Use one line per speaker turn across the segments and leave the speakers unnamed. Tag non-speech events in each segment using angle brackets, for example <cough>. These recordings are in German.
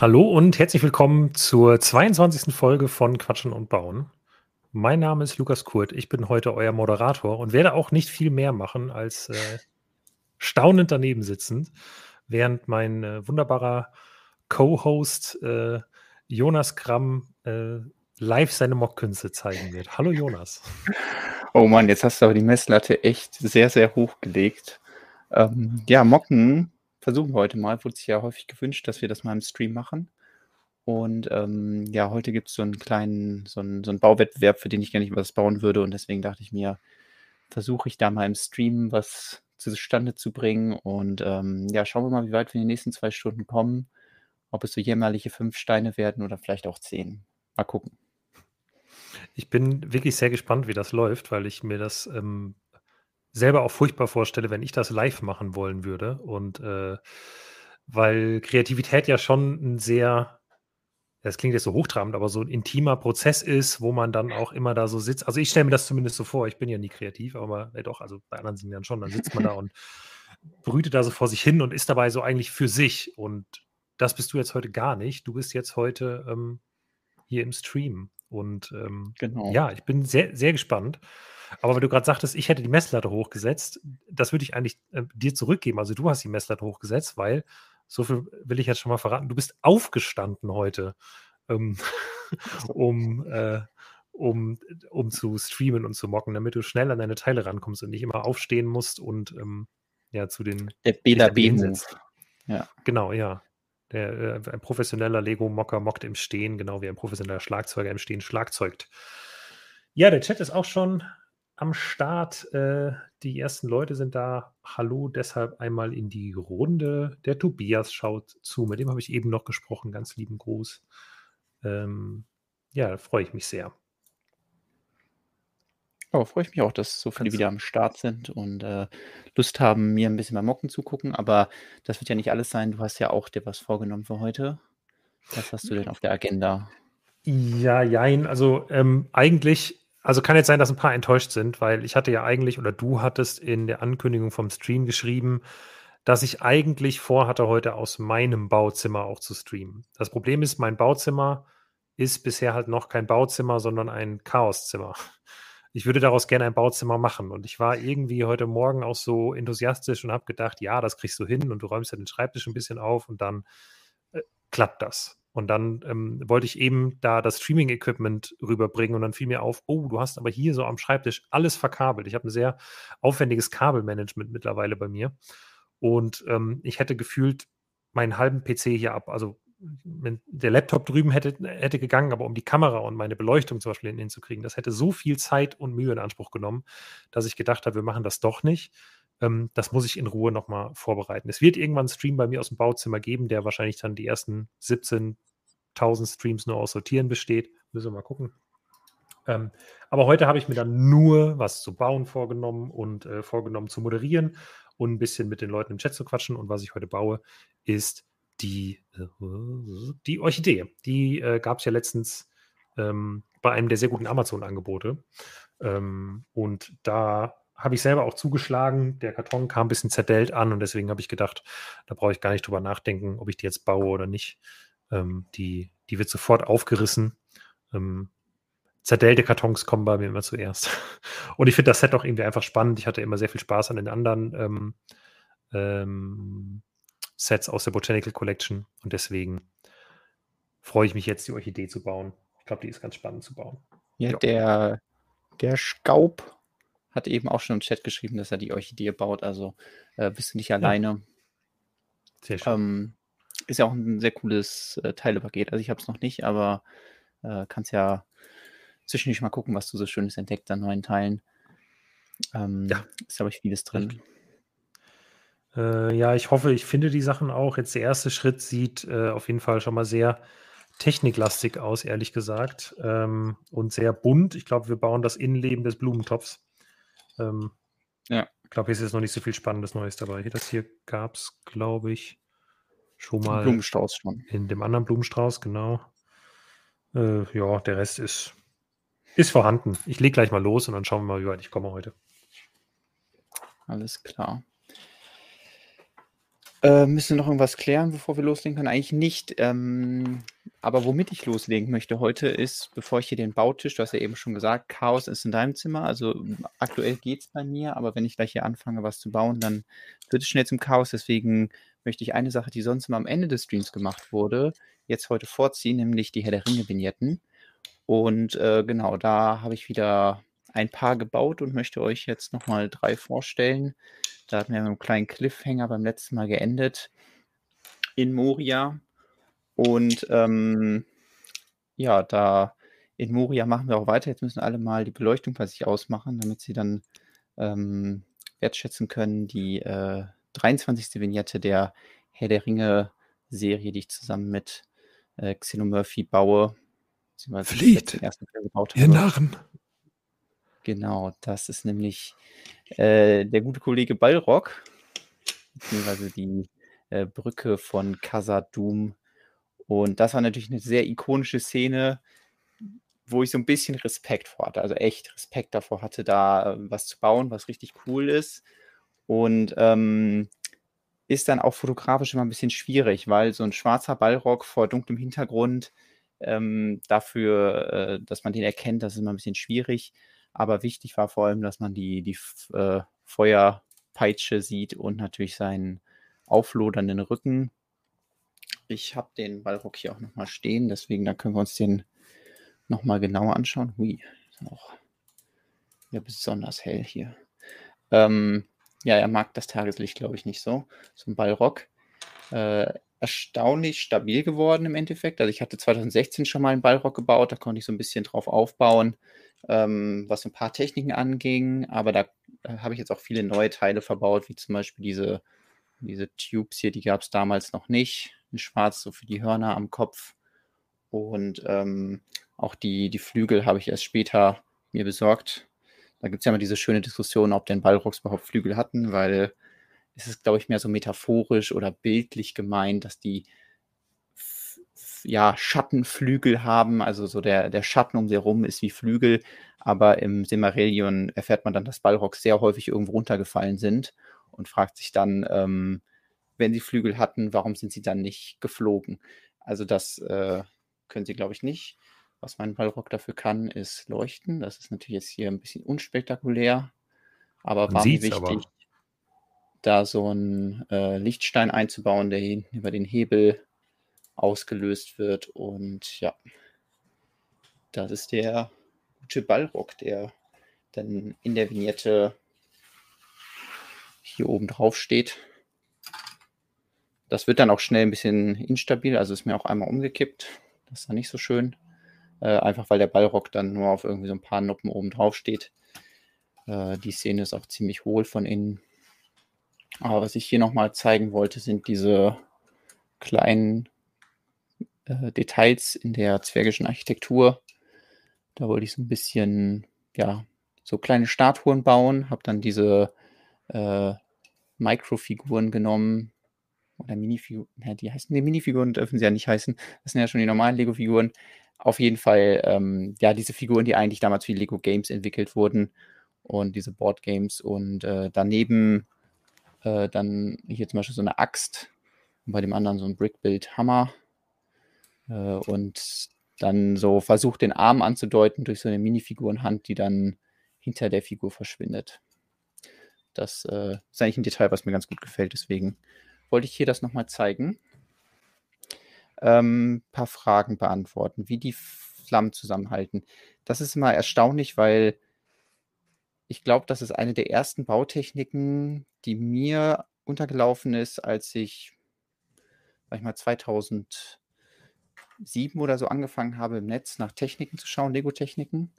Hallo und herzlich willkommen zur 22. Folge von Quatschen und Bauen. Mein Name ist Lukas Kurt, ich bin heute euer Moderator und werde auch nicht viel mehr machen als äh, staunend daneben sitzend, während mein äh, wunderbarer Co-Host äh, Jonas Kramm äh, live seine Mockkünste zeigen wird. Hallo Jonas.
Oh Mann, jetzt hast du aber die Messlatte echt sehr, sehr hoch gelegt. Ähm, ja, Mocken versuchen wir heute mal. Wurde sich ja häufig gewünscht, dass wir das mal im Stream machen. Und ähm, ja, heute gibt es so einen kleinen, so einen, so einen Bauwettbewerb, für den ich gar nicht was bauen würde. Und deswegen dachte ich mir, versuche ich da mal im Stream was zustande zu bringen. Und ähm, ja, schauen wir mal, wie weit wir in den nächsten zwei Stunden kommen. Ob es so jämmerliche fünf Steine werden oder vielleicht auch zehn. Mal gucken.
Ich bin wirklich sehr gespannt, wie das läuft, weil ich mir das ähm, selber auch furchtbar vorstelle, wenn ich das live machen wollen würde. Und äh, weil Kreativität ja schon ein sehr, das klingt jetzt so hochtrabend, aber so ein intimer Prozess ist, wo man dann auch immer da so sitzt. Also ich stelle mir das zumindest so vor, ich bin ja nie kreativ, aber ja doch, also bei anderen sind ja schon, dann sitzt man da und brütet da so vor sich hin und ist dabei so eigentlich für sich. Und das bist du jetzt heute gar nicht. Du bist jetzt heute ähm, hier im Stream. Und ähm, genau. ja, ich bin sehr, sehr gespannt. Aber weil du gerade sagtest, ich hätte die Messlatte hochgesetzt, das würde ich eigentlich äh, dir zurückgeben. Also du hast die Messlatte hochgesetzt, weil, so viel will ich jetzt schon mal verraten, du bist aufgestanden heute, ähm, um, äh, um, um zu streamen und zu mocken, damit du schnell an deine Teile rankommst und nicht immer aufstehen musst und ähm, ja, zu den
Der Bela B
Ja. Genau, ja. Der, äh, ein professioneller Lego-Mocker mockt im Stehen, genau wie ein professioneller Schlagzeuger im Stehen schlagzeugt. Ja, der Chat ist auch schon am Start. Äh, die ersten Leute sind da. Hallo, deshalb einmal in die Runde. Der Tobias schaut zu. Mit dem habe ich eben noch gesprochen. Ganz lieben Gruß. Ähm, ja, freue ich mich sehr.
Oh, freue ich mich auch, dass so viele Ganz wieder am Start sind und äh, Lust haben, mir ein bisschen beim Mocken zu gucken. Aber das wird ja nicht alles sein. Du hast ja auch dir was vorgenommen für heute. Was hast du denn auf der Agenda?
Ja, jein. Also ähm, eigentlich also kann jetzt sein, dass ein paar enttäuscht sind, weil ich hatte ja eigentlich oder du hattest in der Ankündigung vom Stream geschrieben, dass ich eigentlich vorhatte, heute aus meinem Bauzimmer auch zu streamen. Das Problem ist, mein Bauzimmer ist bisher halt noch kein Bauzimmer, sondern ein Chaoszimmer. Ich würde daraus gerne ein Bauzimmer machen. Und ich war irgendwie heute Morgen auch so enthusiastisch und habe gedacht, ja, das kriegst du hin und du räumst ja den Schreibtisch ein bisschen auf und dann äh, klappt das. Und dann ähm, wollte ich eben da das Streaming-Equipment rüberbringen und dann fiel mir auf, oh, du hast aber hier so am Schreibtisch alles verkabelt. Ich habe ein sehr aufwendiges Kabelmanagement mittlerweile bei mir. Und ähm, ich hätte gefühlt meinen halben PC hier ab. Also der Laptop drüben hätte, hätte gegangen, aber um die Kamera und meine Beleuchtung zum Beispiel hinzukriegen, das hätte so viel Zeit und Mühe in Anspruch genommen, dass ich gedacht habe, wir machen das doch nicht. Ähm, das muss ich in Ruhe nochmal vorbereiten. Es wird irgendwann einen Stream bei mir aus dem Bauzimmer geben, der wahrscheinlich dann die ersten 17.000 Streams nur aus Sortieren besteht. Müssen wir mal gucken. Ähm, aber heute habe ich mir dann nur was zu bauen vorgenommen und äh, vorgenommen zu moderieren und ein bisschen mit den Leuten im Chat zu quatschen. Und was ich heute baue, ist die, äh, die Orchidee. Die äh, gab es ja letztens ähm, bei einem der sehr guten Amazon-Angebote. Ähm, und da habe ich selber auch zugeschlagen. Der Karton kam ein bisschen zerdellt an und deswegen habe ich gedacht, da brauche ich gar nicht drüber nachdenken, ob ich die jetzt baue oder nicht. Ähm, die, die wird sofort aufgerissen. Ähm, zerdellte Kartons kommen bei mir immer zuerst. <laughs> Und ich finde das Set auch irgendwie einfach spannend. Ich hatte immer sehr viel Spaß an den anderen ähm, ähm, Sets aus der Botanical Collection und deswegen freue ich mich jetzt, die Orchidee zu bauen. Ich glaube, die ist ganz spannend zu bauen.
Ja, ja. der, der Staub hat eben auch schon im Chat geschrieben, dass er die Orchidee baut. Also äh, bist du nicht alleine. Sehr schön. Ähm, ist ja auch ein sehr cooles äh, Teilepaket. Also ich habe es noch nicht, aber äh, kannst ja zwischendurch mal gucken, was du so Schönes entdeckt an neuen Teilen. Ähm, ja. Ist, glaube ich, vieles drin.
Äh, ja, ich hoffe, ich finde die Sachen auch. Jetzt der erste Schritt sieht äh, auf jeden Fall schon mal sehr techniklastig aus, ehrlich gesagt. Ähm, und sehr bunt. Ich glaube, wir bauen das Innenleben des Blumentopfs. Ähm, ja. Ich glaube, hier ist jetzt noch nicht so viel Spannendes Neues dabei. Das hier gab es, glaube ich, schon mal.
Blumenstrauß schon.
In dem anderen Blumenstrauß, genau. Äh, ja, der Rest ist, ist vorhanden. Ich lege gleich mal los und dann schauen wir mal, wie weit ich komme heute.
Alles klar. Äh, müssen wir noch irgendwas klären, bevor wir loslegen können? Eigentlich nicht. Ähm, aber womit ich loslegen möchte heute ist, bevor ich hier den Bautisch, du hast ja eben schon gesagt, Chaos ist in deinem Zimmer. Also aktuell geht es bei mir, aber wenn ich gleich hier anfange, was zu bauen, dann wird es schnell zum Chaos. Deswegen möchte ich eine Sache, die sonst immer am Ende des Streams gemacht wurde, jetzt heute vorziehen, nämlich die Herr der Ringe-Vignetten. Und äh, genau, da habe ich wieder ein paar gebaut und möchte euch jetzt nochmal drei vorstellen. Da hatten wir mit einem kleinen Cliffhanger beim letzten Mal geendet in Moria. Und ähm, ja, da in Moria machen wir auch weiter. Jetzt müssen alle mal die Beleuchtung bei sich ausmachen, damit sie dann ähm, wertschätzen können. Die äh, 23. Vignette der Herr der Ringe-Serie, die ich zusammen mit äh, Xeno Murphy baue.
Flieht! Ihr Narren!
Genau, das ist nämlich äh, der gute Kollege Ballrock, beziehungsweise die äh, Brücke von Khazad-dûm. Und das war natürlich eine sehr ikonische Szene, wo ich so ein bisschen Respekt vor hatte, also echt Respekt davor hatte, da äh, was zu bauen, was richtig cool ist. Und ähm, ist dann auch fotografisch immer ein bisschen schwierig, weil so ein schwarzer Ballrock vor dunklem Hintergrund ähm, dafür, äh, dass man den erkennt, das ist immer ein bisschen schwierig. Aber wichtig war vor allem, dass man die, die äh, Feuerpeitsche sieht und natürlich seinen auflodernden Rücken. Ich habe den Ballrock hier auch nochmal stehen, deswegen da können wir uns den nochmal genauer anschauen. Hui, ist auch ja, besonders hell hier. Ähm, ja, er mag das Tageslicht, glaube ich, nicht so. So ein Ballrock. Äh, erstaunlich stabil geworden im Endeffekt. Also ich hatte 2016 schon mal einen Ballrock gebaut, da konnte ich so ein bisschen drauf aufbauen, ähm, was ein paar Techniken anging, aber da äh, habe ich jetzt auch viele neue Teile verbaut, wie zum Beispiel diese, diese Tubes hier, die gab es damals noch nicht, in schwarz, so für die Hörner am Kopf. Und ähm, auch die, die Flügel habe ich erst später mir besorgt. Da gibt es ja immer diese schöne Diskussion, ob denn Ballrocks überhaupt Flügel hatten, weil es ist, glaube ich, mehr so metaphorisch oder bildlich gemeint, dass die ja, Schattenflügel haben, also so der, der Schatten um sie herum ist wie Flügel, aber im Silmarillion erfährt man dann, dass Balrogs sehr häufig irgendwo runtergefallen sind und fragt sich dann, ähm, wenn sie Flügel hatten, warum sind sie dann nicht geflogen? Also das äh, können sie, glaube ich, nicht. Was mein Balrog dafür kann, ist leuchten. Das ist natürlich jetzt hier ein bisschen unspektakulär, aber man war mir wichtig. Aber da so einen äh, Lichtstein einzubauen, der hinten über den Hebel ausgelöst wird. Und ja, das ist der gute Ballrock, der dann in der Vignette hier oben drauf steht. Das wird dann auch schnell ein bisschen instabil, also ist mir auch einmal umgekippt. Das ist dann nicht so schön. Äh, einfach weil der Ballrock dann nur auf irgendwie so ein paar Noppen oben drauf steht. Äh, die Szene ist auch ziemlich hohl von innen. Aber was ich hier nochmal zeigen wollte, sind diese kleinen äh, Details in der zwergischen Architektur. Da wollte ich so ein bisschen, ja, so kleine Statuen bauen, habe dann diese äh, Mikrofiguren genommen. Oder Minifiguren, ja, die heißen, die Minifiguren dürfen sie ja nicht heißen. Das sind ja schon die normalen Lego-Figuren. Auf jeden Fall, ähm, ja, diese Figuren, die eigentlich damals für die Lego Games entwickelt wurden und diese Board Games. Und äh, daneben äh, dann hier zum Beispiel so eine Axt und bei dem anderen so ein Brickbuild-Hammer. Äh, und dann so versucht, den Arm anzudeuten durch so eine Minifigurenhand, die dann hinter der Figur verschwindet. Das äh, ist eigentlich ein Detail, was mir ganz gut gefällt. Deswegen wollte ich hier das nochmal zeigen. Ein ähm, paar Fragen beantworten, wie die Flammen zusammenhalten. Das ist immer erstaunlich, weil ich glaube, das ist eine der ersten Bautechniken, die mir untergelaufen ist, als ich, sag ich mal, 2007 oder so angefangen habe, im Netz nach Techniken zu schauen, Lego-Techniken.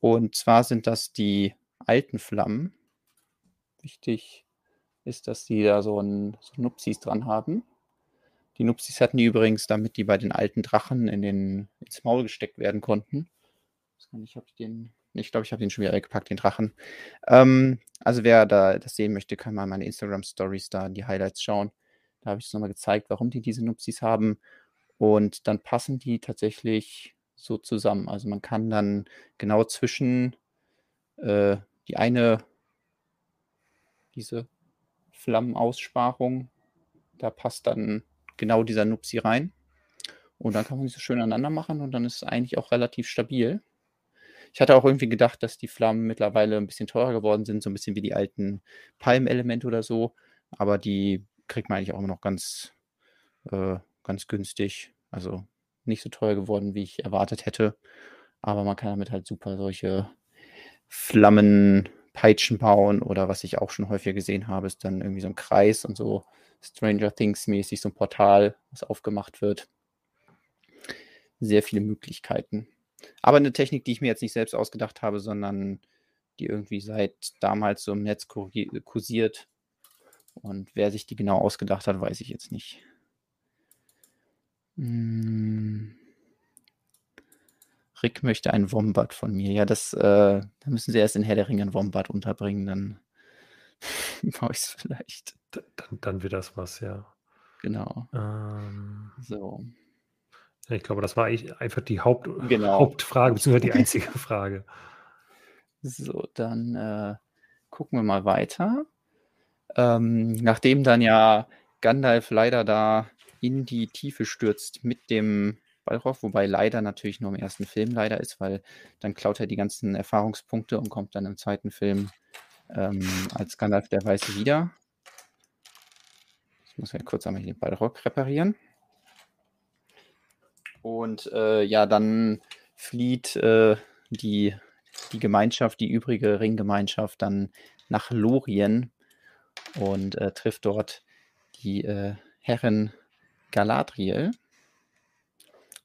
Und zwar sind das die alten Flammen. Wichtig ist, dass die da so, ein, so Nupsis dran haben. Die Nupsis hatten die übrigens, damit die bei den alten Drachen in den, ins Maul gesteckt werden konnten. Ich habe den ich glaube, ich habe den schon wieder weggepackt, den Drachen. Ähm, also wer da das sehen möchte, kann mal meine Instagram-Stories da, die Highlights schauen. Da habe ich es nochmal gezeigt, warum die diese Nupsis haben. Und dann passen die tatsächlich so zusammen. Also man kann dann genau zwischen äh, die eine, diese Flammenaussparung, Da passt dann genau dieser Nupsi rein. Und dann kann man die so schön aneinander machen und dann ist es eigentlich auch relativ stabil. Ich hatte auch irgendwie gedacht, dass die Flammen mittlerweile ein bisschen teurer geworden sind, so ein bisschen wie die alten Palmelemente oder so. Aber die kriegt man eigentlich auch immer noch ganz, äh, ganz günstig. Also nicht so teuer geworden, wie ich erwartet hätte. Aber man kann damit halt super solche Flammenpeitschen bauen oder was ich auch schon häufiger gesehen habe, ist dann irgendwie so ein Kreis und so Stranger Things mäßig, so ein Portal, was aufgemacht wird. Sehr viele Möglichkeiten. Aber eine Technik, die ich mir jetzt nicht selbst ausgedacht habe, sondern die irgendwie seit damals so im Netz kursiert. Und wer sich die genau ausgedacht hat, weiß ich jetzt nicht. Hm. Rick möchte ein Wombat von mir. Ja, das, äh, da müssen sie erst in Herr der Ringe ein Wombat unterbringen, dann <laughs> baue ich es vielleicht.
Dann, dann wird das was, ja.
Genau. Ähm, so.
Ich glaube, das war einfach die Haupt genau. <laughs> Hauptfrage, beziehungsweise die einzige <laughs> Frage.
So, dann äh, gucken wir mal weiter. Ähm, nachdem dann ja Gandalf leider da in die Tiefe stürzt mit dem Balrog, wobei leider natürlich nur im ersten Film leider ist, weil dann klaut er die ganzen Erfahrungspunkte und kommt dann im zweiten Film ähm, als Gandalf der Weiße wieder. Ich muss ja kurz einmal den Balrog reparieren. Und äh, ja, dann flieht äh, die, die Gemeinschaft, die übrige Ringgemeinschaft dann nach Lorien und äh, trifft dort die äh, Herren Galadriel.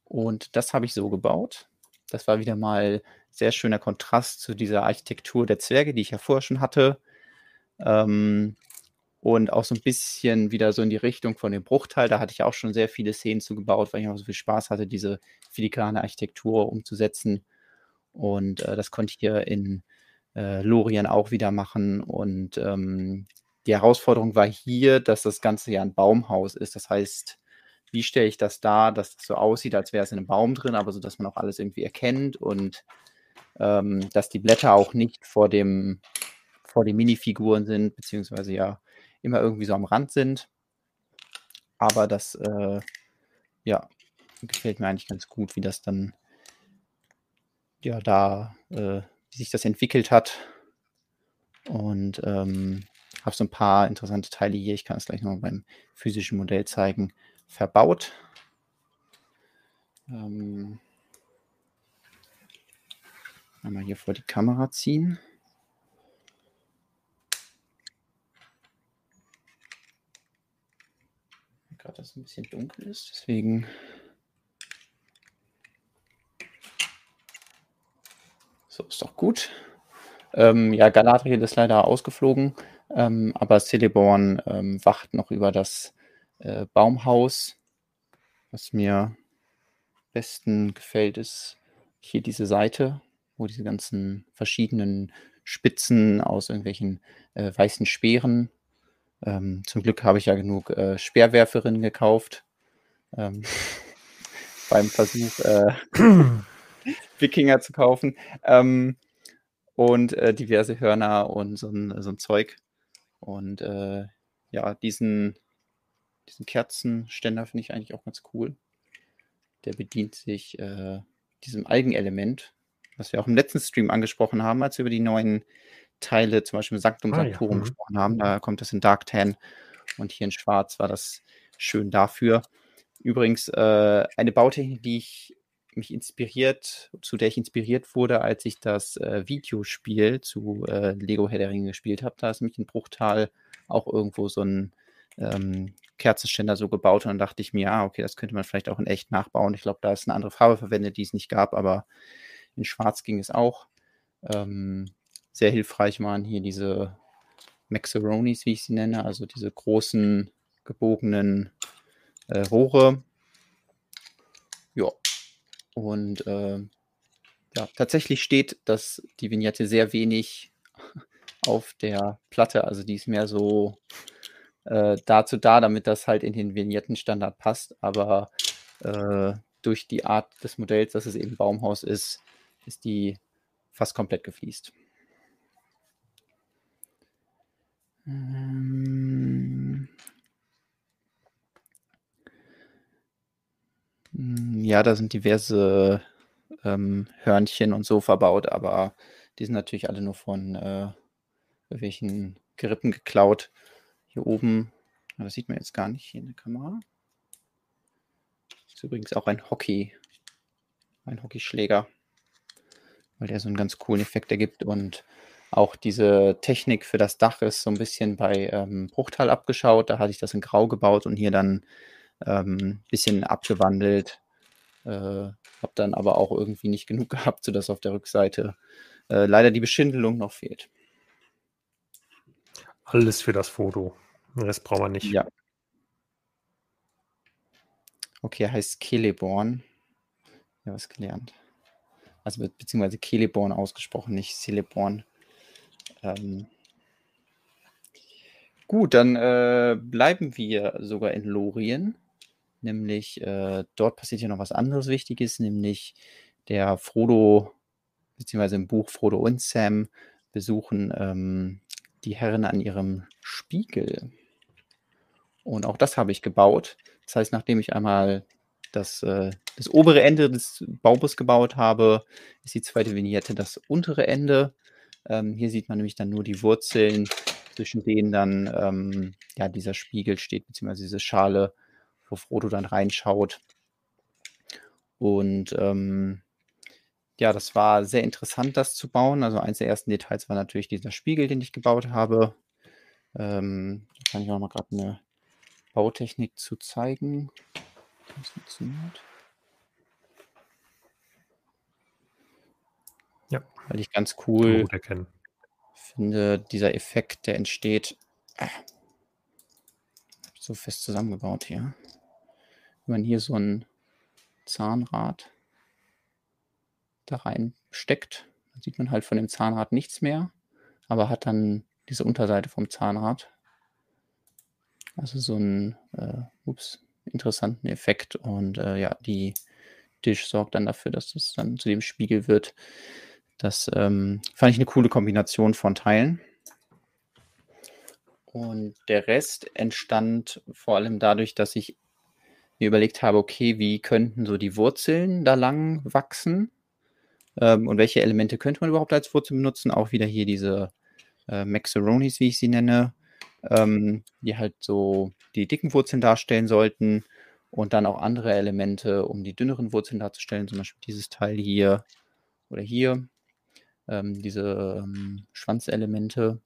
Und das habe ich so gebaut. Das war wieder mal sehr schöner Kontrast zu dieser Architektur der Zwerge, die ich ja vorher schon hatte. Ähm, und auch so ein bisschen wieder so in die Richtung von dem Bruchteil. Da hatte ich auch schon sehr viele Szenen zugebaut, weil ich auch so viel Spaß hatte, diese filigrane Architektur umzusetzen. Und äh, das konnte ich hier in äh, Lorien auch wieder machen. Und ähm, die Herausforderung war hier, dass das Ganze ja ein Baumhaus ist. Das heißt, wie stelle ich das dar, dass das so aussieht, als wäre es in einem Baum drin, aber so, dass man auch alles irgendwie erkennt und ähm, dass die Blätter auch nicht vor dem vor den Minifiguren sind, beziehungsweise ja immer irgendwie so am Rand sind. Aber das, äh, ja, gefällt mir eigentlich ganz gut, wie das dann, ja, da, äh, wie sich das entwickelt hat. Und ähm, habe so ein paar interessante Teile hier. Ich kann es gleich noch beim physischen Modell zeigen verbaut. Ähm, einmal hier vor die Kamera ziehen. Gerade dass es ein bisschen dunkel ist, deswegen so ist doch gut. Ähm, ja, Galadriel ist leider ausgeflogen, ähm, aber Celeborn ähm, wacht noch über das äh, Baumhaus. Was mir am besten gefällt, ist hier diese Seite, wo diese ganzen verschiedenen Spitzen aus irgendwelchen äh, weißen Speeren. Ähm, zum Glück habe ich ja genug äh, Speerwerferinnen gekauft. Ähm, <laughs> beim Versuch, äh, <clears throat> Wikinger zu kaufen. Ähm, und äh, diverse Hörner und so ein, so ein Zeug. Und äh, ja, diesen diesen Kerzenständer finde ich eigentlich auch ganz cool. Der bedient sich äh, diesem Algenelement, was wir auch im letzten Stream angesprochen haben, als wir über die neuen Teile, zum Beispiel Sanctum ah, Sanctorum, ja. Mhm. gesprochen haben. Da kommt das in Dark Tan und hier in Schwarz war das schön dafür. Übrigens äh, eine Bautechnik, die ich mich inspiriert, zu der ich inspiriert wurde, als ich das äh, Videospiel zu äh, Lego Herr der Ringe gespielt habe. Da ist nämlich in Bruchtal auch irgendwo so ein ähm, Kerzenständer so gebaut und dachte ich mir, ah, okay, das könnte man vielleicht auch in echt nachbauen. Ich glaube, da ist eine andere Farbe verwendet, die es nicht gab, aber in Schwarz ging es auch. Ähm, sehr hilfreich waren hier diese Maxaronis, wie ich sie nenne, also diese großen gebogenen äh, Rohre. Ja. Und äh, ja, tatsächlich steht, dass die Vignette sehr wenig <laughs> auf der Platte, also die ist mehr so äh, dazu da, damit das halt in den Vignettenstandard passt. Aber äh, durch die Art des Modells, dass es eben Baumhaus ist, ist die fast komplett gefliest. Ähm Hm, ja, da sind diverse ähm, Hörnchen und so verbaut, aber die sind natürlich alle nur von äh, irgendwelchen Gerippen geklaut. Hier oben, das sieht man jetzt gar nicht hier in der Kamera. Ist übrigens auch ein Hockey, ein Hockeyschläger, weil der so einen ganz coolen Effekt ergibt und auch diese Technik für das Dach ist so ein bisschen bei ähm, Bruchtal abgeschaut. Da hatte ich das in Grau gebaut und hier dann ein ähm, bisschen abgewandelt. Äh, habe dann aber auch irgendwie nicht genug gehabt, sodass auf der Rückseite äh, leider die Beschindelung noch fehlt.
Alles für das Foto. Rest brauchen wir nicht.
Ja. Okay, heißt Celeborn. Ja, was gelernt. Also be beziehungsweise Celeborn ausgesprochen, nicht Celeborn. Ähm, gut, dann äh, bleiben wir sogar in Lorien. Nämlich, äh, dort passiert ja noch was anderes Wichtiges, nämlich der Frodo, beziehungsweise im Buch Frodo und Sam besuchen ähm, die Herren an ihrem Spiegel. Und auch das habe ich gebaut. Das heißt, nachdem ich einmal das, äh, das obere Ende des Baubus gebaut habe, ist die zweite Vignette das untere Ende. Ähm, hier sieht man nämlich dann nur die Wurzeln, zwischen denen dann ähm, ja, dieser Spiegel steht, beziehungsweise diese Schale, wo Frodo dann reinschaut. Und ähm, ja, das war sehr interessant, das zu bauen. Also eins der ersten Details war natürlich dieser Spiegel, den ich gebaut habe. Ähm, da kann ich auch mal gerade eine Bautechnik zu zeigen. Das funktioniert.
Ja.
Weil ich ganz cool finde, dieser Effekt, der entsteht, äh, so fest zusammengebaut hier. Wenn man hier so ein Zahnrad da reinsteckt, dann sieht man halt von dem Zahnrad nichts mehr, aber hat dann diese Unterseite vom Zahnrad. Also so einen äh, ups, interessanten Effekt. Und äh, ja, die Dish sorgt dann dafür, dass es dann zu dem Spiegel wird. Das ähm, fand ich eine coole Kombination von Teilen. Und der Rest entstand vor allem dadurch, dass ich mir überlegt habe, okay, wie könnten so die Wurzeln da lang wachsen? Ähm, und welche Elemente könnte man überhaupt als Wurzel benutzen? Auch wieder hier diese äh, Maxaronis, wie ich sie nenne, ähm, die halt so die dicken Wurzeln darstellen sollten und dann auch andere Elemente, um die dünneren Wurzeln darzustellen, zum Beispiel dieses Teil hier oder hier, ähm, diese ähm, Schwanzelemente.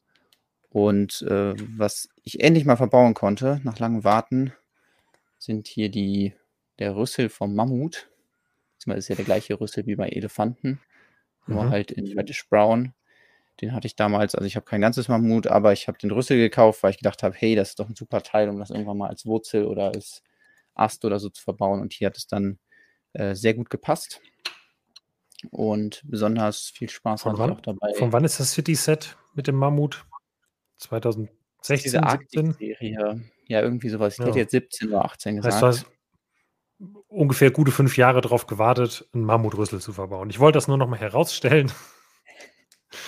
Und äh, was ich endlich mal verbauen konnte, nach langem Warten, sind hier die, der Rüssel vom Mammut. Das ist ja der gleiche Rüssel wie bei Elefanten, nur
Mhm.
halt in Reddish Brown. Den hatte ich damals, also ich habe kein ganzes Mammut, aber ich habe den Rüssel gekauft, weil ich gedacht habe, hey, das ist doch ein super Teil, um das irgendwann mal als Wurzel oder als Ast oder so zu verbauen. Und hier hat es dann äh, sehr gut gepasst. Und besonders viel Spaß
Von
hatte ich
wann?
auch dabei.
Von wann ist das City-Set mit dem Mammut? 2016,
Diese
17?
Arktik-Serie. Ja, irgendwie sowas. Ich
Ja.
hätte jetzt 17 oder 18
Heißt,
gesagt.
hast ungefähr gute fünf Jahre darauf gewartet, einen Mammutrüssel zu verbauen. Ich wollte das nur noch mal herausstellen. <laughs>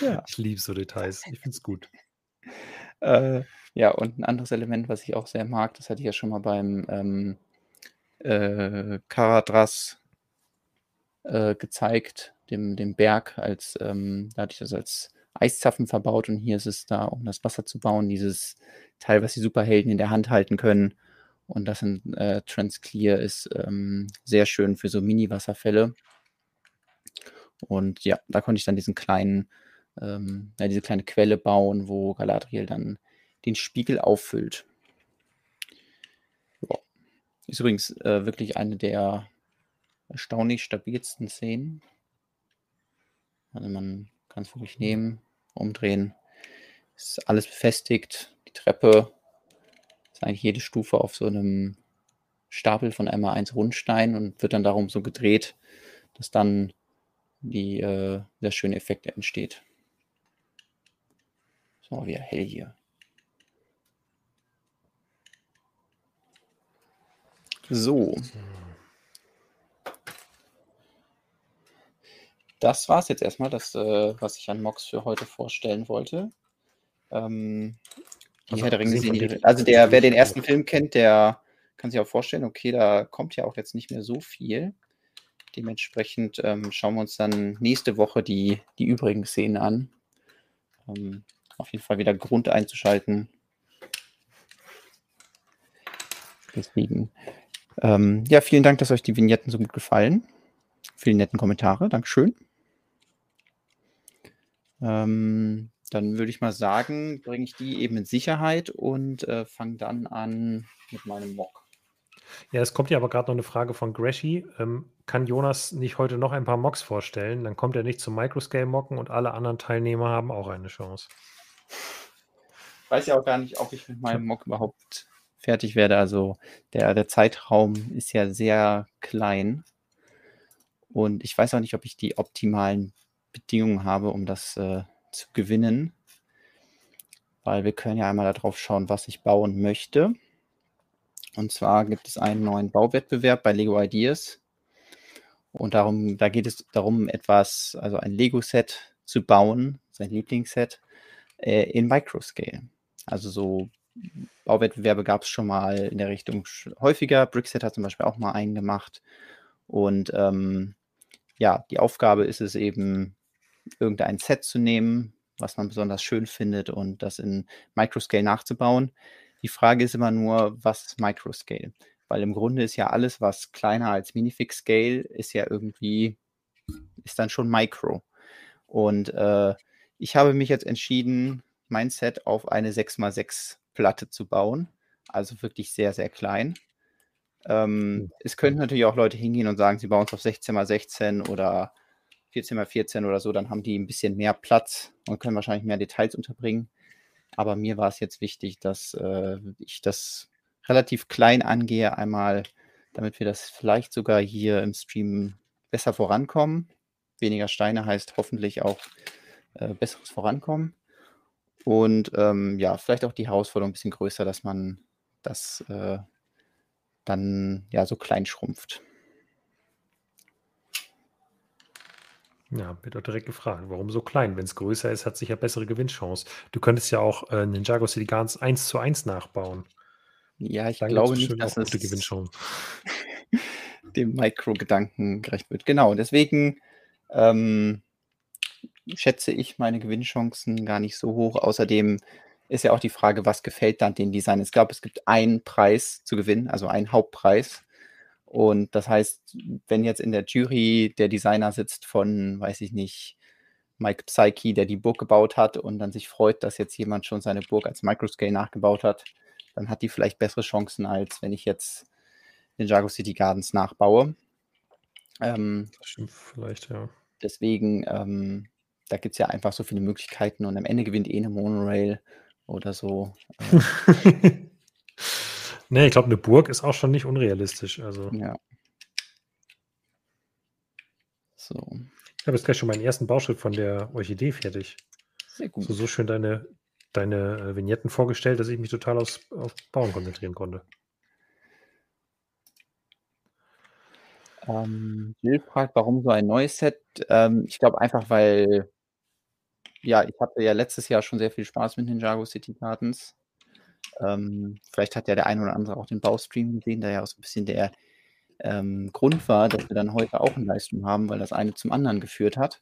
Ja.
Ich liebe so Details. Ich finde es gut.
Äh, ja, und ein anderes Element, was ich auch sehr mag, das hatte ich ja schon mal beim ähm, äh, Karadras äh, gezeigt, dem, dem Berg, als ähm, da hatte ich das als Eiszapfen verbaut und hier ist es da, um das Wasser zu bauen, dieses Teil, was die Superhelden in der Hand halten können. Und das in äh, Transclear ist ähm, sehr schön für so Mini-Wasserfälle. Und ja, da konnte ich dann diesen kleinen, ähm, ja, diese kleine Quelle bauen, wo Galadriel dann den Spiegel auffüllt. Ja. Ist übrigens äh, wirklich eine der erstaunlich stabilsten Szenen. Also man kann es wirklich nehmen, umdrehen. Ist alles befestigt. Die Treppe eigentlich jede Stufe auf so einem Stapel von einmal 1 Rundstein und wird dann darum so gedreht, dass dann die, äh, der schöne Effekt entsteht. So, wieder hell hier. So. Das war es jetzt erstmal, das, äh, was ich an Mox für heute vorstellen wollte. Ähm,
Also
Herr der Ringe also der, wer den ersten Film kennt, der kann sich auch vorstellen, okay, da kommt ja auch jetzt nicht mehr so viel. Dementsprechend ähm, schauen wir uns dann nächste Woche die, die übrigen Szenen an. Ähm, auf jeden Fall wieder Grund einzuschalten. Deswegen, ähm, ja, vielen Dank, dass euch die Vignetten so gut gefallen. Vielen netten Kommentare, Dankeschön. Ähm, dann würde ich mal sagen, bringe ich die eben in Sicherheit und äh, fange dann an mit meinem Mock.
Ja, es kommt ja aber gerade noch eine Frage von Grashy. Ähm, kann Jonas nicht heute noch ein paar Mocks vorstellen? Dann kommt er nicht zum Microscale-Mocken und alle anderen Teilnehmer haben auch eine Chance.
Ich weiß ja auch gar nicht, ob ich mit meinem <laughs> Mock überhaupt fertig werde. Also der, der Zeitraum ist ja sehr klein. Und ich weiß auch nicht, ob ich die optimalen Bedingungen habe, um das äh, zu gewinnen. Weil wir können ja einmal darauf schauen, was ich bauen möchte. Und zwar gibt es einen neuen Bauwettbewerb bei Lego Ideas. Und darum, da geht es darum, etwas, also ein Lego-Set zu bauen, sein Lieblingsset, äh, in Microscale. Also so Bauwettbewerbe gab es schon mal in der Richtung häufiger. Brickset hat zum Beispiel auch mal einen gemacht. Und ähm, ja, die Aufgabe ist es eben, irgendein Set zu nehmen, was man besonders schön findet und das in Microscale nachzubauen. Die Frage ist immer nur, was ist Microscale? Weil im Grunde ist ja alles, was kleiner als Minifix Scale, ist ja irgendwie, ist dann schon Micro. Und äh, ich habe mich jetzt entschieden, mein Set auf eine 6x6 Platte zu bauen. Also wirklich sehr, sehr klein. Ähm, hm. es könnten natürlich auch Leute hingehen und sagen, sie bauen es auf 16x16 oder 14x14 oder so, dann haben die ein bisschen mehr Platz und können wahrscheinlich mehr Details unterbringen. Aber mir war es jetzt wichtig, dass äh, ich das relativ klein angehe, einmal, damit wir das vielleicht sogar hier im Stream besser vorankommen. Weniger Steine heißt hoffentlich auch äh, besseres Vorankommen. Und ähm, ja, vielleicht auch die Herausforderung ein bisschen größer, dass man das äh, dann ja so klein schrumpft.
Ja, wird auch direkt gefragt, warum so klein? Wenn es größer ist, hat sich ja bessere Gewinnchance. Du könntest ja auch äh, Ninjago City Guns 1 zu 1 nachbauen.
Ja, ich Dann glaube nicht, dass es <laughs> dem Mikro-Gedanken gerecht wird. Genau, deswegen ähm, schätze ich meine Gewinnchancen gar nicht so hoch. Außerdem ist ja auch die Frage, was gefällt dann den Designern? Ich glaube, es gibt einen Preis zu gewinnen, also einen Hauptpreis. Und das heißt, wenn jetzt in der Jury der Designer sitzt von, weiß ich nicht, Mike Psyche, der die Burg gebaut hat und dann sich freut, dass jetzt jemand schon seine Burg als Microscale nachgebaut hat, dann hat die vielleicht bessere Chancen, als wenn ich jetzt den Jago City Gardens nachbaue.
Ähm, das stimmt vielleicht, ja.
Deswegen, ähm, da gibt es ja einfach so viele Möglichkeiten und am Ende gewinnt eh eine Monorail oder so. <laughs>
Nee, ich glaube, eine Burg ist auch schon nicht unrealistisch. Also.
Ja.
So. Ich habe jetzt gleich schon meinen ersten Bauschritt von der Orchidee fertig. Sehr gut. So, so schön deine, deine äh, Vignetten vorgestellt, dass ich mich total aufs, auf Bauen konzentrieren konnte.
Ähm, Jill fragt, warum so ein neues Set? Ähm, ich glaube einfach, weil ja, ich hatte ja letztes Jahr schon sehr viel Spaß mit Ninjago City Gardens. Ähm, vielleicht hat ja der eine oder andere auch den Baustream gesehen, der ja auch so ein bisschen der ähm, Grund war, dass wir dann heute auch einen Livestream haben, weil das eine zum anderen geführt hat.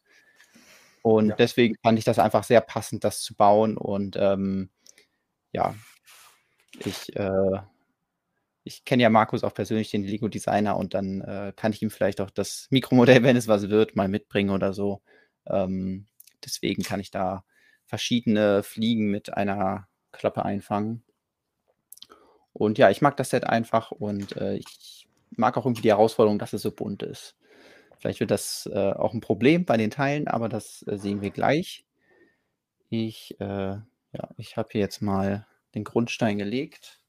Und ja. deswegen fand ich das einfach sehr passend, das zu bauen. Und ähm, ja, ich, äh, ich kenne ja Markus auch persönlich, den Lego-Designer, und dann äh, kann ich ihm vielleicht auch das Mikromodell, <laughs> wenn es was wird, mal mitbringen oder so. Ähm, deswegen kann ich da verschiedene Fliegen mit einer Klappe einfangen. Und ja, ich mag das Set einfach und äh, ich mag auch irgendwie die Herausforderung, dass es so bunt ist. Vielleicht wird das äh, auch ein Problem bei den Teilen, aber das äh, sehen wir gleich. Ich, äh, ja, ich habe hier jetzt mal den Grundstein gelegt.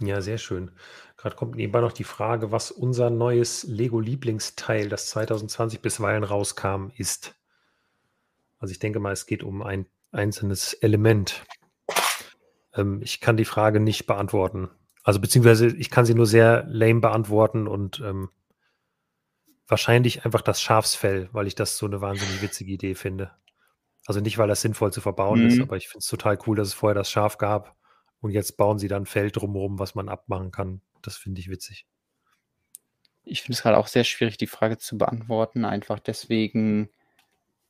Ja, sehr schön. Gerade kommt nebenbei noch die Frage, was unser neues Lego-Lieblingsteil, das 2020 bisweilen rauskam, ist. Also ich denke mal, es geht um ein einzelnes Element? Ähm, ich kann die Frage nicht beantworten. Also beziehungsweise ich kann sie nur sehr lame beantworten und ähm, wahrscheinlich einfach das Schafsfell, weil ich das so eine wahnsinnig witzige Idee finde. Also nicht, weil das sinnvoll zu verbauen ist,
Mhm.
aber ich finde es total cool, dass es vorher das Schaf gab und jetzt bauen sie dann 'n Feld drumherum, was man abmachen kann. Das finde ich witzig.
Ich finde es grade auch sehr schwierig, die Frage zu beantworten, einfach deswegen,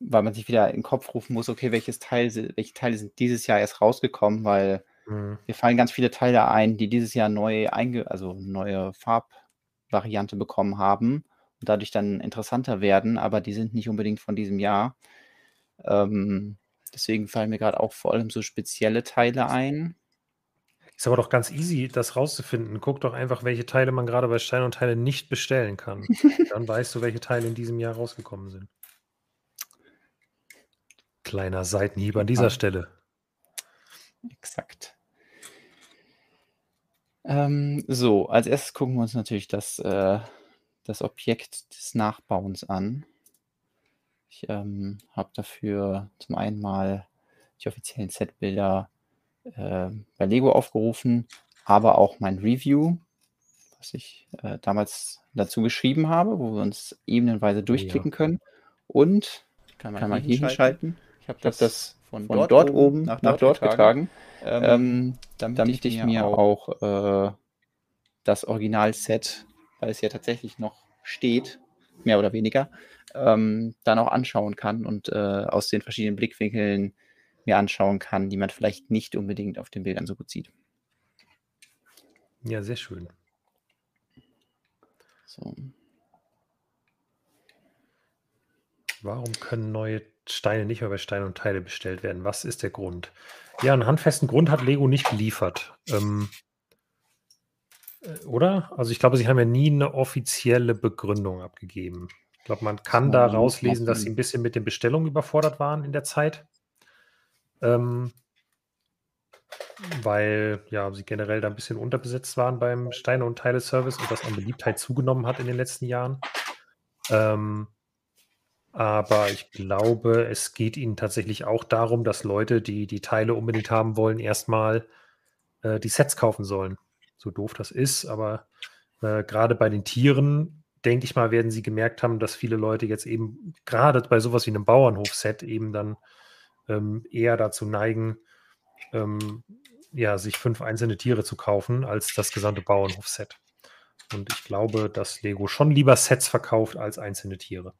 weil man sich wieder in 'n Kopf rufen muss: „Okay, welches Teil welche Teile sind dieses Jahr erst rausgekommen?“ Weil
Mhm.
mir fallen ganz viele Teile ein, die dieses Jahr neu einge also neue Farbvariante bekommen haben und dadurch dann interessanter werden, aber die sind nicht unbedingt von diesem Jahr. Ähm, deswegen fallen mir grad auch vor allem so spezielle Teile ein.
Ist aber doch ganz easy, das rauszufinden. Guck doch einfach, welche Teile man grade bei Stein und Teile nicht bestellen kann. <laughs> Dann weißt du, welche Teile in diesem Jahr rausgekommen sind. Kleiner Seitenhieb an dieser
Ja.
Stelle.
Exakt. Ähm, so, als Erstes gucken wir uns natürlich das, äh das Objekt des Nachbauens an. Ich, ähm, habe dafür zum einen mal die offiziellen Setbilder, ähm, bei Lego aufgerufen, aber auch mein Review, was ich, äh, damals dazu geschrieben habe, wo wir uns ebenenweise
Oh ja.
durchklicken können. Und
Kann
kann
man hier
hier hinschalten. Ich habe
das
das
von
von
dort
dort
oben nach
nach
dort
dort getragen,
Ähm,
ähm,
damit
damit
ich mir auch-
auch, äh, das Originalset, weil es ja tatsächlich noch steht, mehr oder weniger, ähm, dann auch anschauen kann und, äh, aus den verschiedenen Blickwinkeln mir anschauen kann, die man vielleicht nicht unbedingt auf den Bildern so gut sieht.
Ja, sehr schön.
So.
Warum können neue Steine nicht mehr bei Stein und Teile bestellt werden? Was ist der Grund? Ja, 'n handfesten Grund hat Lego nicht geliefert. Ähm äh, oder? Also, ich glaube, sie haben ja nie 'ne offizielle Begründung abgegeben. Ich glaube, man kann da rauslesen, dass sie
mutmaßen.
'n bisschen mit den Bestellungen überfordert waren in der Zeit. Ähm weil, ja, sie generell da 'n bisschen unterbesetzt waren beim Steine und Teile-Service und das an Beliebtheit zugenommen hat in den letzten Jahren. Ähm, aber ich glaube, es geht ihnen tatsächlich auch darum, dass Leute, die die Teile unbedingt haben wollen, erst mal, äh, die Sets kaufen sollen. So doof das ist, aber, äh, grade bei den Tieren, denke ich mal, werden sie gemerkt haben, dass viele Leute jetzt eben grade bei so was wie 'nem Bauernhof-Set eben dann, ähm, eher dazu neigen, ähm, ja, sich 5 einzelne Tiere zu kaufen als das gesamte Bauernhof-Set. Und ich glaube, dass Lego schon lieber Sets verkauft als einzelne Tiere.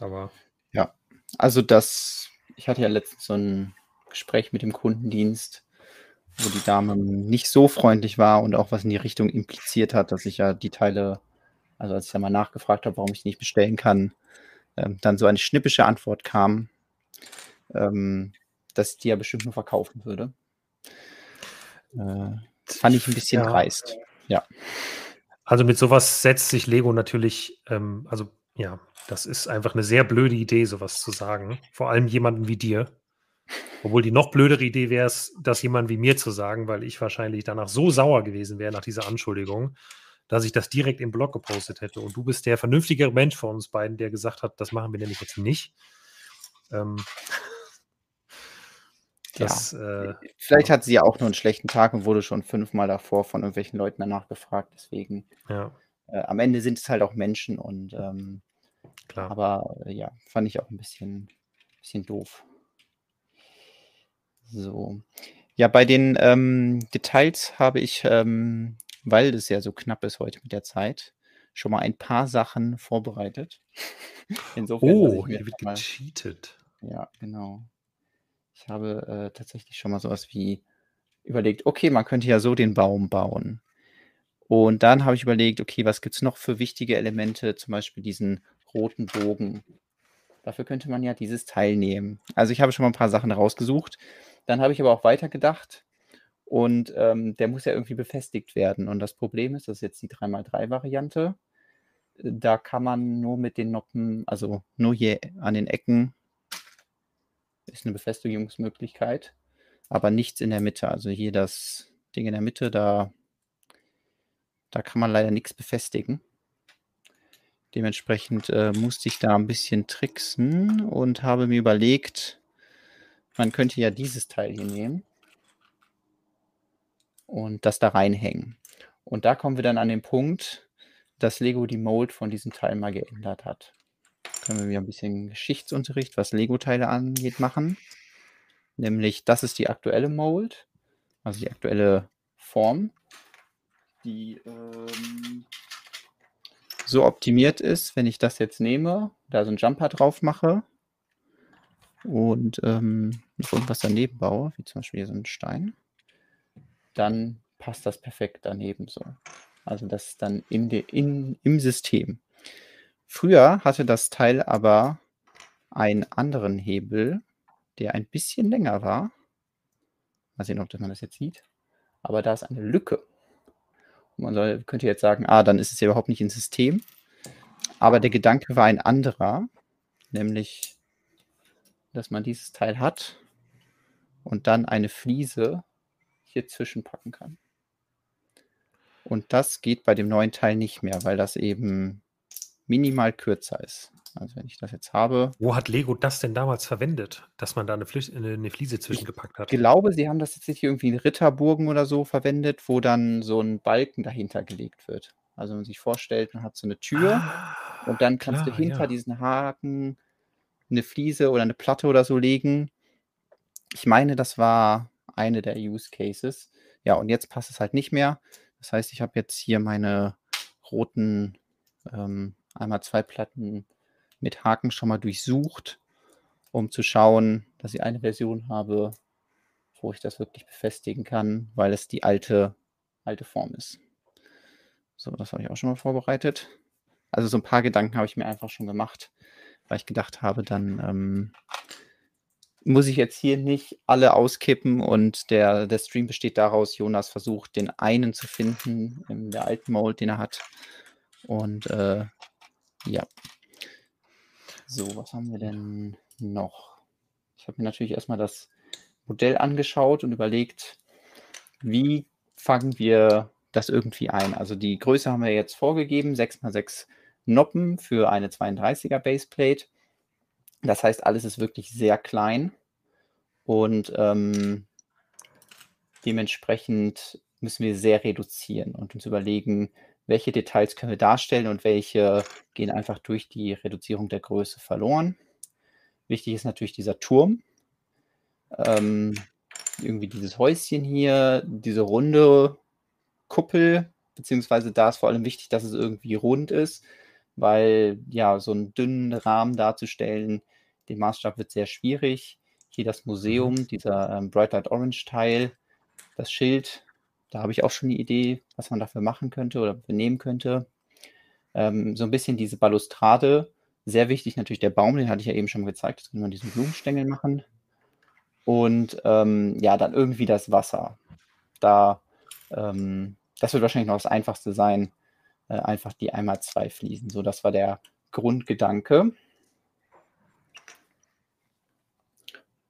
Aber
Ja, also das ich hatte ja letztens so 'n Gespräch mit dem Kundendienst, wo die Dame nicht so freundlich war und auch was in die Richtung impliziert hat, dass ich ja die Teile also, als ich da mal nachgefragt habe, warum ich die nicht bestellen kann, ähm, dann so eine schnippische Antwort kam, ähm, dass ich die ja bestimmt nur verkaufen würde. Äh, fand ich 'n bisschen
Ja.
dreist. Ja.
Also, mit so was setzt sich Lego natürlich ähm, also, ja, das ist einfach 'ne sehr blöde Idee, so was zu sagen, vor allem jemandem wie dir. Obwohl die noch blödere Idee wäre es, das jemandem wie mir zu sagen, weil ich wahrscheinlich danach so sauer gewesen wäre nach dieser Anschuldigung, dass ich das direkt im Blog gepostet hätte. Und du bist der vernünftigere Mensch von uns beiden, der gesagt hat: „Das machen wir nämlich jetzt nicht.“ Ähm <laughs>
Ja.
das, äh
Vielleicht
ja.
hat sie ja auch nur 'n schlechten Tag und wurde schon fünfmal davor von irgendwelchen Leuten danach befragt, deswegen
Ja.
äh, am Ende sind es halt auch Menschen und, ähm
Klar.
aber, äh, ja, fand ich auch 'n bisschen bisschen doof. So. Ja, bei den, ähm, Details habe ich, ähm, weil es ja so knapp ist heute mit der Zeit, schon mal ein paar Sachen vorbereitet. <laughs> Insofern,
Oh, hier wird
mal
gecheatet.
Ja, genau. Ich habe, äh, tatsächlich schon mal so was wie überlegt: „Okay, man könnte ja so den Baum bauen.“ Und dann habe ich überlegt: „Okay, was gibt's noch für wichtige Elemente?“ Zum Beispiel diesen roten Bogen. Dafür könnte man ja dieses Teil nehmen. Also, ich habe schon mal 'n paar Sachen rausgesucht. Dann habe ich aber auch weitergedacht und, ähm, der muss ja irgendwie befestigt werden. Und das Problem ist, das ist jetzt die 3x3-Variante. Äh, da kann man nur mit den Noppen also, nur hier an den Ecken ist 'ne Befestigungsmöglichkeit, aber nichts in der Mitte. Also, hier das Ding in der Mitte, da da kann man leider nix befestigen. Dementsprechend, äh, musste ich da 'n bisschen tricksen und habe mir überlegt, man könnte ja dieses Teil hier nehmen und das da reinhängen. Und da kommen wir dann an den Punkt, dass Lego die Mold von diesem Teil mal geändert hat. können wir ein bisschen Geschichtsunterricht, was Lego-Teile angeht, machen. Nämlich, das ist die aktuelle Mold, also die aktuelle Form, die ähm, so optimiert ist, wenn ich das jetzt nehme, da so ein Jumper drauf mache und ähm, noch irgendwas daneben baue, wie zum Beispiel hier so ein Stein, dann passt das perfekt daneben so. Also das ist dann in de, in, im System. Früher hatte das Teil aber einen anderen Hebel, der ein bisschen länger war. Mal sehen, ob man das jetzt sieht. Aber da ist eine Lücke. Man soll, könnte jetzt sagen, ah, dann ist es ja überhaupt nicht ein System. Aber der Gedanke war ein anderer, nämlich, dass man dieses Teil hat und dann eine Fliese hier zwischenpacken kann. Und das geht bei dem neuen Teil nicht mehr, weil das eben minimal kürzer ist. Also wenn ich das jetzt habe.
Wo hat Lego das denn damals verwendet, dass man da eine, Flü eine Fliese zwischengepackt hat?
Ich glaube, sie haben das jetzt nicht irgendwie in Ritterburgen oder so verwendet, wo dann so ein Balken dahinter gelegt wird. Also wenn man sich vorstellt, man hat so eine Tür ah, und dann kannst klar, du hinter ja. diesen Haken eine Fliese oder eine Platte oder so legen. Ich meine, das war eine der Use Cases. Ja, und jetzt passt es halt nicht mehr. Das heißt, ich habe jetzt hier meine roten ähm, einmal zwei Platten mit Haken schon mal durchsucht, um zu schauen, dass ich eine Version habe, wo ich das wirklich befestigen kann, weil es die alte, alte Form ist. So, das habe ich auch schon mal vorbereitet. Also so ein paar Gedanken habe ich mir einfach schon gemacht, weil ich gedacht habe, dann ähm, muss ich jetzt hier nicht alle auskippen und der, der Stream besteht daraus, Jonas versucht, den einen zu finden in der alten Mold, den er hat. Und äh, ja. So, was haben wir denn noch? Ich habe mir natürlich erstmal das Modell angeschaut und überlegt, wie fangen wir das irgendwie ein? Also die Größe haben wir jetzt vorgegeben, 6x6 Noppen für eine 32er Baseplate. Das heißt, alles ist wirklich sehr klein und ähm, dementsprechend müssen wir sehr reduzieren und uns überlegen, welche Details können wir darstellen und welche gehen einfach durch die Reduzierung der Größe verloren. Wichtig ist natürlich dieser Turm. Ähm, irgendwie dieses Häuschen hier, diese runde Kuppel, beziehungsweise da ist vor allem wichtig, dass es irgendwie rund ist, weil ja, so einen dünnen Rahmen darzustellen, den Maßstab wird sehr schwierig. Hier das Museum, mhm. dieser ähm, Bright Light Orange Teil, das Schild, da habe ich auch schon eine Idee, was man dafür machen könnte oder benehmen könnte. Ähm, so ein bisschen diese Balustrade. Sehr wichtig natürlich der Baum, den hatte ich ja eben schon gezeigt. Das können wir diesen Blumenstängel machen. Und ähm, ja, dann irgendwie das Wasser. Da, ähm, das wird wahrscheinlich noch das Einfachste sein. Äh, einfach die einmal zwei Fliesen. So, das war der Grundgedanke.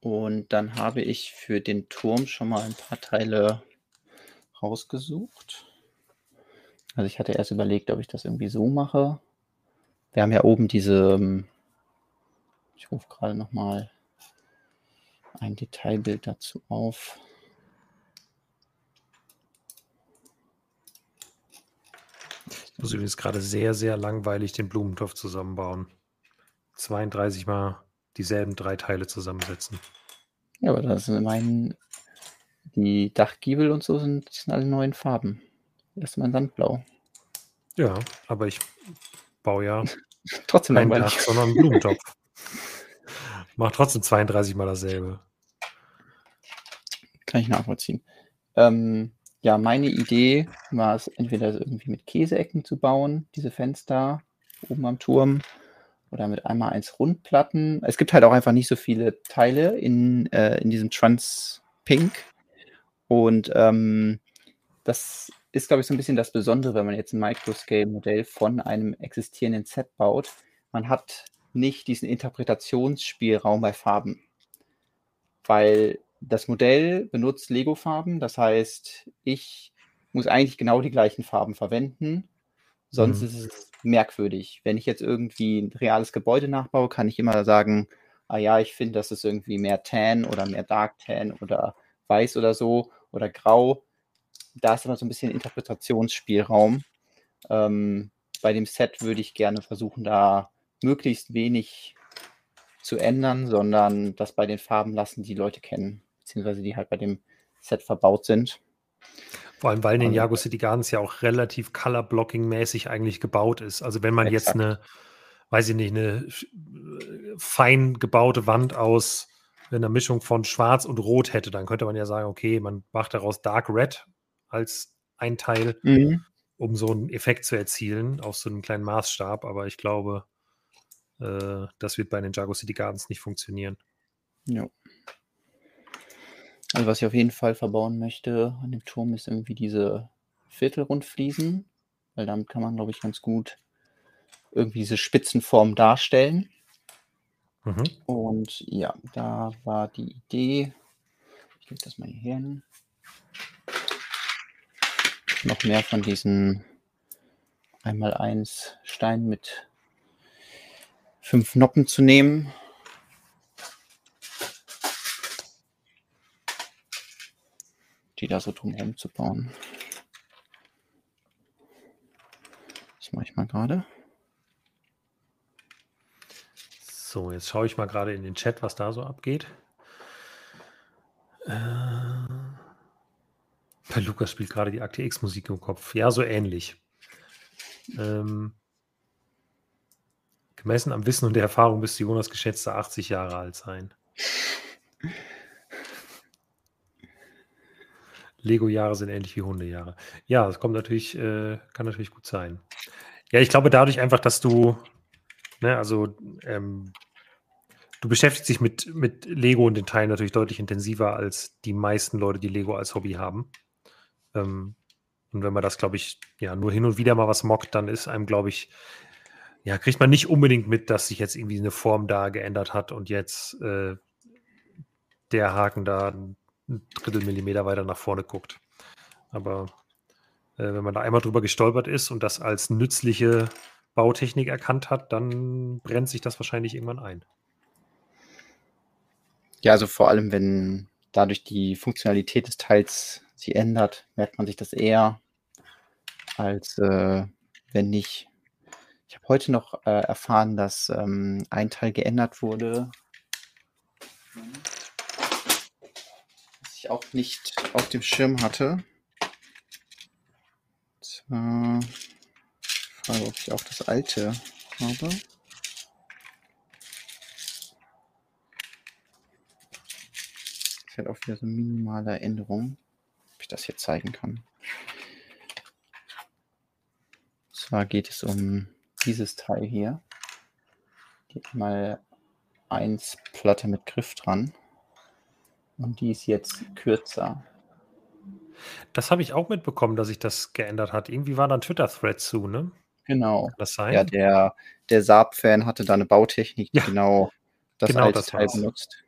Und dann habe ich für den Turm schon mal ein paar Teile rausgesucht. Also ich hatte erst überlegt, ob ich das irgendwie so mache. Wir haben ja oben diese, ähm, ich rufe gerade noch mal ein Detailbild dazu auf.
Ich muss übrigens gerade sehr, sehr langweilig den Blumentopf zusammenbauen. 32 Mal dieselben drei Teile zusammensetzen.
Ja, aber das ist immerhin die Dachgiebel und so sind, sind alle neuen Farben. Erstmal in Sandblau.
Ja, aber ich baue ja <laughs>
trotzdem
kein Dach, sondern einen Blumentopf. <laughs> Mach trotzdem 32 mal dasselbe.
Kann ich nachvollziehen. Ähm, ja, meine Idee war es, entweder irgendwie mit Käseecken zu bauen, diese Fenster oben am Turm, oder mit einmal eins Rundplatten. Es gibt halt auch einfach nicht so viele Teile in, äh, in diesem Trans Pink. Und ähm, das ist, glaube ich, so ein bisschen das Besondere, wenn man jetzt ein Microscale-Modell von einem existierenden Set baut. Man hat nicht diesen Interpretationsspielraum bei Farben, weil das Modell benutzt Lego-Farben. Das heißt, ich muss eigentlich genau die gleichen Farben verwenden. Sonst mhm. ist es merkwürdig. Wenn ich jetzt irgendwie ein reales Gebäude nachbaue, kann ich immer sagen, ah ja, ich finde, das ist irgendwie mehr Tan oder mehr Dark Tan oder weiß oder so oder grau. Da ist immer so ein bisschen Interpretationsspielraum. Ähm, bei dem Set würde ich gerne versuchen, da möglichst wenig zu ändern, sondern das bei den Farben lassen, die Leute kennen, beziehungsweise die halt bei dem Set verbaut sind.
Vor allem, weil in den Jago City Gardens ja auch relativ Color-Blocking-mäßig eigentlich gebaut ist. Also wenn man Exakt. jetzt eine, weiß ich nicht, eine äh, fein gebaute Wand aus einer Mischung von Schwarz und Rot hätte, dann könnte man ja sagen, okay, man macht daraus Dark Red als ein Teil, mhm. um so einen Effekt zu erzielen auf so einem kleinen Maßstab. Aber ich glaube, äh, das wird bei den Jago City Gardens nicht funktionieren.
Ja. Also was ich auf jeden Fall verbauen möchte an dem Turm ist irgendwie diese Viertelrundfliesen, weil damit kann man, glaube ich, ganz gut irgendwie diese Spitzenform darstellen. Mhm. Und ja, da war die Idee, ich gebe das mal hier hin, noch mehr von diesen einmal eins Steinen mit fünf Noppen zu nehmen. Die da so drumherum zu bauen. Das mache ich mal gerade.
So, jetzt schaue ich mal gerade in den Chat, was da so abgeht. Äh, bei Lukas spielt gerade die Akte X-Musik im Kopf. Ja, so ähnlich. Ähm, Gemessen am Wissen und der Erfahrung müsste Jonas geschätzte 80 Jahre alt sein. Lego-Jahre sind ähnlich wie Hundejahre. Ja, das kommt natürlich, äh, kann natürlich gut sein. Ja, ich glaube dadurch einfach, dass du, ne, also ähm, du beschäftigst dich mit, mit Lego und den Teilen natürlich deutlich intensiver als die meisten Leute, die Lego als Hobby haben. Ähm, und wenn man das, glaube ich, ja, nur hin und wieder mal was mockt, dann ist einem, glaube ich, ja, kriegt man nicht unbedingt mit, dass sich jetzt irgendwie eine Form da geändert hat und jetzt äh, der Haken da ein Drittel Millimeter weiter nach vorne guckt. Aber äh, wenn man da einmal drüber gestolpert ist und das als nützliche Bautechnik erkannt hat, dann brennt sich das wahrscheinlich irgendwann ein.
Ja, also vor allem, wenn dadurch die Funktionalität des Teils sich ändert, merkt man sich das eher, als äh, wenn nicht. Ich habe heute noch äh, erfahren, dass ähm, ein Teil geändert wurde, was ich auch nicht auf dem Schirm hatte. Zwar Frage, ob ich auch das alte habe. Das ist halt auch wieder so minimale Änderung, ob ich das hier zeigen kann. Und zwar geht es um dieses Teil hier. Geht mal eins Platte mit Griff dran. Und die ist jetzt kürzer.
Das habe ich auch mitbekommen, dass sich das geändert hat. Irgendwie war da ein Twitter-Thread zu, ne?
Genau. Kann das sein? Ja, der, der Saab-Fan hatte da eine Bautechnik, die ja, genau das genau alte das Teil benutzt.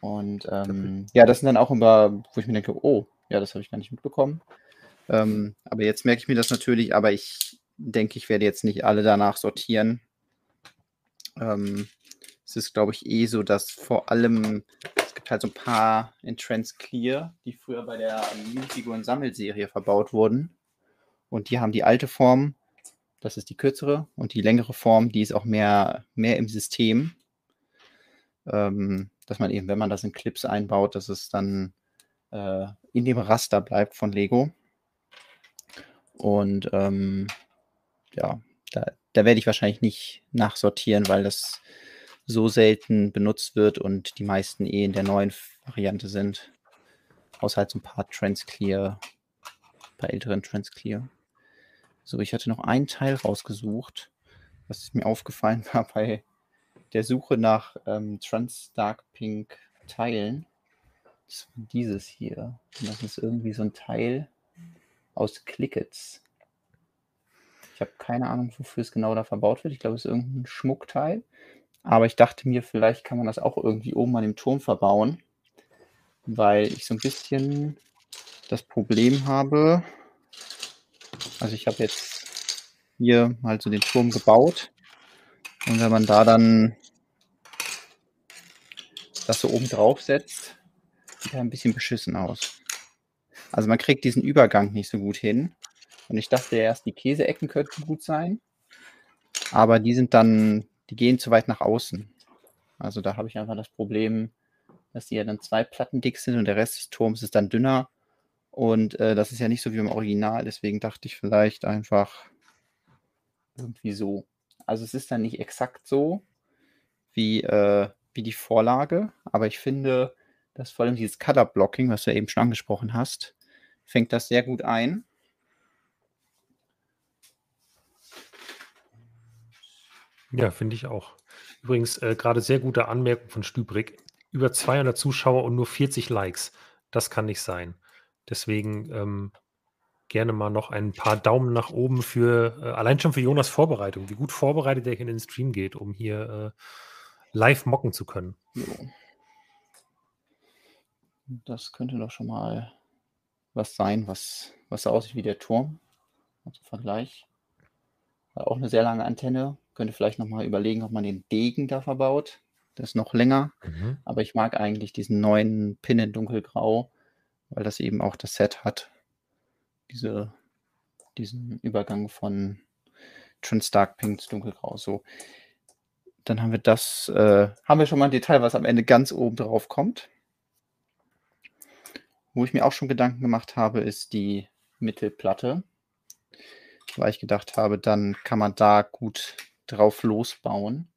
Und ähm, ja, das sind dann auch immer, wo ich mir denke, oh, ja, das habe ich gar nicht mitbekommen. Ähm, aber jetzt merke ich mir das natürlich, aber ich denke, ich werde jetzt nicht alle danach sortieren. Ähm, es ist, glaube ich, eh so, dass vor allem, es gibt halt so ein paar in Trans Clear, die früher bei der Minifiguren-Sammelserie verbaut wurden. Und die haben die alte Form, das ist die kürzere, und die längere Form, die ist auch mehr, mehr im System. Ähm, dass man eben, wenn man das in Clips einbaut, dass es dann äh, in dem Raster bleibt von Lego. Und ähm, ja, da, da werde ich wahrscheinlich nicht nachsortieren, weil das so selten benutzt wird und die meisten eh in der neuen Variante sind. Außer halt so ein paar Transclear, bei älteren Transclear. So, ich hatte noch einen Teil rausgesucht, was mir <laughs> aufgefallen war bei der Suche nach ähm, Trans Dark Pink Teilen. Das war dieses hier. Und das ist irgendwie so ein Teil aus Clickets. Ich habe keine Ahnung, wofür es genau da verbaut wird. Ich glaube, es ist irgendein Schmuckteil. Aber ich dachte mir, vielleicht kann man das auch irgendwie oben an dem Turm verbauen, weil ich so ein bisschen das Problem habe. Also ich habe jetzt hier mal so den Turm gebaut. Und wenn man da dann das so oben drauf setzt, sieht er ein bisschen beschissen aus. Also man kriegt diesen Übergang nicht so gut hin. Und ich dachte erst, die Käseecken könnten gut sein. Aber die sind dann, die gehen zu weit nach außen. Also da habe ich einfach das Problem, dass die ja dann zwei Platten dick sind und der Rest des Turms ist dann dünner. Und äh, das ist ja nicht so wie im Original, deswegen dachte ich vielleicht einfach irgendwie so. Also es ist dann nicht exakt so wie, äh, wie die Vorlage, aber ich finde, dass vor allem dieses Color-Blocking, was du ja eben schon angesprochen hast, fängt das sehr gut ein.
Ja, finde ich auch. Übrigens, äh, gerade sehr gute Anmerkung von Stübrig. Über 200 Zuschauer und nur 40 Likes. Das kann nicht sein. Deswegen ähm, gerne mal noch ein paar Daumen nach oben für, äh, allein schon für Jonas Vorbereitung, wie gut vorbereitet er hier in den Stream geht, um hier äh, live mocken zu können.
Das könnte doch schon mal was sein, was, was aussieht wie der Turm. Also Vergleich. Auch eine sehr lange Antenne. Könnte vielleicht nochmal überlegen, ob man den Degen da verbaut. Das ist noch länger. Mhm. Aber ich mag eigentlich diesen neuen Pin in dunkelgrau, weil das eben auch das Set hat. Diese, diesen Übergang von Trans Dark Pink zu dunkelgrau. So. Dann haben wir das, äh, haben wir schon mal ein Detail, was am Ende ganz oben drauf kommt. Wo ich mir auch schon Gedanken gemacht habe, ist die Mittelplatte, weil ich gedacht habe, dann kann man da gut drauf losbauen,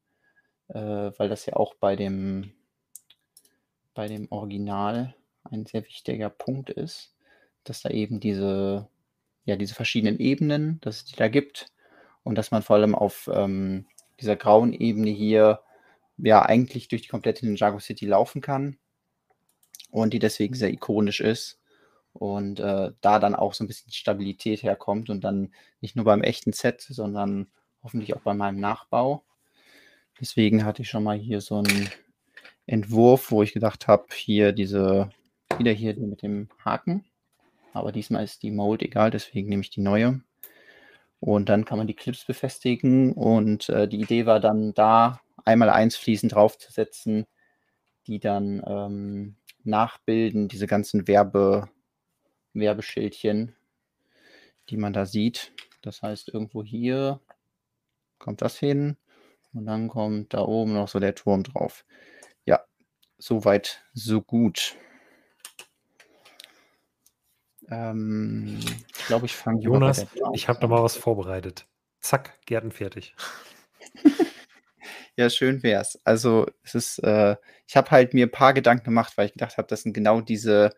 äh, weil das ja auch bei dem, bei dem Original ein sehr wichtiger Punkt ist, dass da eben diese, ja, diese verschiedenen Ebenen, dass es die da gibt und dass man vor allem auf ähm, dieser grauen Ebene hier ja eigentlich durch die komplette Ninjago City laufen kann und die deswegen sehr ikonisch ist und äh, da dann auch so ein bisschen Stabilität herkommt und dann nicht nur beim echten Set, sondern hoffentlich auch bei meinem Nachbau. Deswegen hatte ich schon mal hier so einen Entwurf, wo ich gedacht habe, hier diese, wieder hier mit dem Haken. Aber diesmal ist die Mold egal, deswegen nehme ich die neue. Und dann kann man die Clips befestigen. Und äh, die Idee war dann da einmal eins Fliesen draufzusetzen, die dann ähm, nachbilden, diese ganzen Werbe, Werbeschildchen, die man da sieht. Das heißt, irgendwo hier kommt das hin und dann kommt da oben noch so der Turm drauf. Ja, soweit, so gut.
Ähm, ich glaube, ich fange Jonas, ich habe da mal was vorbereitet. Zack, Gärten fertig. <laughs>
Ja, schön wär's. Also, es ist, äh, ich habe halt mir ein paar Gedanken gemacht, weil ich gedacht habe, das sind genau diese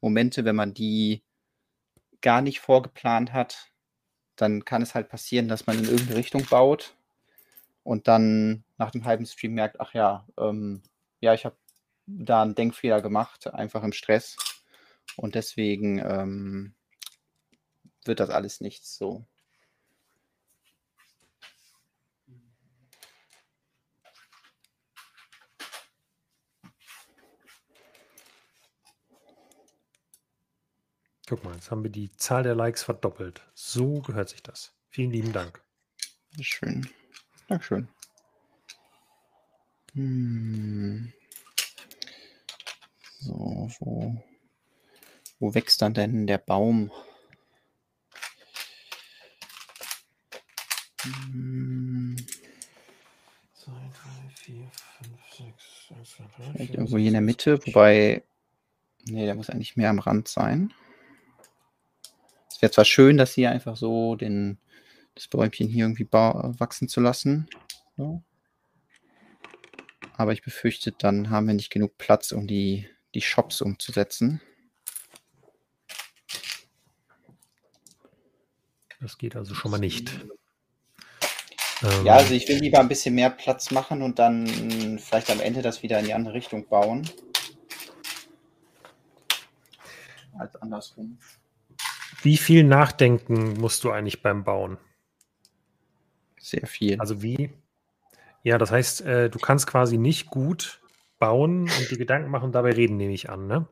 Momente, wenn man die gar nicht vorgeplant hat, dann kann es halt passieren, dass man in irgendeine Richtung baut und dann nach dem halben Stream merkt, ach ja, ähm, ja, ich habe da einen Denkfehler gemacht, einfach im Stress. Und deswegen ähm, wird das alles nichts so.
Guck mal, jetzt haben wir die Zahl der Likes verdoppelt. So gehört sich das. Vielen lieben Dank.
Schön. Dankeschön. Hm. So, wo, wo wächst dann denn der Baum? Hm. 2, 3, 4, 5, 6, 7, 8, 9, Irgendwo hier in der Mitte, wobei. Nee, der muss eigentlich mehr am Rand sein wäre zwar schön, das hier einfach so den, das Bäumchen hier irgendwie wachsen zu lassen. So. Aber ich befürchte, dann haben wir nicht genug Platz, um die, die Shops umzusetzen.
Das geht also schon mal nicht.
Ja, also ich will lieber ein bisschen mehr Platz machen und dann vielleicht am Ende das wieder in die andere Richtung bauen. Als andersrum.
Wie viel nachdenken musst du eigentlich beim Bauen?
Sehr viel.
Also wie? Ja, das heißt, äh, du kannst quasi nicht gut bauen und die Gedanken machen und dabei reden, nehme ich an, ne?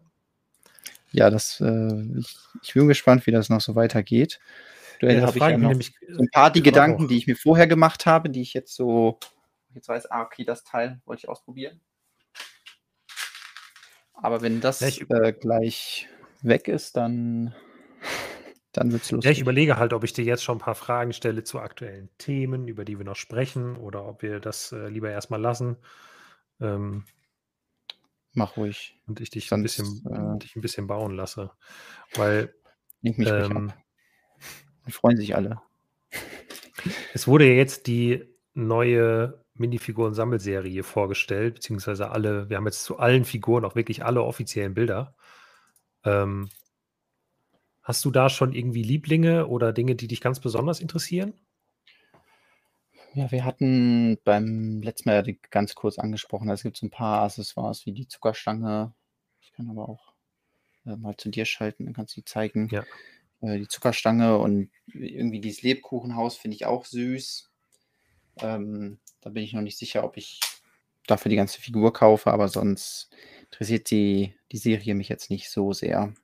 Ja, das, äh, ich, ich, bin gespannt, wie das noch so weitergeht. Da ja, habe ich ja noch nämlich, ein paar die Gedanken, auch. die ich mir vorher gemacht habe, die ich jetzt so, jetzt weiß, ah, okay, das Teil wollte ich ausprobieren. Aber wenn das ja, ich, äh, gleich weg ist, dann <laughs> Dann wird's lustig.
Ja, ich überlege halt, ob ich dir jetzt schon ein paar Fragen stelle zu aktuellen Themen, über die wir noch sprechen, oder ob wir das äh, lieber erstmal lassen. Ähm,
Mach ruhig.
und ich dich
Sonst,
ein bisschen,
äh,
dich ein bisschen bauen lasse. Weil
Lenk mich
ähm,
ab. Dann freuen sich alle.
es wurde ja jetzt die neue Minifiguren-Sammelserie vorgestellt, beziehungsweise alle, wir haben jetzt zu allen Figuren auch wirklich alle offiziellen Bilder. Ähm, hast du da schon irgendwie Lieblinge oder Dinge, die dich ganz besonders interessieren?
Ja, wir hatten beim letzten Mal ja die ganz kurz angesprochen, es gibt so ein paar Accessoires wie die Zuckerstange. Ich kann aber auch äh, mal zu dir schalten, dann kannst du die zeigen.
Ja.
Äh, die Zuckerstange und irgendwie dieses Lebkuchenhaus finde ich auch süß. Ähm, da bin ich noch nicht sicher, ob ich dafür die ganze Figur kaufe, aber sonst interessiert die, die Serie mich jetzt nicht so sehr.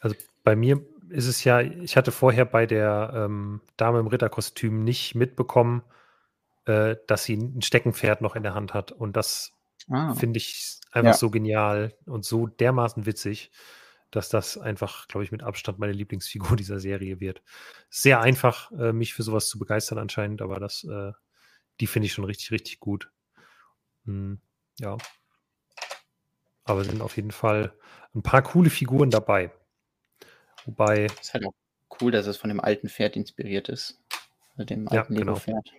Also bei mir ist es ja, ich hatte vorher bei der ähm, Dame im Ritterkostüm nicht mitbekommen, äh, dass sie ein Steckenpferd noch in der Hand hat. Und das
Ah,
finde ich einfach
Ja.
so genial und so dermaßen witzig, dass das einfach, glaube ich, mit Abstand meine Lieblingsfigur <laughs> dieser Serie wird. Sehr einfach, äh, mich für sowas zu begeistern anscheinend, aber das, äh, die finde ich schon richtig, richtig gut. Hm, ja. Aber es sind auf jeden Fall ein paar coole Figuren dabei. Wobei,
ist halt auch cool, dass es von dem alten Pferd inspiriert ist. Also dem
Ja,
alten
genau.
Lego-Pferd.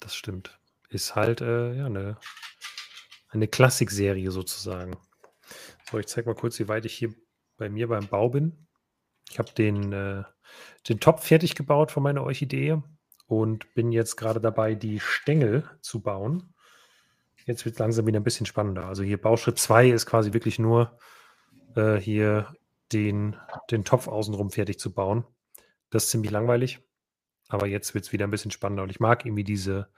das stimmt. Ist halt äh, ja, eine, eine Klassikserie sozusagen. So, ich zeige mal kurz, wie weit ich hier bei mir beim Bau bin. Ich habe den, äh, den Topf fertig gebaut von meiner Orchidee und bin jetzt gerade dabei, die Stängel zu bauen. Jetzt wird es langsam wieder ein bisschen spannender. Also hier Bauschritt 2 ist quasi wirklich nur äh, hier den, den Topf außenrum fertig zu bauen. Das ist ziemlich langweilig. Aber jetzt wird es wieder ein bisschen spannender. Und ich mag irgendwie diese,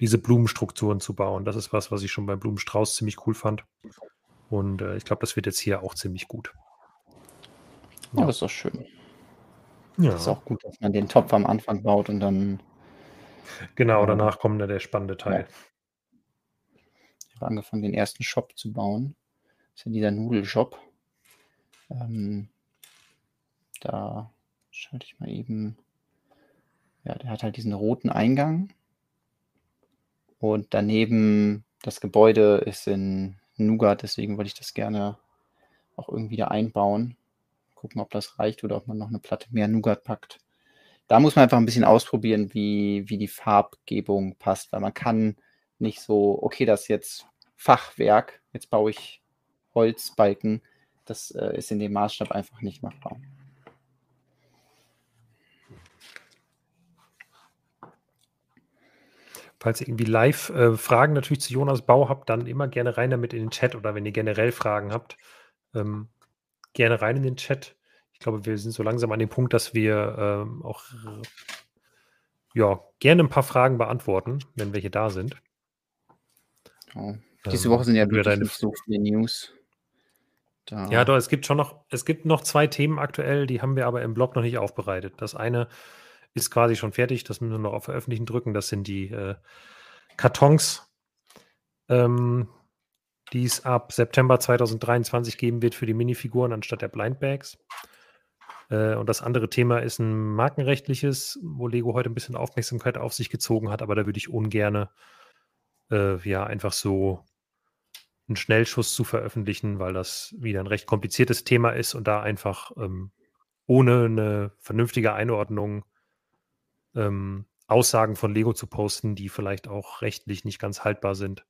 diese Blumenstrukturen zu bauen. Das ist was, was ich schon beim Blumenstrauß ziemlich cool fand. Und äh, ich glaube, das wird jetzt hier auch ziemlich gut.
Ja, das ist doch schön.
Ja,
Ist auch gut, dass man den Topf am Anfang baut und dann
genau.
Ja.
Danach kommt dann der spannende Teil.
ich habe angefangen, den ersten Shop zu bauen. Das ist ja dieser Nudelshop. Ähm, da schalte ich mal eben. Ja, der hat halt diesen roten Eingang. Und daneben das Gebäude ist in Nougat, deswegen wollte ich das gerne auch irgendwie da einbauen. Gucken, ob das reicht oder ob man noch eine Platte mehr Nougat packt. Da muss man einfach ein bisschen ausprobieren, wie, wie die Farbgebung passt, weil man kann nicht so, okay, das ist jetzt Fachwerk, jetzt baue ich Holzbalken. Das äh, ist in dem Maßstab einfach nicht machbar.
Falls ihr irgendwie Live-Fragen natürlich zu Jonas Bau habt, dann immer gerne rein damit in den Chat oder wenn ihr generell Fragen habt, ähm, gerne rein in den Chat. Ich glaube, wir sind so langsam an dem Punkt, dass wir ähm, auch äh, ja, gerne ein paar Fragen beantworten, wenn welche da sind.
Genau. Diese
Ähm,
Woche sind ja wirklich
deine-
nicht so viele News. Da,
Ja, doch, es gibt schon noch, es gibt noch zwei Themen aktuell, die haben wir aber im Blog noch nicht aufbereitet. Das eine ist quasi schon fertig, das müssen wir noch auf Veröffentlichen drücken. Das sind die äh, Kartons, ähm, die es ab September 2023 geben wird für die Minifiguren anstatt der Blindbags. Äh, und das andere Thema ist ein markenrechtliches, wo Lego heute ein bisschen Aufmerksamkeit auf sich gezogen hat, aber da würde ich ungerne äh, ja einfach so einen Schnellschuss zu veröffentlichen, weil das wieder ein recht kompliziertes Thema ist und da einfach ähm, ohne eine vernünftige Einordnung ähm, Aussagen von Lego zu posten, die vielleicht auch rechtlich nicht ganz haltbar sind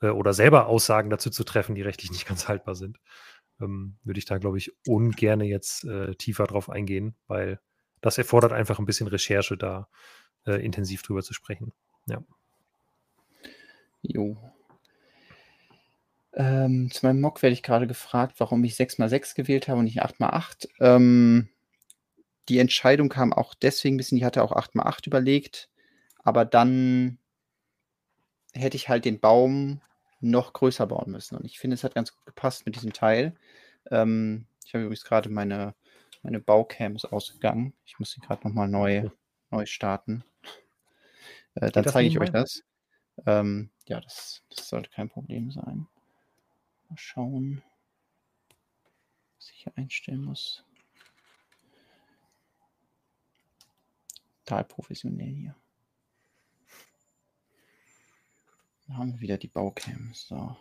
äh, oder selber Aussagen dazu zu treffen, die rechtlich <laughs> nicht ganz haltbar sind, ähm, würde ich da, glaube ich, ungerne jetzt äh, tiefer drauf eingehen, weil das erfordert einfach ein bisschen Recherche, da äh, intensiv drüber zu sprechen.
Jo. Ähm, zu meinem Mock werde ich gerade gefragt, warum ich 6x6 gewählt habe und nicht 8x8. Ähm, die Entscheidung kam auch deswegen ein bisschen, ich hatte auch 8x8 überlegt, aber dann hätte ich halt den Baum noch größer bauen müssen. Und ich finde, es hat ganz gut gepasst mit diesem Teil. Ähm, ich habe übrigens gerade meine, meine Baucam ist ausgegangen. Ich muss sie gerade nochmal neu, neu starten. Äh, dann zeige ich euch das. Ähm, ja, das, das sollte kein Problem sein. Mal schauen, was ich hier einstellen muss. Total professionell hier. Da haben wir wieder die Baucam. So.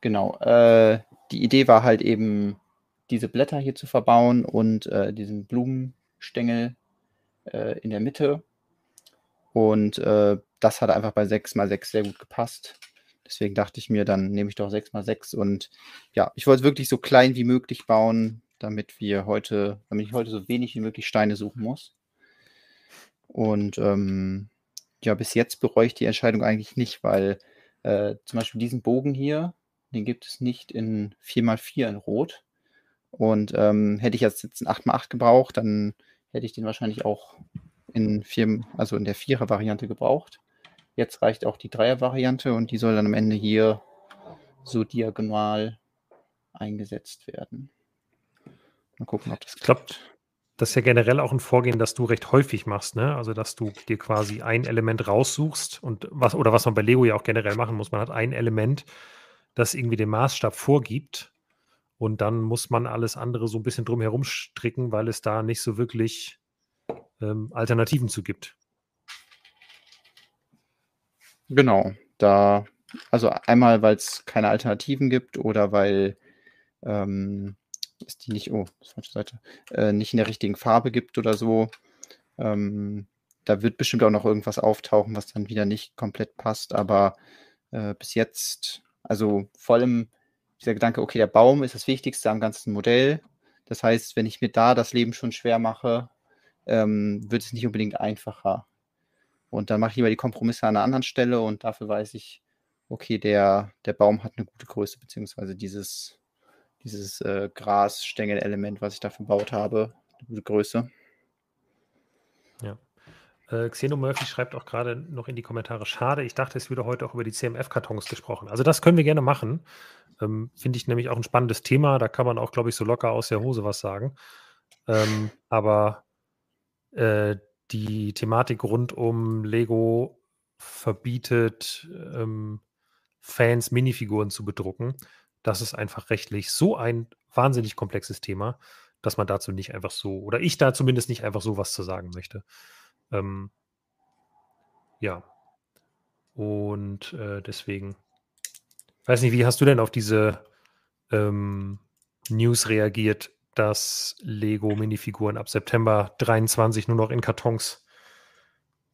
Genau. Äh, die Idee war halt eben, diese Blätter hier zu verbauen und äh, diesen Blumenstängel äh, in der Mitte. Und äh, das hat einfach bei 6x6 sehr gut gepasst. Deswegen dachte ich mir, dann nehme ich doch 6x6 und ja, ich wollte es wirklich so klein wie möglich bauen, damit wir heute, damit ich heute so wenig wie möglich Steine suchen muss. Und ähm, ja, bis jetzt bereue ich die Entscheidung eigentlich nicht, weil äh, zum Beispiel diesen Bogen hier, den gibt es nicht in 4x4 in Rot. Und ähm, hätte ich jetzt, jetzt einen 8x8 gebraucht, dann hätte ich den wahrscheinlich auch in vier, also in der Vierer-Variante gebraucht. Jetzt reicht auch die Dreier-Variante und die soll dann am Ende hier so diagonal eingesetzt werden.
Mal gucken, ob das klappt. Das ist ja generell auch ein Vorgehen, das du recht häufig machst, ne? Also, dass du dir quasi ein Element raussuchst und was, oder was man bei Lego ja auch generell machen muss, man hat ein Element, das irgendwie den Maßstab vorgibt und dann muss man alles andere so ein bisschen drumherum stricken, weil es da nicht so wirklich ähm, Alternativen zu gibt.
Genau, da, also einmal, weil es keine Alternativen gibt oder weil ähm, es die nicht, oh, falsche Seite, äh, nicht in der richtigen Farbe gibt oder so. Ähm, da wird bestimmt auch noch irgendwas auftauchen, was dann wieder nicht komplett passt, aber äh, bis jetzt, also vor allem dieser Gedanke, okay, der Baum ist das Wichtigste am ganzen Modell. Das heißt, wenn ich mir da das Leben schon schwer mache, ähm, wird es nicht unbedingt einfacher. Und dann mache ich lieber die Kompromisse an einer anderen Stelle und dafür weiß ich, okay, der, der Baum hat eine gute Größe, beziehungsweise dieses, dieses äh, Grasstängel-Element, was ich da verbaut habe, eine gute Größe.
Ja. Äh, Xeno Murphy schreibt auch gerade noch in die Kommentare, schade, ich dachte, es würde heute auch über die CMF-Kartons gesprochen. Also das können wir gerne machen. Ähm, Finde ich nämlich auch ein spannendes Thema. Da kann man auch, glaube ich, so locker aus der Hose was sagen. Ähm, aber äh, die Thematik rund um Lego verbietet ähm, Fans Minifiguren zu bedrucken. Das ist einfach rechtlich so ein wahnsinnig komplexes Thema, dass man dazu nicht einfach so, oder ich da zumindest nicht einfach so was zu sagen möchte. Ähm, ja. Und äh, deswegen, weiß nicht, wie hast du denn auf diese ähm, News reagiert, dass Lego Minifiguren ab September 23 nur noch in Kartons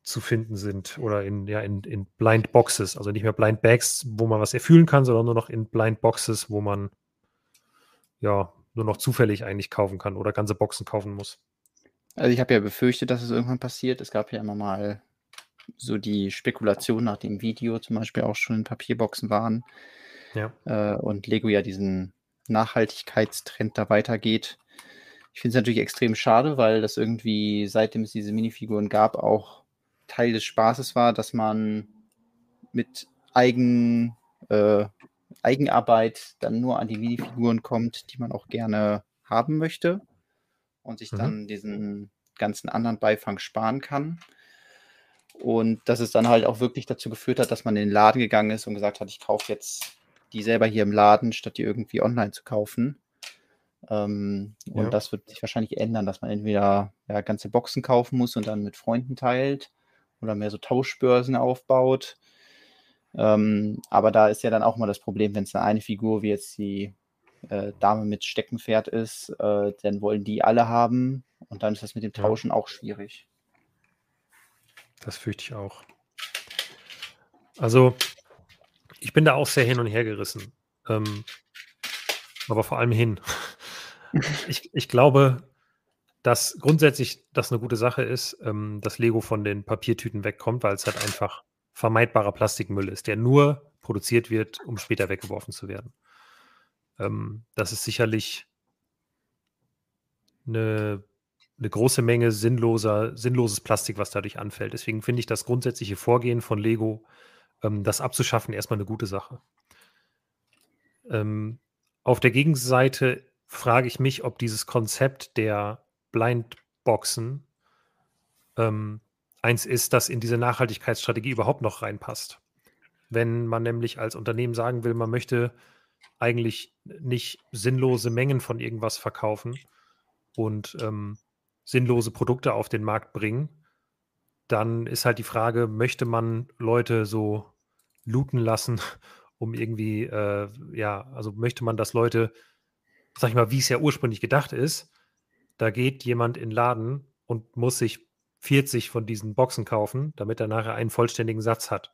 zu finden sind oder in, ja, in, in Blind Boxes, also nicht mehr Blind Bags, wo man was erfüllen kann, sondern nur noch in Blind Boxes, wo man ja nur noch zufällig eigentlich kaufen kann oder ganze Boxen kaufen muss.
Also ich habe ja befürchtet, dass es irgendwann passiert. Es gab ja immer mal so die Spekulation nach dem Video zum Beispiel auch schon in Papierboxen waren. Ja. Äh, und Lego ja diesen Nachhaltigkeitstrend da weitergeht. Ich finde es natürlich extrem schade, weil das irgendwie, seitdem es diese Minifiguren gab, auch Teil des Spaßes war, dass man mit Eigen, äh, Eigenarbeit dann nur an die Minifiguren kommt, die man auch gerne haben möchte und sich mhm. dann diesen ganzen anderen Beifang sparen kann. Und dass es dann halt auch wirklich dazu geführt hat, dass man in den Laden gegangen ist und gesagt hat, ich kaufe jetzt die selber hier im Laden, statt die irgendwie online zu kaufen. Ähm, ja. Und das wird sich wahrscheinlich ändern, dass man entweder ja, ganze Boxen kaufen muss und dann mit Freunden teilt oder mehr so Tauschbörsen aufbaut. Ähm, aber da ist ja dann auch mal das Problem, wenn es eine, Figur wie jetzt die äh, Dame mit Steckenpferd ist, äh, dann wollen die alle haben und dann ist das mit dem Tauschen ja. auch schwierig.
Das fürchte ich auch. Also ich bin da auch sehr hin und her gerissen. Ähm, aber vor allem hin. <laughs> ich, ich glaube, dass grundsätzlich das eine gute Sache ist, ähm, dass Lego von den Papiertüten wegkommt, weil es halt einfach vermeidbarer Plastikmüll ist, der nur produziert wird, um später weggeworfen zu werden. Ähm, das ist sicherlich eine, eine große Menge sinnloser, sinnloses Plastik, was dadurch anfällt. Deswegen finde ich das grundsätzliche Vorgehen von Lego ähm, das abzuschaffen, erstmal eine gute Sache. Ähm, auf der Gegenseite frage ich mich, ob dieses Konzept der Blindboxen ähm, eins ist, das in diese Nachhaltigkeitsstrategie überhaupt noch reinpasst. Wenn man nämlich als Unternehmen sagen will, man möchte eigentlich nicht sinnlose Mengen von irgendwas verkaufen und ähm, sinnlose Produkte auf den Markt bringen, dann ist halt die Frage, möchte man Leute so looten lassen, <laughs> um irgendwie, äh, ja, also möchte man, dass Leute, sag ich mal, wie es ja ursprünglich gedacht ist, da geht jemand in den Laden und muss sich 40 von diesen Boxen kaufen, damit er nachher einen vollständigen Satz hat.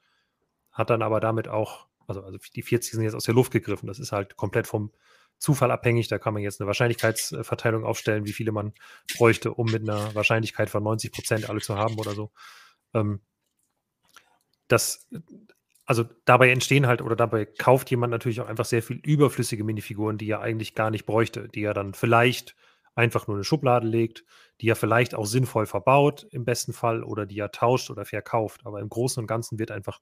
Hat dann aber damit auch, also, also die 40 sind jetzt aus der Luft gegriffen. Das ist halt komplett vom Zufall abhängig. Da kann man jetzt eine Wahrscheinlichkeitsverteilung aufstellen, wie viele man bräuchte, um mit einer Wahrscheinlichkeit von 90 Prozent alle zu haben oder so. Ähm, das, also dabei entstehen halt oder dabei kauft jemand natürlich auch einfach sehr viel überflüssige Minifiguren, die er eigentlich gar nicht bräuchte, die er dann vielleicht einfach nur eine Schublade legt, die er vielleicht auch sinnvoll verbaut im besten Fall oder die er tauscht oder verkauft. Aber im Großen und Ganzen wird einfach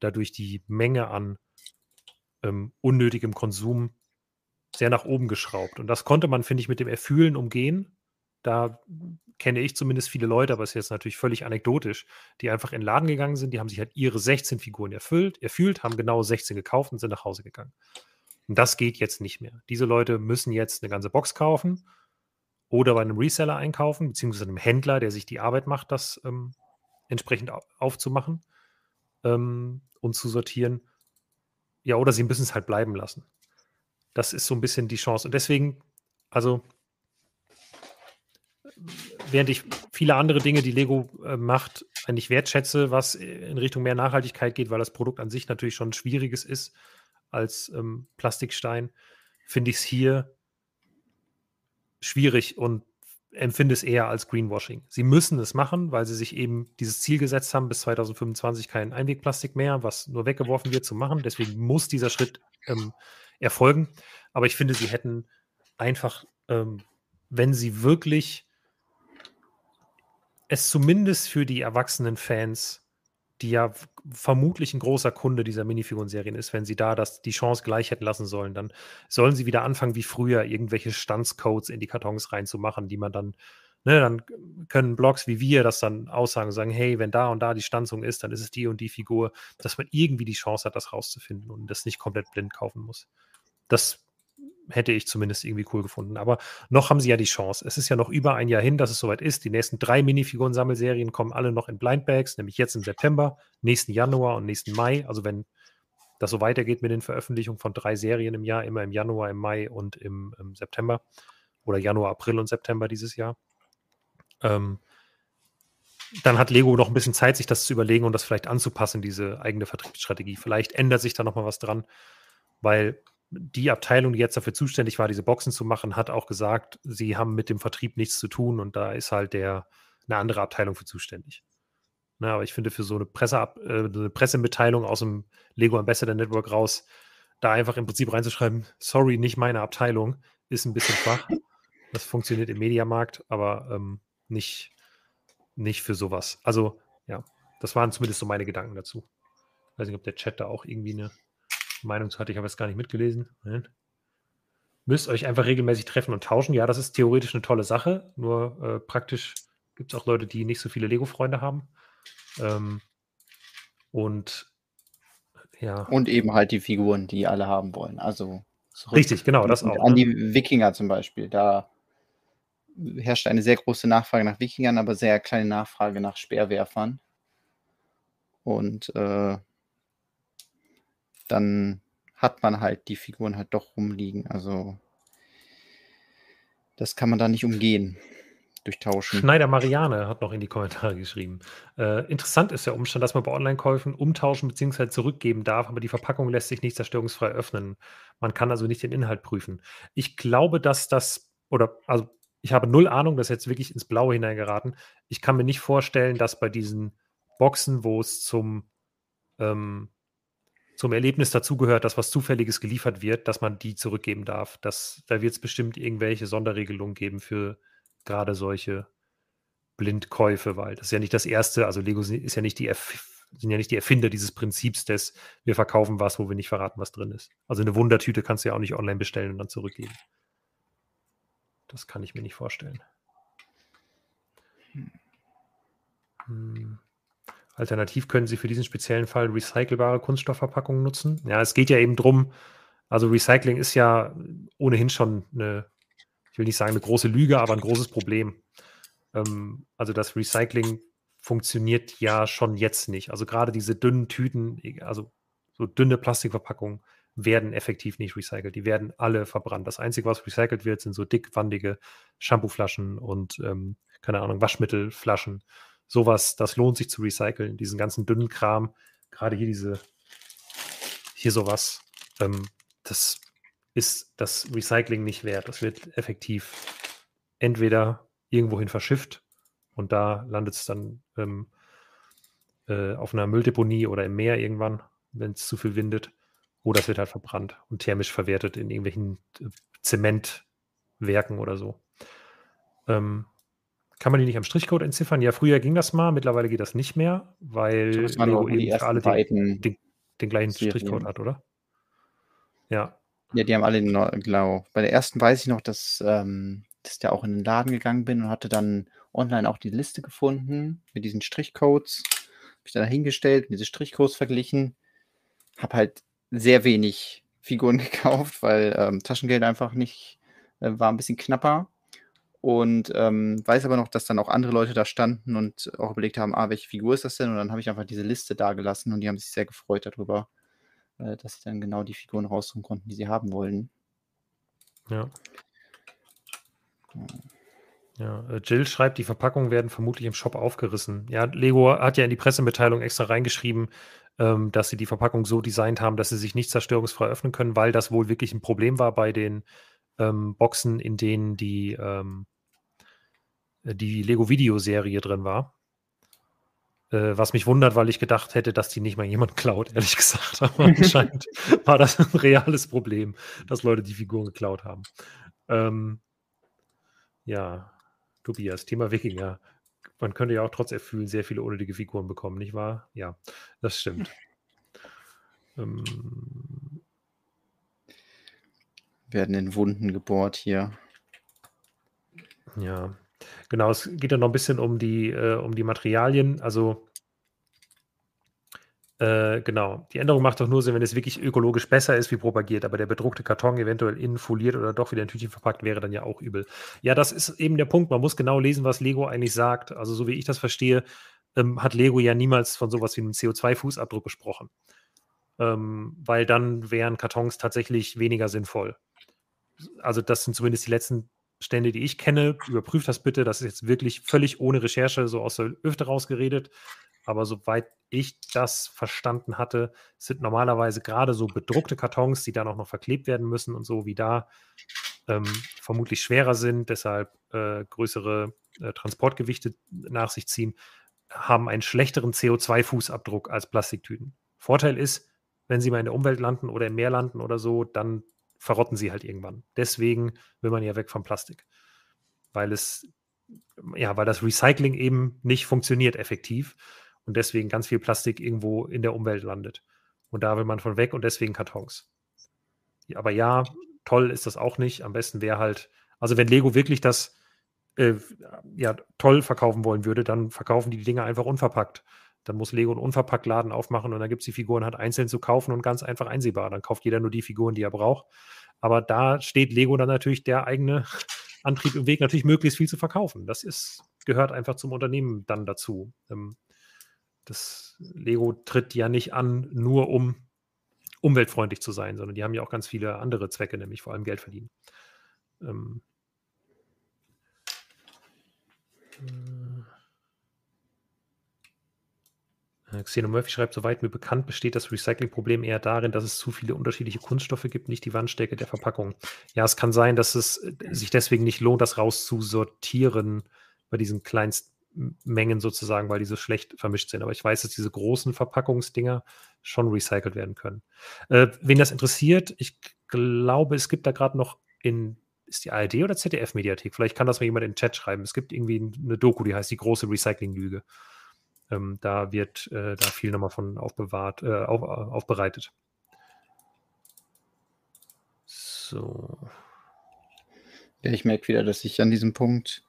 dadurch die Menge an ähm, unnötigem Konsum sehr nach oben geschraubt. Und das konnte man, finde ich, mit dem Erfühlen umgehen. Da kenne ich zumindest viele Leute, aber es ist jetzt natürlich völlig anekdotisch, die einfach in den Laden gegangen sind, die haben sich halt ihre 16 Figuren erfüllt, erfüllt, haben genau 16 gekauft und sind nach Hause gegangen. Und das geht jetzt nicht mehr. Diese Leute müssen jetzt eine ganze Box kaufen oder bei einem Reseller einkaufen, beziehungsweise einem Händler, der sich die Arbeit macht, das ähm, entsprechend aufzumachen ähm, und zu sortieren. Ja, oder sie müssen es halt bleiben lassen. Das ist so ein bisschen die Chance. Und deswegen, also, während ich viele andere Dinge, die Lego äh, macht, eigentlich wertschätze, was in Richtung mehr Nachhaltigkeit geht, weil das Produkt an sich natürlich schon schwieriges ist als ähm, Plastikstein, finde ich es hier schwierig und empfinde es eher als Greenwashing. Sie müssen es machen, weil sie sich eben dieses Ziel gesetzt haben, bis 2025 kein Einwegplastik mehr, was nur weggeworfen wird, zu machen. Deswegen muss dieser Schritt ähm, erfolgen. Aber ich finde, sie hätten einfach, ähm, wenn sie wirklich es zumindest für die erwachsenen Fans, die ja vermutlich ein großer Kunde dieser Minifiguren-Serien ist, wenn sie da das, die Chance gleich hätten lassen sollen, dann sollen sie wieder anfangen, wie früher, irgendwelche Standscodes in die Kartons reinzumachen, die man dann, ne, dann können Blogs wie wir das dann aussagen, sagen, hey, wenn da und da die Stanzung ist, dann ist es die und die Figur, dass man irgendwie die Chance hat, das rauszufinden und das nicht komplett blind kaufen muss. Das hätte ich zumindest irgendwie cool gefunden. Aber noch haben sie ja die Chance. Es ist ja noch über ein Jahr hin, dass es soweit ist. Die nächsten drei Minifiguren-Sammelserien kommen alle noch in Blindbags, nämlich jetzt im September, nächsten Januar und nächsten Mai. Also wenn das so weitergeht mit den Veröffentlichungen von drei Serien im Jahr, immer im Januar, im Mai und im, im September oder Januar, April und September dieses Jahr. Ähm, dann hat Lego noch ein bisschen Zeit, sich das zu überlegen und das vielleicht anzupassen, diese eigene Vertriebsstrategie. Vielleicht ändert sich da noch mal was dran, weil die Abteilung, die jetzt dafür zuständig war, diese Boxen zu machen, hat auch gesagt, sie haben mit dem Vertrieb nichts zu tun und da ist halt der, eine andere Abteilung für zuständig. Na, aber ich finde, für so eine, Presse, äh, eine Pressemitteilung aus dem Lego Ambassador Network raus, da einfach im Prinzip reinzuschreiben, sorry, nicht meine Abteilung, ist ein bisschen schwach. Das funktioniert im Mediamarkt, aber ähm, nicht, nicht für sowas. Also, ja, das waren zumindest so meine Gedanken dazu. Ich weiß nicht, ob der Chat da auch irgendwie eine Meinung zu hatte. Ich habe es gar nicht mitgelesen. Nein. Müsst euch einfach regelmäßig treffen und tauschen. Ja, das ist theoretisch eine tolle Sache. Nur äh, praktisch gibt es auch Leute, die nicht so viele Lego-Freunde haben. Ähm, und ja.
Und eben halt die Figuren, die alle haben wollen. Also
richtig, genau, das auch.
An ne? die Wikinger zum Beispiel. Da herrscht eine sehr große Nachfrage nach Wikingern, aber sehr kleine Nachfrage nach Speerwerfern. Und äh, dann hat man halt die Figuren halt doch rumliegen. Also das kann man da nicht umgehen. Durchtauschen.
Schneider Marianne hat noch in die Kommentare geschrieben. Äh, interessant ist der Umstand, dass man bei Online-Käufen umtauschen bzw. zurückgeben darf, aber die Verpackung lässt sich nicht zerstörungsfrei öffnen. Man kann also nicht den Inhalt prüfen. Ich glaube, dass das, oder also ich habe null Ahnung, das ist jetzt wirklich ins Blaue hineingeraten. Ich kann mir nicht vorstellen, dass bei diesen Boxen, wo es zum ähm, zum Erlebnis dazugehört, dass was Zufälliges geliefert wird, dass man die zurückgeben darf. Das, da wird es bestimmt irgendwelche Sonderregelungen geben für gerade solche Blindkäufe, weil das ist ja nicht das erste, also Lego ist ja nicht die sind ja nicht die Erfinder dieses Prinzips des, wir verkaufen was, wo wir nicht verraten, was drin ist. Also eine Wundertüte kannst du ja auch nicht online bestellen und dann zurückgeben. Das kann ich mir nicht vorstellen. Hm. Alternativ können Sie für diesen speziellen Fall recycelbare Kunststoffverpackungen nutzen. Ja, es geht ja eben drum, also Recycling ist ja ohnehin schon eine, ich will nicht sagen eine große Lüge, aber ein großes Problem. Ähm, also das Recycling funktioniert ja schon jetzt nicht. Also gerade diese dünnen Tüten, also so dünne Plastikverpackungen, werden effektiv nicht recycelt. Die werden alle verbrannt. Das Einzige, was recycelt wird, sind so dickwandige Shampooflaschen und, ähm, keine Ahnung, Waschmittelflaschen. Sowas, das lohnt sich zu recyceln. Diesen ganzen dünnen Kram, gerade hier diese, hier sowas, ähm, das ist das Recycling nicht wert. Das wird effektiv entweder irgendwohin verschifft und da landet es dann ähm, äh, auf einer Mülldeponie oder im Meer irgendwann, wenn es zu viel windet. Oder es wird halt verbrannt und thermisch verwertet in irgendwelchen äh, Zementwerken oder so. Ähm, kann man die nicht am Strichcode entziffern? Ja, früher ging das mal, mittlerweile geht das nicht mehr, weil
Das
Lego eben für alle den, den, den gleichen
Serien.
Strichcode hat, oder? Ja,
Ja, die haben alle den genau. Bei der ersten weiß ich noch, dass, ähm, dass ich da auch in den Laden gegangen bin und hatte dann online auch die Liste gefunden mit diesen Strichcodes. Habe ich dann hingestellt und diese Strichcodes verglichen. Habe halt sehr wenig Figuren <laughs> gekauft, weil ähm, Taschengeld einfach nicht, äh, war ein bisschen knapper. Und ähm, weiß aber noch, dass dann auch andere Leute da standen und auch überlegt haben, ah, welche Figur ist das denn? Und dann habe ich einfach diese Liste da gelassen und die haben sich sehr gefreut darüber, äh, dass sie dann genau die Figuren raussuchen konnten, die sie haben wollen.
ja. Ja, äh, Jill schreibt, die Verpackungen werden vermutlich im Shop aufgerissen. Ja, Lego hat ja in die Pressemitteilung extra reingeschrieben, ähm, dass sie die Verpackung so designt haben, dass sie sich nicht zerstörungsfrei öffnen können, weil das wohl wirklich ein Problem war bei den ähm, Boxen, in denen die, ähm, äh, die Lego-Videoserie drin war. Äh, was mich wundert, weil ich gedacht hätte, dass die nicht mal jemand klaut, <laughs> ehrlich gesagt. Aber anscheinend <laughs> war das ein reales Problem, dass Leute die Figuren geklaut haben. Ähm, ja, Tobias, Thema Wikinger. Man könnte ja auch trotz Erfüllen sehr viele unnötige Figuren bekommen, nicht wahr? Ja, das stimmt. Ähm,
Werden in Wunden gebohrt hier.
ja, genau. Es geht ja noch ein bisschen um die, äh, um die Materialien. Also, äh, genau. Die Änderung macht doch nur Sinn, wenn es wirklich ökologisch besser ist, wie propagiert. Aber der bedruckte Karton eventuell innen foliert oder doch wieder in Tütchen verpackt wäre dann ja auch übel. Ja, das ist eben der Punkt. Man muss genau lesen, was Lego eigentlich sagt. Also, so wie ich das verstehe, ähm, hat Lego ja niemals von sowas wie einem CO2-Fußabdruck gesprochen. Ähm, weil dann wären Kartons tatsächlich weniger sinnvoll. Also, das sind zumindest die letzten Stände, die ich kenne. Überprüft das bitte. Das ist jetzt wirklich völlig ohne Recherche, so aus der Hüfte rausgeredet. Aber soweit ich das verstanden hatte, sind normalerweise gerade so bedruckte Kartons, die dann auch noch verklebt werden müssen und so, wie da ähm, vermutlich schwerer sind, deshalb äh, größere äh, Transportgewichte nach sich ziehen, haben einen schlechteren CO2-Fußabdruck als Plastiktüten. Vorteil ist, wenn sie mal in der Umwelt landen oder im Meer landen oder so, dann verrotten sie halt irgendwann. Deswegen will man ja weg vom Plastik. Weil es, ja, weil das Recycling eben nicht funktioniert effektiv und deswegen ganz viel Plastik irgendwo in der Umwelt landet. Und da will man von weg und deswegen Kartons. Ja, aber ja, toll ist das auch nicht. Am besten wäre halt, also wenn Lego wirklich das äh, ja, toll verkaufen wollen würde, dann verkaufen die die Dinge einfach unverpackt. Dann muss Lego einen Unverpacktladen aufmachen und dann gibt es die Figuren halt einzeln zu kaufen und ganz einfach einsehbar. Dann kauft jeder nur die Figuren, die er braucht. Aber da steht Lego dann natürlich der eigene Antrieb im Weg, natürlich möglichst viel zu verkaufen. Das ist, gehört einfach zum Unternehmen dann dazu. Ähm, das Lego tritt ja nicht an, nur um umweltfreundlich zu sein, sondern die haben ja auch ganz viele andere Zwecke, nämlich vor allem Geld verdienen. Äh, Xeno Murphy schreibt, soweit mir bekannt besteht das Recyclingproblem eher darin, dass es zu viele unterschiedliche Kunststoffe gibt, nicht die Wandstärke der Verpackung. Ja, es kann sein, dass es äh, sich deswegen nicht lohnt, das rauszusortieren bei diesen Kleinstmengen sozusagen, weil die so schlecht vermischt sind. Aber ich weiß, dass diese großen Verpackungsdinger schon recycelt werden können. Äh, wen das interessiert, ich glaube, es gibt da gerade noch in, ist die ARD oder ZDF-Mediathek? Vielleicht kann das mal jemand in den Chat schreiben. Es gibt irgendwie eine Doku, die heißt Die große Recycling-Lüge. Ähm, da wird äh, da viel nochmal von aufbewahrt, äh, auf, aufbereitet. So.
Ja, ich merke wieder, dass ich an diesem Punkt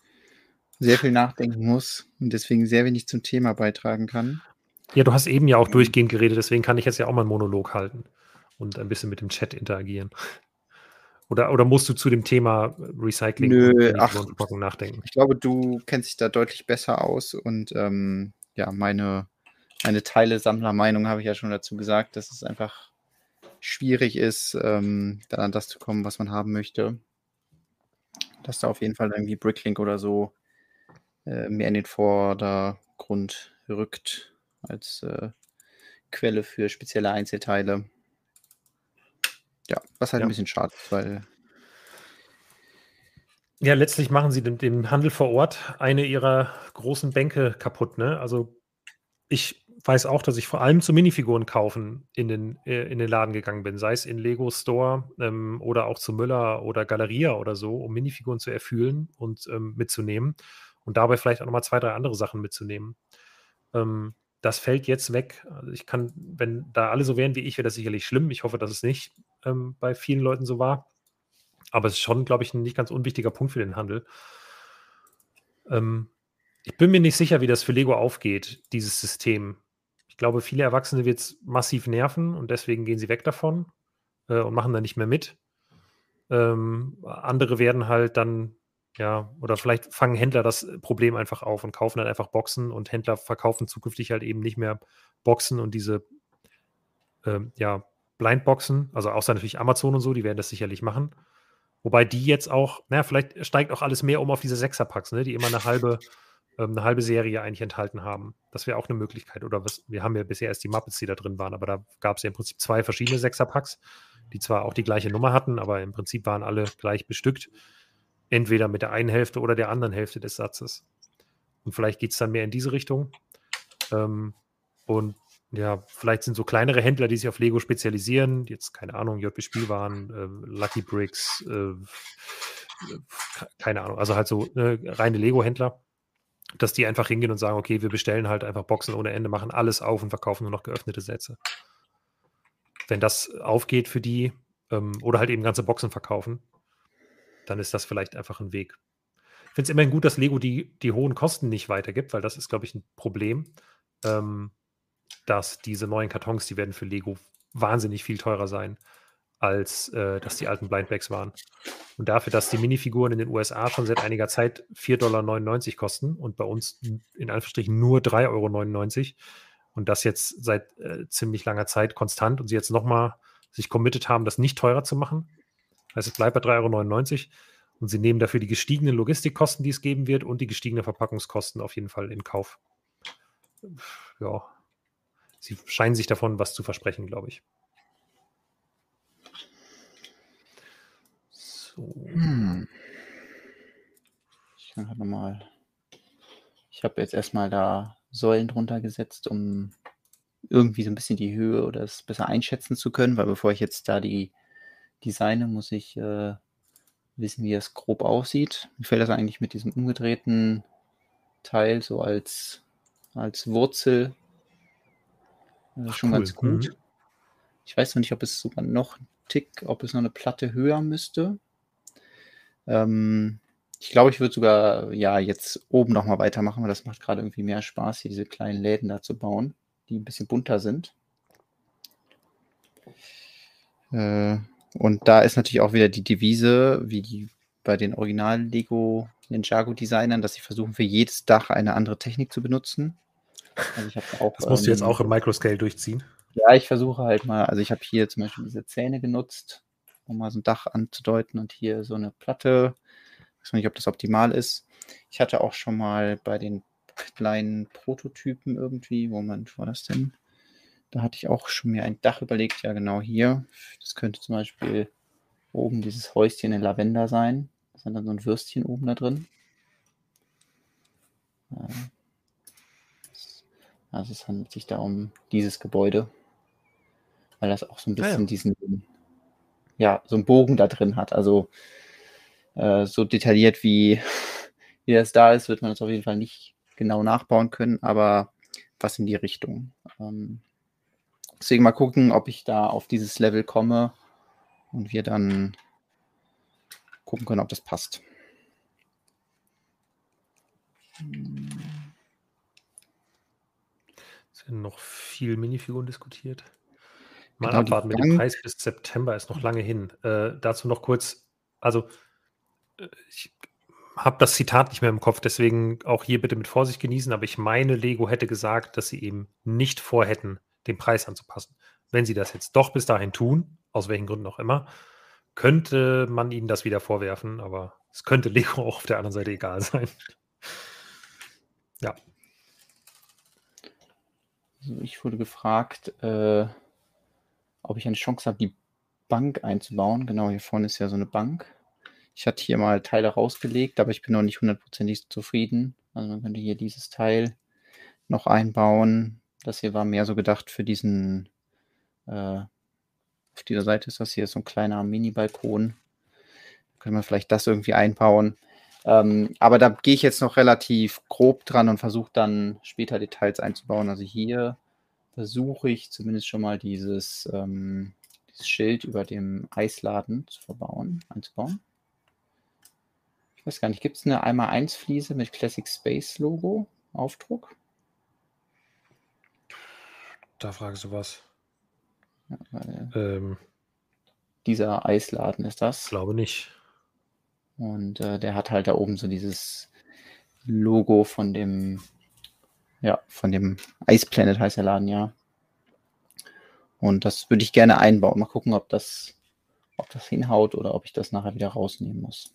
sehr viel nachdenken muss und deswegen sehr wenig zum Thema beitragen kann.
Ja, du hast eben ja auch durchgehend geredet, deswegen kann ich jetzt ja auch mal einen Monolog halten und ein bisschen mit dem Chat interagieren. Oder, oder musst du zu dem Thema Recycling
Nö, ach,
nachdenken?
Ich glaube, du kennst dich da deutlich besser aus und ähm, ja, meine, meine Teile-Sammlermeinung habe ich ja schon dazu gesagt, dass es einfach schwierig ist, ähm, dann an das zu kommen, was man haben möchte. Dass da auf jeden Fall irgendwie Bricklink oder so äh, mehr in den Vordergrund rückt als äh, Quelle für spezielle Einzelteile. Ja, was halt ja. ein bisschen schade ist, weil.
Ja, letztlich machen sie dem, dem, Handel vor Ort eine ihrer großen Bänke kaputt. Ne? Also ich weiß auch, dass ich vor allem zu Minifiguren kaufen in den, äh, in den Laden gegangen bin, sei es in Lego Store ähm, oder auch zu Müller oder Galeria oder so, um Minifiguren zu erfüllen und ähm, mitzunehmen und dabei vielleicht auch nochmal zwei, drei andere Sachen mitzunehmen. Ähm, das fällt jetzt weg. Also ich kann, wenn da alle so wären wie ich, wäre das sicherlich schlimm. Ich hoffe, dass es nicht ähm, bei vielen Leuten so war. Aber es ist schon, glaube ich, ein nicht ganz unwichtiger Punkt für den Handel. Ähm, ich bin mir nicht sicher, wie das für Lego aufgeht, dieses System. Ich glaube, viele Erwachsene wird es massiv nerven und deswegen gehen sie weg davon äh, und machen da nicht mehr mit. Ähm, andere werden halt dann ja, oder vielleicht fangen Händler das Problem einfach auf und kaufen dann einfach Boxen und Händler verkaufen zukünftig halt eben nicht mehr Boxen und diese, ähm, ja, Blindboxen, also außer natürlich Amazon und so, die werden das sicherlich machen. Wobei die jetzt auch, naja, vielleicht steigt auch alles mehr um auf diese Sechserpacks, ne, die immer eine halbe, ähm, eine halbe Serie eigentlich enthalten haben. Das wäre auch eine Möglichkeit. Oder was, wir haben ja bisher erst die Muppets, die da drin waren, aber da gab es ja im Prinzip zwei verschiedene Sechserpacks, die zwar auch die gleiche Nummer hatten, aber im Prinzip waren alle gleich bestückt entweder mit der einen Hälfte oder der anderen Hälfte des Satzes. Und vielleicht geht es dann mehr in diese Richtung. Ähm, und ja, vielleicht sind so kleinere Händler, die sich auf Lego spezialisieren, jetzt keine Ahnung, JB Spielwaren, äh, Lucky Bricks, äh, keine Ahnung, also halt so äh, reine Lego-Händler, dass die einfach hingehen und sagen, okay, wir bestellen halt einfach Boxen ohne Ende, machen alles auf und verkaufen nur noch geöffnete Sätze. Wenn das aufgeht für die, ähm, oder halt eben ganze Boxen verkaufen, dann ist das vielleicht einfach ein Weg. Ich finde es immerhin gut, dass Lego die, die hohen Kosten nicht weitergibt, weil das ist, glaube ich, ein Problem, ähm, dass diese neuen Kartons, die werden für Lego wahnsinnig viel teurer sein, als äh, dass die alten Blindbags waren. Und dafür, dass die Minifiguren in den USA schon seit einiger Zeit 4,99 Dollar kosten und bei uns in Anführungsstrichen nur 3,99 Euro und das jetzt seit äh, ziemlich langer Zeit konstant und sie jetzt nochmal sich committed haben, das nicht teurer zu machen, Heißt, es bleibt bei 3,99 Euro und sie nehmen dafür die gestiegenen Logistikkosten, die es geben wird, und die gestiegenen Verpackungskosten auf jeden Fall in Kauf. Ja, sie scheinen sich davon was zu versprechen, glaube ich.
So. Hm. Ich kann halt nochmal. Ich habe jetzt erstmal da Säulen drunter gesetzt, um irgendwie so ein bisschen die Höhe oder es besser einschätzen zu können, weil bevor ich jetzt da die designe, muss ich äh, wissen, wie es grob aussieht. Mir fällt das eigentlich mit diesem umgedrehten Teil so als, als Wurzel äh, schon cool. ganz gut. Mhm. Ich weiß noch nicht, ob es sogar noch ein Tick, ob es noch eine Platte höher müsste. Ähm, ich glaube, ich würde sogar ja jetzt oben nochmal weitermachen, weil das macht gerade irgendwie mehr Spaß, hier diese kleinen Läden da zu bauen, die ein bisschen bunter sind. Äh, und da ist natürlich auch wieder die Devise, wie die bei den originalen Lego Ninjago-Designern, dass sie versuchen, für jedes Dach eine andere Technik zu benutzen.
Also ich auch, das musst ähm, du jetzt ähm, auch im Microscale durchziehen.
Ja, ich versuche halt mal, also ich habe hier zum Beispiel diese Zähne genutzt, um mal so ein Dach anzudeuten und hier so eine Platte. Ich weiß nicht, ob das optimal ist. Ich hatte auch schon mal bei den kleinen Prototypen irgendwie, Moment, wo war das denn? Da hatte ich auch schon mir ein Dach überlegt, ja genau hier. Das könnte zum Beispiel oben dieses Häuschen in Lavender sein. Da ist dann so ein Würstchen oben da drin. Also es handelt sich da um dieses Gebäude, weil das auch so ein bisschen ah, ja. diesen, ja, so einen Bogen da drin hat. Also äh, so detailliert wie, <laughs> wie das da ist, wird man das auf jeden Fall nicht genau nachbauen können, aber was in die Richtung. Ähm, Deswegen mal gucken, ob ich da auf dieses Level komme und wir dann gucken können, ob das passt.
Werden noch viel Minifiguren diskutiert. Mal genau, abwarten mit dem Preis bis September ist noch lange hin. Äh, dazu noch kurz, also äh, ich habe das Zitat nicht mehr im Kopf, deswegen auch hier bitte mit Vorsicht genießen, aber ich meine, Lego hätte gesagt, dass sie eben nicht vorhätten, den Preis anzupassen. Wenn sie das jetzt doch bis dahin tun, aus welchen Gründen auch immer, könnte man ihnen das wieder vorwerfen, aber es könnte <laughs> Lego auch auf der anderen Seite egal sein. ja.
Also ich wurde gefragt, äh, ob ich eine Chance habe, die Bank einzubauen. Genau, hier vorne ist ja so eine Bank. Ich hatte hier mal Teile rausgelegt, aber ich bin noch nicht hundertprozentig zufrieden. Also man könnte hier dieses Teil noch einbauen. Das hier war mehr so gedacht für diesen, äh, auf dieser Seite ist das hier so ein kleiner Mini-Balkon. Können wir vielleicht das irgendwie einbauen. Ähm, aber da gehe ich jetzt noch relativ grob dran und versuche dann später Details einzubauen. Also hier versuche ich zumindest schon mal dieses, ähm, dieses Schild über dem Eisladen zu verbauen, einzubauen ich weiß gar nicht, gibt es eine einmal 1 Fliese mit Classic Space Logo, Aufdruck?
Da fragst du was.
Ja, ähm, dieser Eisladen ist das.
Glaube nicht.
Und äh, der hat halt da oben so dieses Logo von dem, ja, von dem Ice Planet heißt der Laden, ja. Und das würde ich gerne einbauen. Mal gucken, ob das, ob das hinhaut oder ob ich das nachher wieder rausnehmen muss.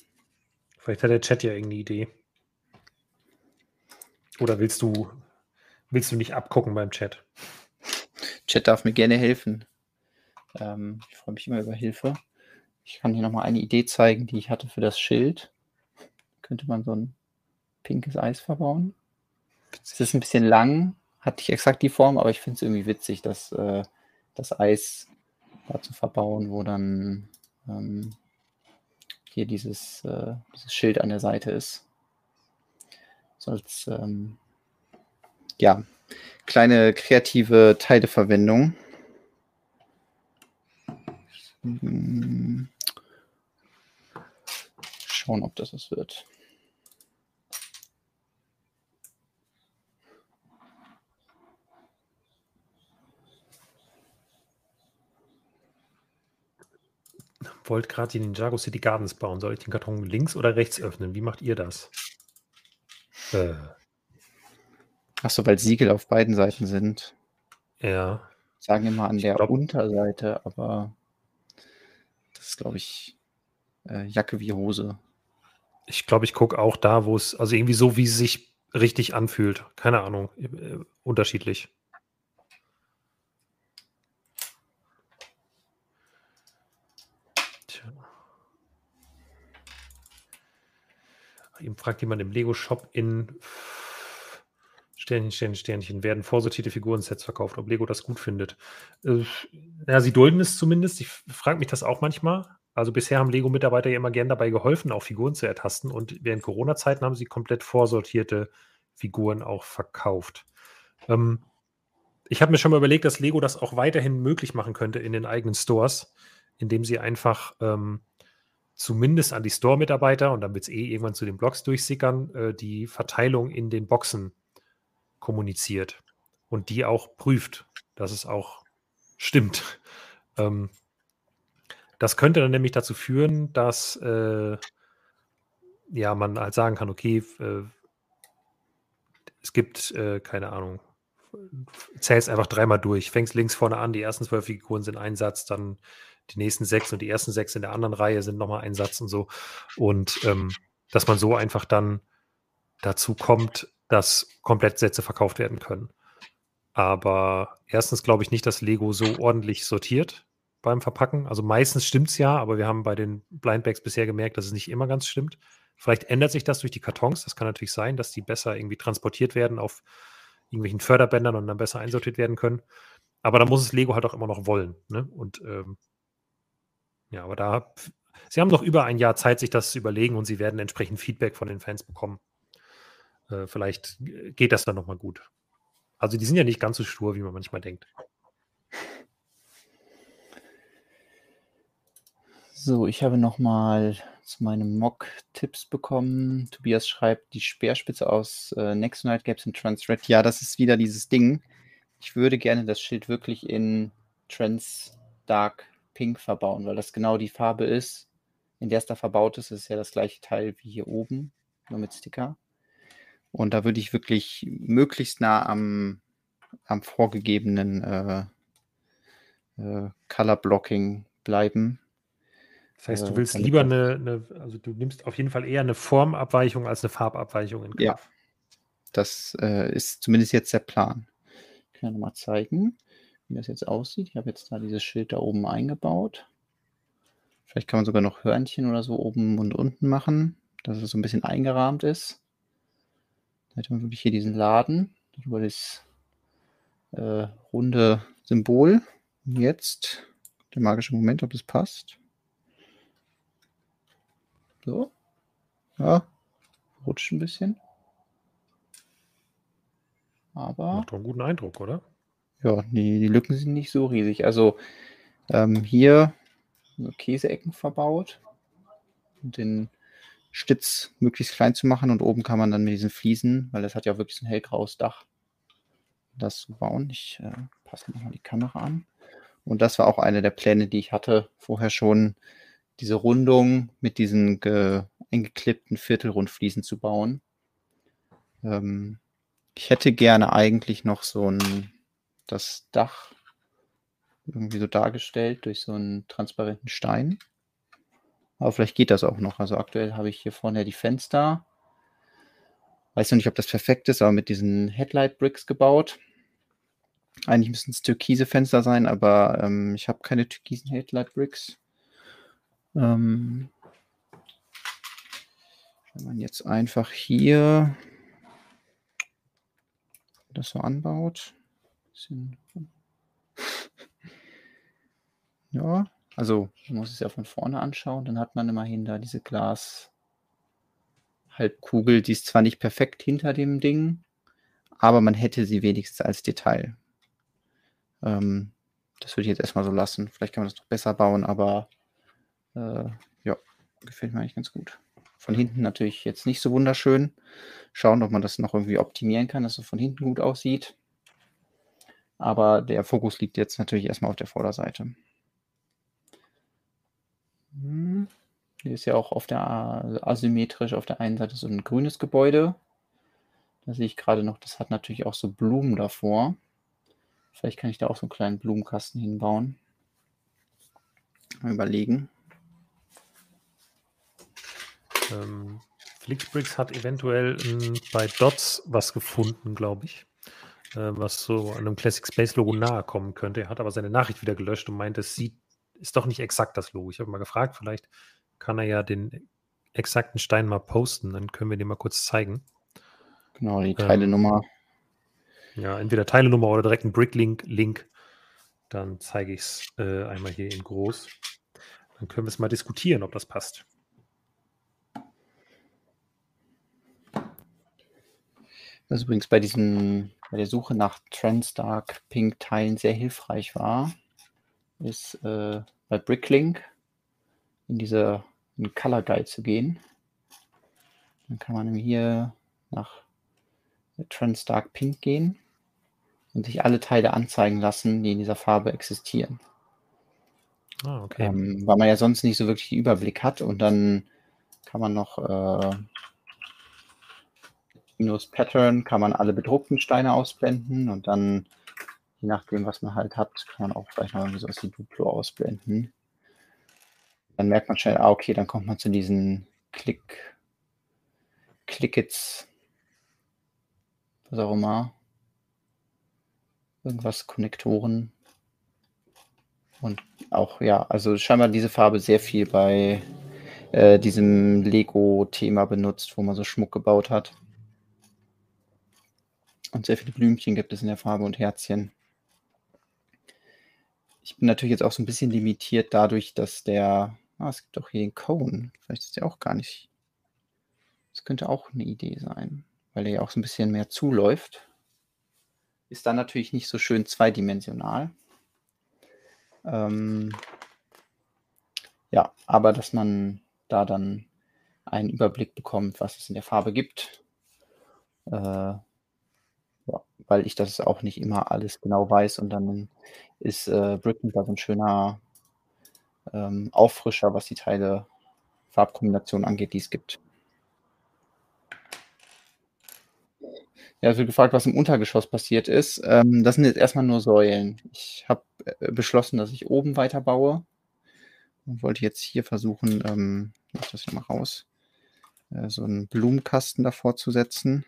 Vielleicht hat der Chat ja irgendeine Idee. Oder willst du, willst du nicht abgucken beim Chat?
Chat darf mir gerne helfen. Ähm, ich freue mich immer über Hilfe. Ich kann hier nochmal eine Idee zeigen, die ich hatte für das Schild. Könnte man so ein pinkes Eis verbauen. Es ist ein bisschen lang, hat nicht exakt die Form, aber ich finde es irgendwie witzig, dass äh, das Eis da zu verbauen, wo dann ähm, hier dieses, äh, dieses Schild an der Seite ist. So als ähm, ja, kleine kreative Teileverwendung. Hm. Schauen, ob das was wird.
wollte gerade die Ninjago City Gardens bauen. Soll ich den Karton links oder rechts öffnen? Wie macht ihr das?
Äh. Achso, weil Siegel auf beiden Seiten sind.
Ja.
Sagen immer an der glaub, Unterseite, aber das ist, glaube ich, äh, Jacke wie Hose.
Ich glaube, ich gucke auch da, wo es, also irgendwie so, wie es sich richtig anfühlt. Keine Ahnung. Äh, unterschiedlich. Eben fragt jemand im Lego-Shop in Sternchen, Sternchen, Sternchen, werden vorsortierte Figurensets verkauft, ob Lego das gut findet. Äh, ja, sie dulden es zumindest. Ich frage mich das auch manchmal. Also bisher haben Lego-Mitarbeiter ja immer gern dabei geholfen, auch Figuren zu ertasten. Und während Corona-Zeiten haben sie komplett vorsortierte Figuren auch verkauft. Ähm, ich habe mir schon mal überlegt, dass Lego das auch weiterhin möglich machen könnte in den eigenen Stores, indem sie einfach ähm, zumindest an die Store-Mitarbeiter und dann wird es eh irgendwann zu den Blogs durchsickern, äh, die Verteilung in den Boxen kommuniziert und die auch prüft, dass es auch stimmt. Ähm, das könnte dann nämlich dazu führen, dass äh, ja, man halt sagen kann, okay, äh, es gibt, äh, keine Ahnung, zählst einfach dreimal durch, fängst links vorne an, die ersten zwölf Figuren sind ein Satz, dann die nächsten sechs und die ersten sechs in der anderen Reihe sind nochmal ein Satz und so. Und ähm, dass man so einfach dann dazu kommt, dass Komplettsätze verkauft werden können. Aber erstens glaube ich nicht, dass Lego so ordentlich sortiert beim Verpacken. Also meistens stimmt es ja, aber wir haben bei den Blindbags bisher gemerkt, dass es nicht immer ganz stimmt. Vielleicht ändert sich das durch die Kartons. Das kann natürlich sein, dass die besser irgendwie transportiert werden auf irgendwelchen Förderbändern und dann besser einsortiert werden können. Aber da muss es Lego halt auch immer noch wollen. Ne? Und ähm, ja, aber da, Sie haben noch über ein Jahr Zeit, sich das zu überlegen und Sie werden entsprechend Feedback von den Fans bekommen. Äh, vielleicht geht das dann nochmal gut. Also die sind ja nicht ganz so stur, wie man manchmal denkt.
So, ich habe nochmal zu meinem Mock Tipps bekommen. Tobias schreibt, die Speerspitze aus äh, Nexonite Gaps in Transred. Ja, das ist wieder dieses Ding. Ich würde gerne das Schild wirklich in Trans Dark Pink verbauen, weil das genau die Farbe ist, in der es da verbaut ist. Es ist ja das gleiche Teil wie hier oben, nur mit Sticker. Und da würde ich wirklich möglichst nah am, am vorgegebenen äh, äh, Color Blocking bleiben.
Das heißt, du äh, willst lieber eine, eine, also du nimmst auf jeden Fall eher eine Formabweichung als eine Farbabweichung in
Kauf. Ja, das äh, ist zumindest jetzt der Plan. Ich kann nochmal zeigen, wie das jetzt aussieht. Ich habe jetzt da dieses Schild da oben eingebaut. Vielleicht kann man sogar noch Hörnchen oder so oben und unten machen, dass es so ein bisschen eingerahmt ist. Da hätte man wirklich hier diesen Laden, über das äh, runde Symbol. Und jetzt der magische Moment, ob das passt. So. Ja, rutscht ein bisschen. Aber.
Macht doch einen guten Eindruck, oder?
Ja, die, die Lücken sind nicht so riesig. Also ähm, hier so Käseecken verbaut und den Stitz möglichst klein zu machen und oben kann man dann mit diesen Fliesen, weil das hat ja wirklich ein hellgraues Dach, das zu bauen. Ich äh, passe nochmal die Kamera an. Und das war auch einer der Pläne, die ich hatte vorher schon, diese Rundung mit diesen eingeklippten Viertelrundfliesen zu bauen. Ähm, ich hätte gerne eigentlich noch so ein, das Dach irgendwie so dargestellt durch so einen transparenten Stein. Aber vielleicht geht das auch noch. Also aktuell habe ich hier vorne die Fenster. Weiß noch nicht, ob das perfekt ist, aber mit diesen Headlight Bricks gebaut. Eigentlich müssen es türkise Fenster sein, aber ähm, ich habe keine türkisen Headlight Bricks. Ähm, wenn man jetzt einfach hier das so anbaut. <laughs> ja, also man muss es ja von vorne anschauen, dann hat man immerhin da diese Glas Halbkugel, die ist zwar nicht perfekt hinter dem Ding, aber man hätte sie wenigstens als Detail. Ähm, das würde ich jetzt erstmal so lassen. Vielleicht kann man das noch besser bauen, aber äh, ja, gefällt mir eigentlich ganz gut. Von hinten natürlich jetzt nicht so wunderschön. Schauen, ob man das noch irgendwie optimieren kann, dass es von hinten gut aussieht. Aber der Fokus liegt jetzt natürlich erstmal auf der Vorderseite. Hm. Hier ist ja auch auf der asymmetrisch auf der einen Seite so ein grünes Gebäude. Da sehe ich gerade noch, das hat natürlich auch so Blumen davor. Vielleicht kann ich da auch so einen kleinen Blumenkasten hinbauen. Mal überlegen.
Ähm, Flixbricks hat eventuell ähm, bei Dots was gefunden, glaube ich, äh, was so einem Classic Space Logo nahe kommen könnte. Er hat aber seine Nachricht wieder gelöscht und meint, es sieht ist doch nicht exakt das Logo. Ich habe mal gefragt, vielleicht kann er ja den exakten Stein mal posten, dann können wir den mal kurz zeigen.
Genau, die Teilenummer.
Ähm, ja, entweder Teilenummer oder direkt ein Bricklink, Link. Dann zeige ich es äh, einmal hier in groß. Dann können wir es mal diskutieren, ob das passt.
Was übrigens bei diesem, bei der Suche nach Transdark Pink Teilen sehr hilfreich war, ist äh, bei Bricklink in diese in Color Guide zu gehen. Dann kann man hier nach Trans Dark Pink gehen und sich alle Teile anzeigen lassen, die in dieser Farbe existieren. Ah, okay. Ähm, weil man ja sonst nicht so wirklich den Überblick hat und dann kann man noch äh, minus Pattern kann man alle bedruckten Steine ausblenden und dann je nachdem, was man halt hat, kann man auch vielleicht irgendwie sowas wie Duplo ausblenden. Dann merkt man schnell, ah, okay, dann kommt man zu diesen Klick, Clickets, was auch immer. Irgendwas, Konnektoren. Und auch, ja, also scheinbar diese Farbe sehr viel bei äh, diesem Lego-Thema benutzt, wo man so Schmuck gebaut hat. Und sehr viele Blümchen gibt es in der Farbe und Herzchen. Ich bin natürlich jetzt auch so ein bisschen limitiert dadurch, dass der, ah, es gibt auch hier den Cone. Vielleicht ist der auch gar nicht. Das könnte auch eine Idee sein, weil der ja auch so ein bisschen mehr zuläuft. Ist dann natürlich nicht so schön zweidimensional. Ähm, ja, aber dass man da dann einen Überblick bekommt, was es in der Farbe gibt. Äh, ja, weil ich das auch nicht immer alles genau weiß und dann ist äh, Bricken da so ein schöner ähm, Auffrischer, was die Teile Farbkombination angeht, die es gibt. Ja, es wird gefragt, was im Untergeschoss passiert ist. Ähm, das sind jetzt erstmal nur Säulen. Ich habe äh, beschlossen, dass ich oben weiterbaue und wollte jetzt hier versuchen, ähm, mach das hier mal raus, äh, so einen Blumenkasten davor zu setzen.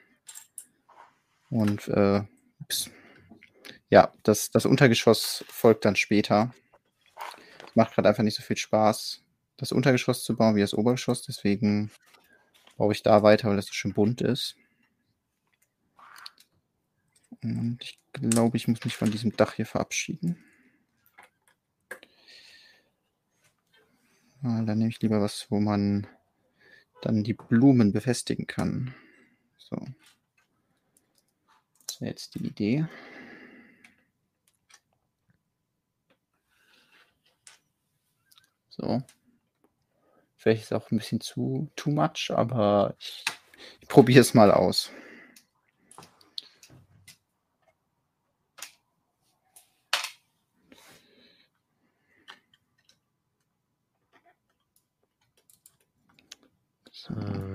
Und äh, ja, das, das Untergeschoss folgt dann später. Macht gerade einfach nicht so viel Spaß, das Untergeschoss zu bauen wie das Obergeschoss. Deswegen baue ich da weiter, weil das so schön bunt ist. Und ich glaube, ich muss mich von diesem Dach hier verabschieden. Ah, dann nehme ich lieber was, wo man dann die Blumen befestigen kann. So. Wäre jetzt die Idee. So. Vielleicht ist auch ein bisschen zu too much, aber ich, ich probiere es mal aus.
Äh,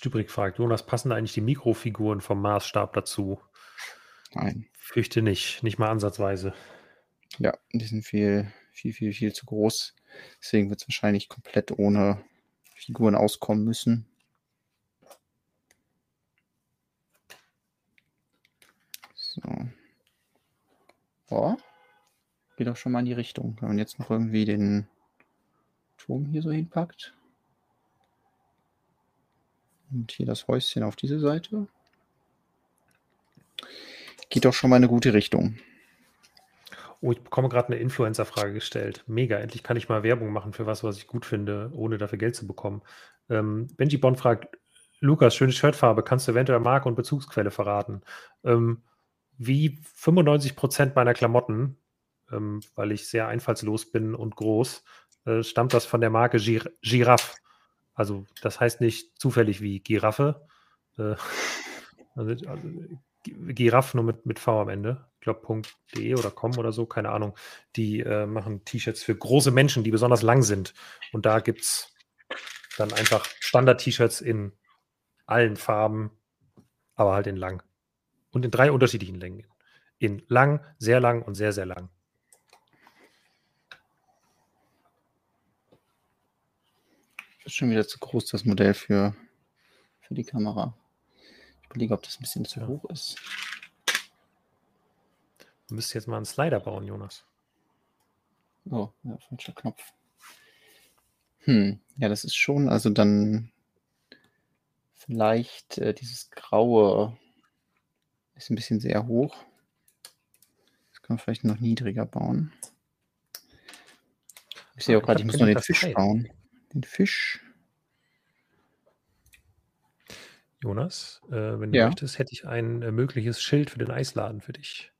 Stübrig fragt, Jonas, passen eigentlich die Mikrofiguren vom Maßstab dazu?
Nein.
Fürchte nicht, nicht mal ansatzweise.
Ja, die sind viel, viel, viel, viel zu groß. Deswegen wird es wahrscheinlich komplett ohne Figuren auskommen müssen. So. Oh. Geht doch schon mal in die Richtung. Wenn man jetzt noch irgendwie den Turm hier so hinpackt. Und hier das Häuschen auf diese Seite. Geht doch schon mal in eine gute Richtung.
Oh, ich bekomme gerade eine Influencer-Frage gestellt. Mega, endlich kann ich mal Werbung machen für was, was ich gut finde, ohne dafür Geld zu bekommen. Ähm, Benji Bond fragt, Lukas, schöne Shirtfarbe, kannst du eventuell Marke und Bezugsquelle verraten? Ähm, wie 95 Prozent meiner Klamotten, ähm, weil ich sehr einfallslos bin und groß, äh, stammt das von der Marke Gir Giraffe. Also das heißt nicht zufällig wie Giraffe. Äh, <laughs> also, also, Giraffe nur mit, mit V am Ende. Ich glaube, .de oder com oder so, keine Ahnung. Die äh, machen T-Shirts für große Menschen, die besonders lang sind. Und da gibt es dann einfach Standard-T-Shirts in allen Farben, aber halt in lang. Und in drei unterschiedlichen Längen. In lang, sehr lang und sehr, sehr lang.
Ist schon wieder zu groß, das Modell für, für die Kamera. Ich überlege, ob das ein bisschen zu hoch ist.
Du müsstest jetzt mal einen Slider bauen, Jonas.
Oh, ja, falscher Knopf. Hm, ja, das ist schon, also dann vielleicht äh, dieses Graue ist ein bisschen sehr hoch. Das kann man vielleicht noch niedriger bauen. Ich sehe auch gerade, ich muss noch den Fisch bauen den Fisch.
Jonas, äh, wenn du ja. möchtest, hätte ich ein äh, mögliches Schild für den Eisladen für dich.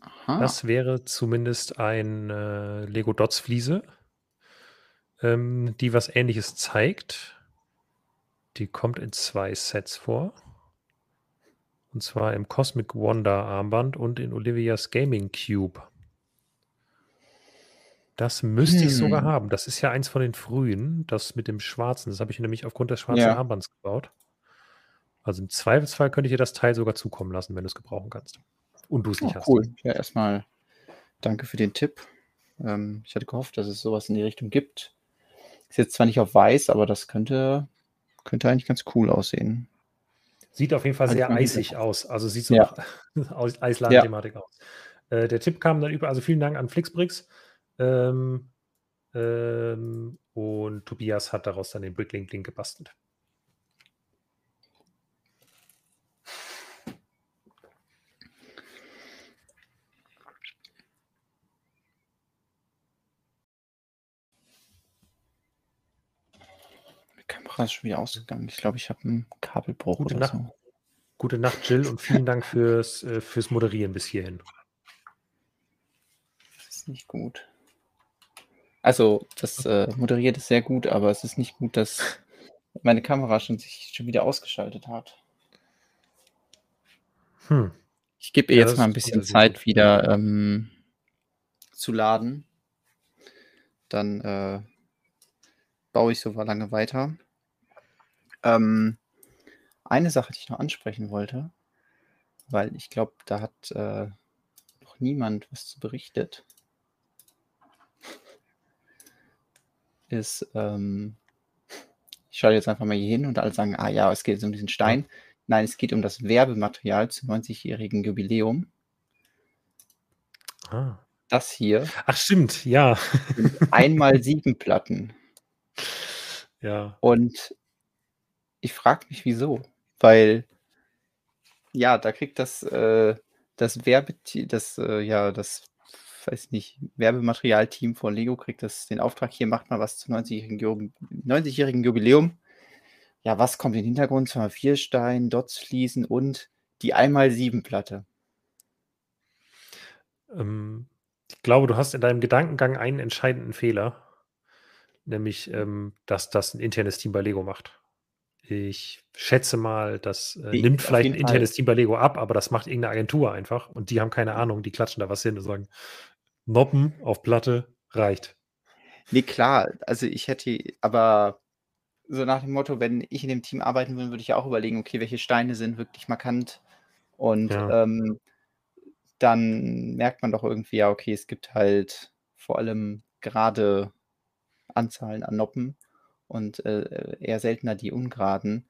Aha. Das wäre zumindest ein äh, Lego Dots Fliese, ähm, die was ähnliches zeigt. Die kommt in zwei Sets vor. Und zwar im Cosmic Wonder Armband und in Olivias Gaming Cube. Das müsste ich sogar hm. haben. Das ist ja eins von den frühen, das mit dem schwarzen. Das habe ich nämlich aufgrund des schwarzen Ja. Armbands gebaut. Also im Zweifelsfall könnte ich dir das Teil sogar zukommen lassen, wenn du es gebrauchen kannst. Und du es
nicht Oh, hast. cool. Ja, erstmal danke für den Tipp. Ähm, ich hatte gehofft, dass es sowas in die Richtung gibt. Ist jetzt zwar nicht auf weiß, aber das könnte, könnte eigentlich ganz cool aussehen.
Sieht auf jeden Fall sehr eisig aus. Also sieht so Ja. nach <laughs> Aus- Eisladen-Thematik aus. Äh, der Tipp kam dann über, also vielen Dank an Flixbricks. Ähm, ähm, und Tobias hat daraus dann den Bricklink-Link gebastelt.
Die Kamera ist schon wieder ausgegangen. Ich glaube, ich habe einen Kabelbruch
Gute
oder
Nacht.
so.
Gute Nacht, Jill, und vielen Dank fürs, äh, fürs Moderieren bis hierhin.
Das ist nicht gut. Also, das äh, moderiert ist sehr gut, aber es ist nicht gut, dass meine Kamera schon sich schon wieder ausgeschaltet hat. Hm. Ich gebe ihr ja, jetzt mal ein bisschen Zeit, wieder ähm, zu laden. Dann äh, baue ich so lange weiter. Ähm, eine Sache, die ich noch ansprechen wollte, weil ich glaube, da hat äh, noch niemand was zu berichtet, ist, ähm, ich schaue jetzt einfach mal hier hin und alle sagen, ah ja, es geht jetzt um diesen Stein. Nein, es geht um das Werbematerial zum 90-jährigen Jubiläum. Ah. Das hier.
Ach, stimmt, ja.
einmal sieben Platten.
Ja.
Und ich frage mich, wieso. Weil, ja, da kriegt das, äh, das Werbe, das, äh, ja, das, weiß nicht, Werbematerialteam von Lego kriegt das den Auftrag, hier macht mal was zum 90-jährigen 90 Jubiläum. Ja, was kommt in den Hintergrund? Zwar vier Stein, Dots fließen und die einmal sieben Platte.
Ähm, ich glaube, du hast in deinem Gedankengang einen entscheidenden Fehler, nämlich, ähm, dass das ein internes Team bei Lego macht. Ich schätze mal, das äh, nimmt vielleicht ein internes Team bei Lego ab, aber das macht irgendeine Agentur einfach und die haben keine Ahnung, die klatschen da was hin und sagen, Noppen auf Platte reicht.
Nee, klar, also ich hätte, aber so nach dem Motto, wenn ich in dem Team arbeiten würde, würde ich auch überlegen, okay, welche Steine sind wirklich markant und ja. ähm, dann merkt man doch irgendwie, ja, okay, es gibt halt vor allem gerade Anzahlen an Noppen und äh, eher seltener die ungeraden.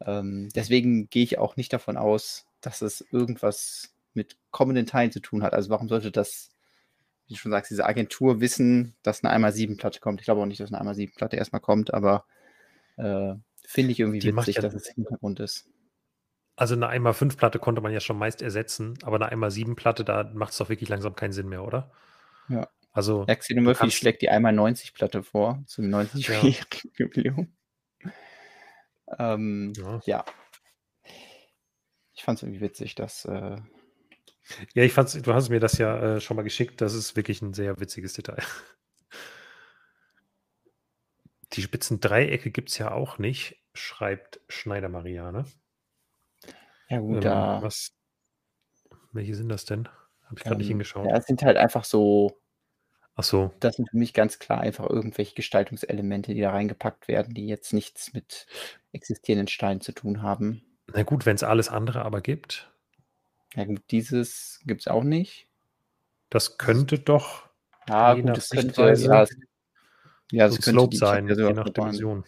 Ähm, deswegen gehe ich auch nicht davon aus, dass es irgendwas mit kommenden Teilen zu tun hat. Also warum sollte das, wie du schon sagst, diese Agentur wissen, dass eine 1x7-Platte kommt? Ich glaube auch nicht, dass eine 1x7-Platte erstmal kommt, aber äh, finde ich irgendwie die witzig, ja, dass es Hintergrund ist.
Also eine 1x5-Platte konnte man ja schon meist ersetzen, aber eine 1x7-Platte, da macht es doch wirklich langsam keinen Sinn mehr, oder?
Ja. Also, Axel Murphy schlägt die einmal 90 Platte vor zum 90-jährigen ja. Jubiläum. Ähm, ja. ja. Ich fand es irgendwie witzig, dass. Äh...
ja, ich fand's, du hast mir das ja äh, schon mal geschickt. Das ist wirklich ein sehr witziges Detail. <laughs> Die spitzen Dreiecke gibt es ja auch nicht, schreibt Schneider Mariane.
Ja, gut, ähm, da.
Was, welche sind das denn? Habe ich gerade ähm, nicht hingeschaut.
Ja, es sind halt einfach so
Ach so.
Das sind für mich ganz klar einfach irgendwelche Gestaltungselemente, die da reingepackt werden, die jetzt nichts mit existierenden Steinen zu tun haben.
Na gut, wenn es alles andere aber gibt.
Ja gut, dieses gibt es auch nicht.
Das könnte doch
ja, gut, das könnte, ja, es, ja, das so könnte
die, sein, je nach Dimension.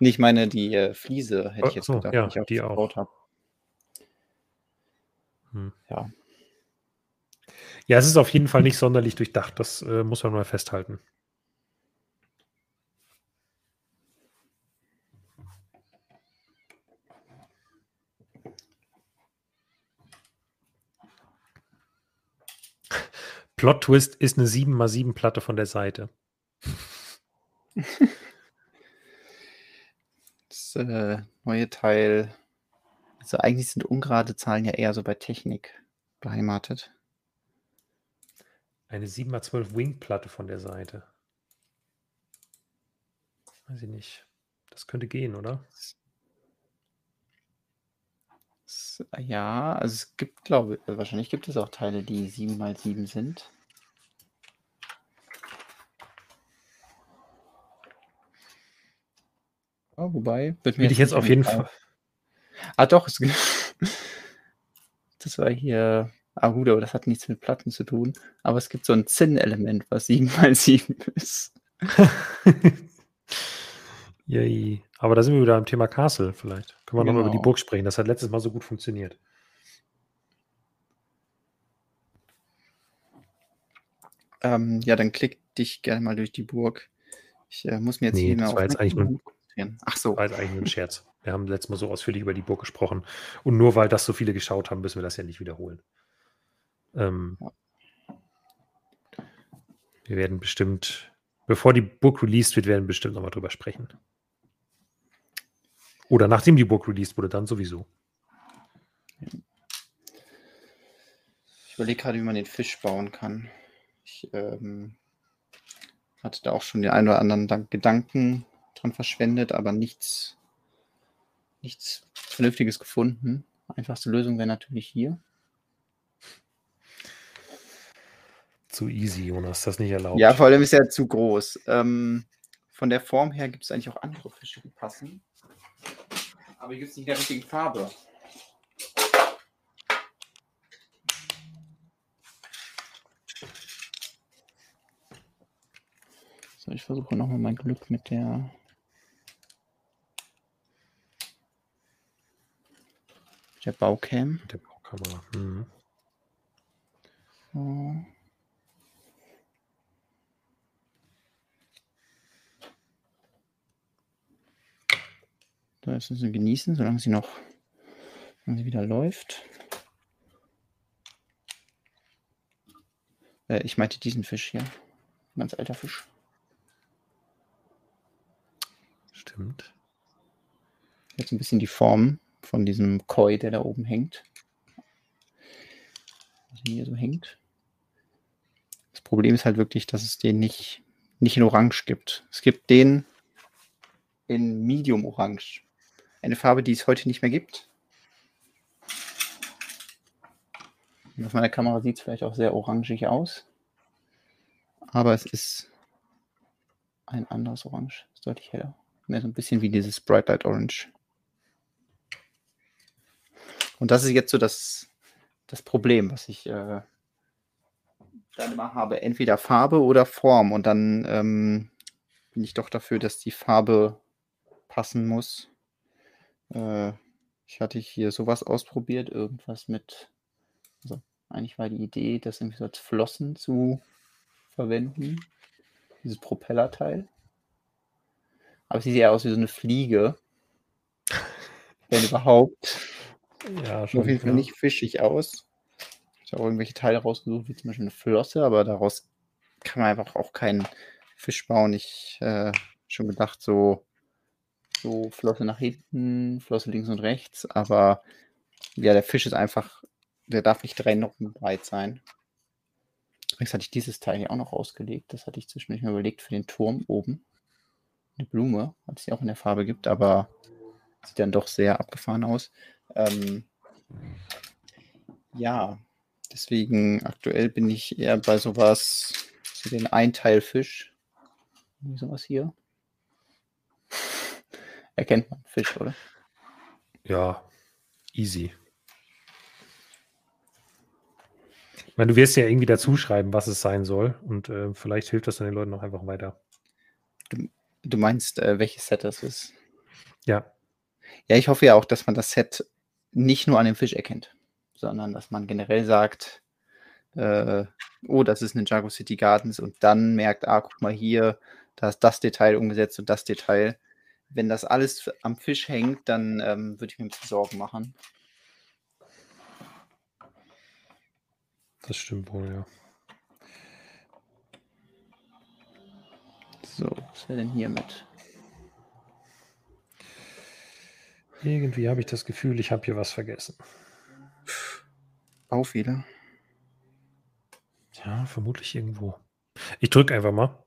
Nee, ich meine, die äh, Fliese hätte ich jetzt
so, gedacht, ja, die ich auch die gebaut habe.
Hm. Ja.
Ja, es ist auf jeden Fall nicht sonderlich durchdacht. Das äh, muss man mal festhalten. Plot Twist ist eine 7x7 Platte von der Seite. <laughs>
Das äh, neue Teil. Also eigentlich sind ungerade Zahlen ja eher so bei Technik beheimatet.
Eine 7x12 Wing-Platte von der Seite. Weiß ich nicht. Das könnte gehen, oder?
Ja, also es gibt, glaube ich, also wahrscheinlich gibt es auch Teile, die 7x7 sind. Oh, wobei,
wird mir Will ich jetzt auf jeden Fall.
Ah, doch, es gibt. <laughs> das war hier Ah gut, aber das hat nichts mit Platten zu tun. Aber es gibt so ein Zinn-Element, was 7 mal 7 ist. <laughs>
Yay. Aber da sind wir wieder am Thema Castle vielleicht. Können wir genau. nochmal über die Burg sprechen. Das hat letztes Mal so gut funktioniert.
Ähm, ja, dann klick dich gerne mal durch die Burg. Ich äh, muss mir jetzt
nee, hier das war jetzt eigentlich nur,
Ach so.
War jetzt eigentlich nur ein Scherz. Wir haben letztes Mal so ausführlich über die Burg gesprochen. Und nur weil das so viele geschaut haben, müssen wir das ja nicht wiederholen. Ähm, ja. Wir werden bestimmt, bevor die Book released wird, werden wir bestimmt nochmal drüber sprechen. Oder nachdem die Book released wurde, dann sowieso.
Ich überlege gerade, wie man den Fisch bauen kann. Ich ähm, hatte da auch schon den einen oder anderen Gedanken dran verschwendet, aber nichts, nichts Vernünftiges gefunden. Einfachste Lösung wäre natürlich hier.
Zu easy, Jonas, das nicht erlaubt.
Ja, vor allem ist er zu groß. Ähm, von der Form her gibt es eigentlich auch andere Fische, die passen. Aber hier gibt es nicht in der richtigen Farbe. So, ich versuche nochmal mein Glück mit der. Der Baucam.
Mit der Baukamera. Mhm.
So. Da ist sie genießen, solange sie noch solange sie wieder läuft. Äh, ich meinte diesen Fisch hier. Ganz alter Fisch.
Stimmt.
Jetzt ein bisschen die Form von diesem Koi, der da oben hängt. Also hier so hängt. Das Problem ist halt wirklich, dass es den nicht, nicht in Orange gibt. Es gibt den in Medium Orange. Eine Farbe, die es heute nicht mehr gibt. Und auf meiner Kamera sieht es vielleicht auch sehr orangig aus. Aber es ist ein anderes Orange. Ist deutlich heller. Mehr so ein bisschen wie dieses Bright Light Orange. Und das ist jetzt so das, das Problem, was ich äh, dann immer habe. Entweder Farbe oder Form. Und dann ähm, bin ich doch dafür, dass die Farbe passen muss. Äh, ich hatte hier sowas ausprobiert, irgendwas mit, also eigentlich war die Idee, das irgendwie so als Flossen zu verwenden. Dieses Propellerteil. Aber es sieht ja aus wie so eine Fliege. Wenn überhaupt.
Ja,
Sieht auf jeden Fall nicht fischig aus. Ich habe auch irgendwelche Teile rausgesucht, wie zum Beispiel eine Flosse, aber daraus kann man einfach auch keinen Fisch bauen. Ich äh, schon gedacht, so, so Flosse nach hinten, Flosse links und rechts, aber ja, der Fisch ist einfach, der darf nicht drei Noppen breit sein. Übrigens hatte ich dieses Teil hier auch noch ausgelegt. Das hatte ich zwischendurch mal überlegt für den Turm oben. Eine Blume, was es ja auch in der Farbe gibt, aber sieht dann doch sehr abgefahren aus. Ähm, ja, deswegen aktuell bin ich eher bei sowas, so den Einteilfisch. Sowas hier. Erkennt man Fisch, oder?
Ja, easy. Ich meine, du wirst ja irgendwie dazu schreiben, was es sein soll. Und äh, vielleicht hilft das dann den Leuten noch einfach weiter.
Du meinst, äh, welches Set das ist?
Ja,
Ja, ich hoffe ja auch, dass man das Set nicht nur an dem Fisch erkennt, sondern dass man generell sagt, äh, oh, das ist Ninjago City Gardens und dann merkt, ah, guck mal hier, da ist das Detail umgesetzt und das Detail. Wenn das alles am Fisch hängt, dann ähm, würde ich mir ein bisschen Sorgen machen.
das stimmt wohl, ja.
So, was wäre denn hier mit?
Irgendwie habe ich das Gefühl, ich habe hier was vergessen.
Auf wieder.
Ja, vermutlich irgendwo. Ich drücke einfach mal.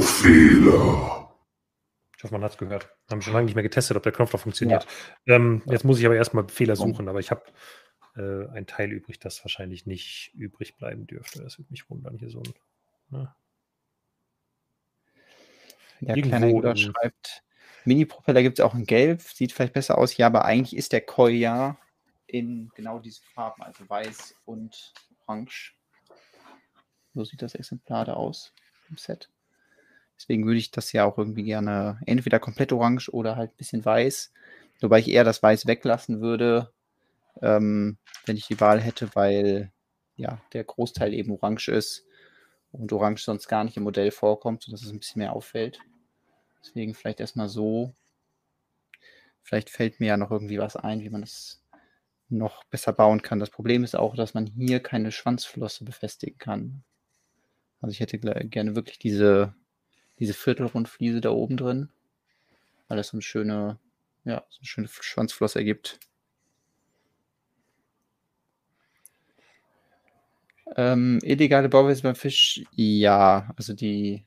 Baufehler.
Ich hoffe, man hat es gehört. Haben schon lange nicht mehr getestet, ob der Knopf noch funktioniert. Ähm, jetzt muss ich aber erstmal Fehler suchen, aber ich habe äh, ein Teil übrig, das wahrscheinlich nicht übrig bleiben dürfte. Das würde mich wundern. Hier so ein. Ne?
Der
Irgendwo
kleine Judah
im-
schreibt, Mini-Propeller gibt es auch in Gelb, sieht vielleicht besser aus. Ja, aber eigentlich ist der Koi ja in genau diesen Farben, also weiß und orange. So sieht das Exemplar da aus im Set. Deswegen würde ich das ja auch irgendwie gerne entweder komplett orange oder halt ein bisschen weiß. Wobei ich eher das Weiß weglassen würde, ähm, wenn ich die Wahl hätte, weil ja der Großteil eben orange ist und orange sonst gar nicht im Modell vorkommt, sodass es ein bisschen mehr auffällt. Deswegen vielleicht erstmal so. Vielleicht fällt mir ja noch irgendwie was ein, wie man das noch besser bauen kann. Das Problem ist auch, dass man hier keine Schwanzflosse befestigen kann. Also ich hätte gerne wirklich diese, diese Viertelrundfliese da oben drin, weil das so eine schöne, ja, so eine schöne Schwanzflosse ergibt. Ähm, illegale Bauweise beim Fisch, ja, also die,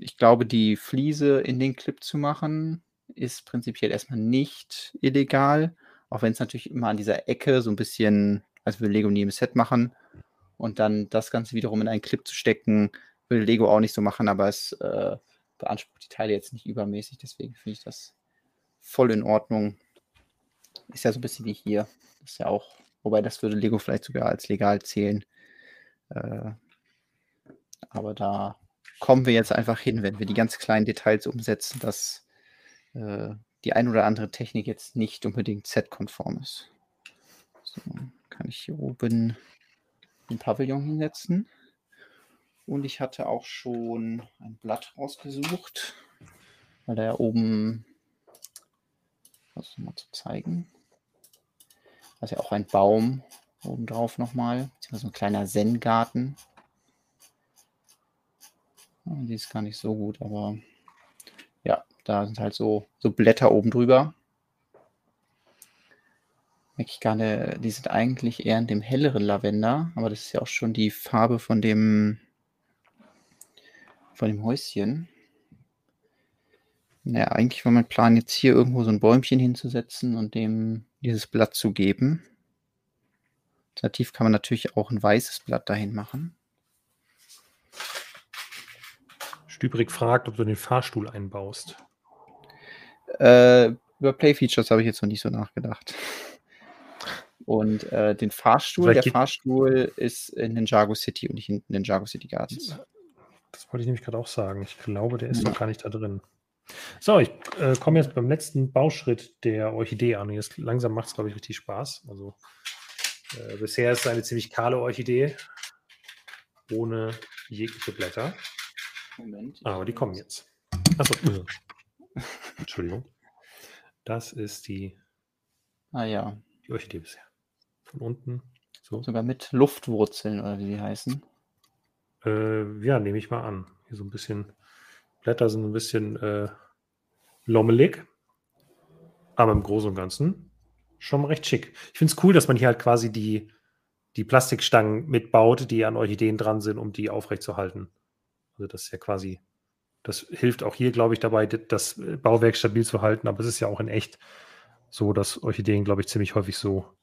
ich glaube, die Fliese in den Clip zu machen, ist prinzipiell erstmal nicht illegal, auch wenn es natürlich immer an dieser Ecke so ein bisschen, als würde Lego nie im Set machen. Und dann das Ganze wiederum in einen Clip zu stecken, will Lego auch nicht so machen, aber es äh, beansprucht die Teile jetzt nicht übermäßig. Deswegen finde ich das voll in Ordnung. Ist ja so ein bisschen wie hier. Ist ja auch, wobei das würde Lego vielleicht sogar als legal zählen. Äh, aber da kommen wir jetzt einfach hin, wenn wir die ganz kleinen Details umsetzen, dass äh, die ein oder andere Technik jetzt nicht unbedingt set-konform ist. So, kann ich hier oben den Pavillon hinsetzen. Und ich hatte auch schon ein Blatt rausgesucht, weil da ja oben, was mal zu zeigen, da ist ja auch ein Baum oben drauf nochmal, so ein kleiner Zen-Garten. Die ist gar nicht so gut, aber ja, da sind halt so, so Blätter oben drüber. Merke ich gerade, die sind eigentlich eher in dem helleren Lavender, aber das ist ja auch schon die Farbe von dem, von dem Häuschen. Naja, eigentlich war mein Plan jetzt hier irgendwo so ein Bäumchen hinzusetzen und dem dieses Blatt zu geben. Alternativ kann man natürlich auch ein weißes Blatt dahin machen.
Stübrig fragt, ob du den Fahrstuhl einbaust.
Äh, über Play-Features habe ich jetzt noch nicht so nachgedacht. Und äh, den Fahrstuhl, Vielleicht der Fahrstuhl ist in Ninjago City und nicht in Ninjago City Gardens.
Das wollte ich nämlich gerade auch sagen. Ich glaube, der ist ja. noch gar nicht da drin. So, ich äh, komme jetzt beim letzten Bauschritt der Orchidee an. Jetzt langsam macht es, glaube ich, richtig Spaß. Also äh, bisher ist es eine ziemlich kahle Orchidee ohne jegliche Blätter. Moment. Aber die kommen jetzt. Achso. <laughs> Entschuldigung. Das ist die,
ah, ja.
die Orchidee bisher. Von unten. So.
Sogar mit Luftwurzeln oder wie die heißen.
Äh, ja, nehme ich mal an. Hier so ein bisschen, Blätter sind ein bisschen äh, lommelig. Aber im Großen und Ganzen schon recht schick. Ich finde es cool, dass man hier halt quasi die, die Plastikstangen mitbaut, die an Orchideen dran sind, um die aufrechtzuerhalten. Also das ist ja quasi, das hilft auch hier, glaube ich, dabei, das Bauwerk stabil zu halten, aber es ist ja auch in echt so, dass Orchideen, glaube ich, ziemlich häufig so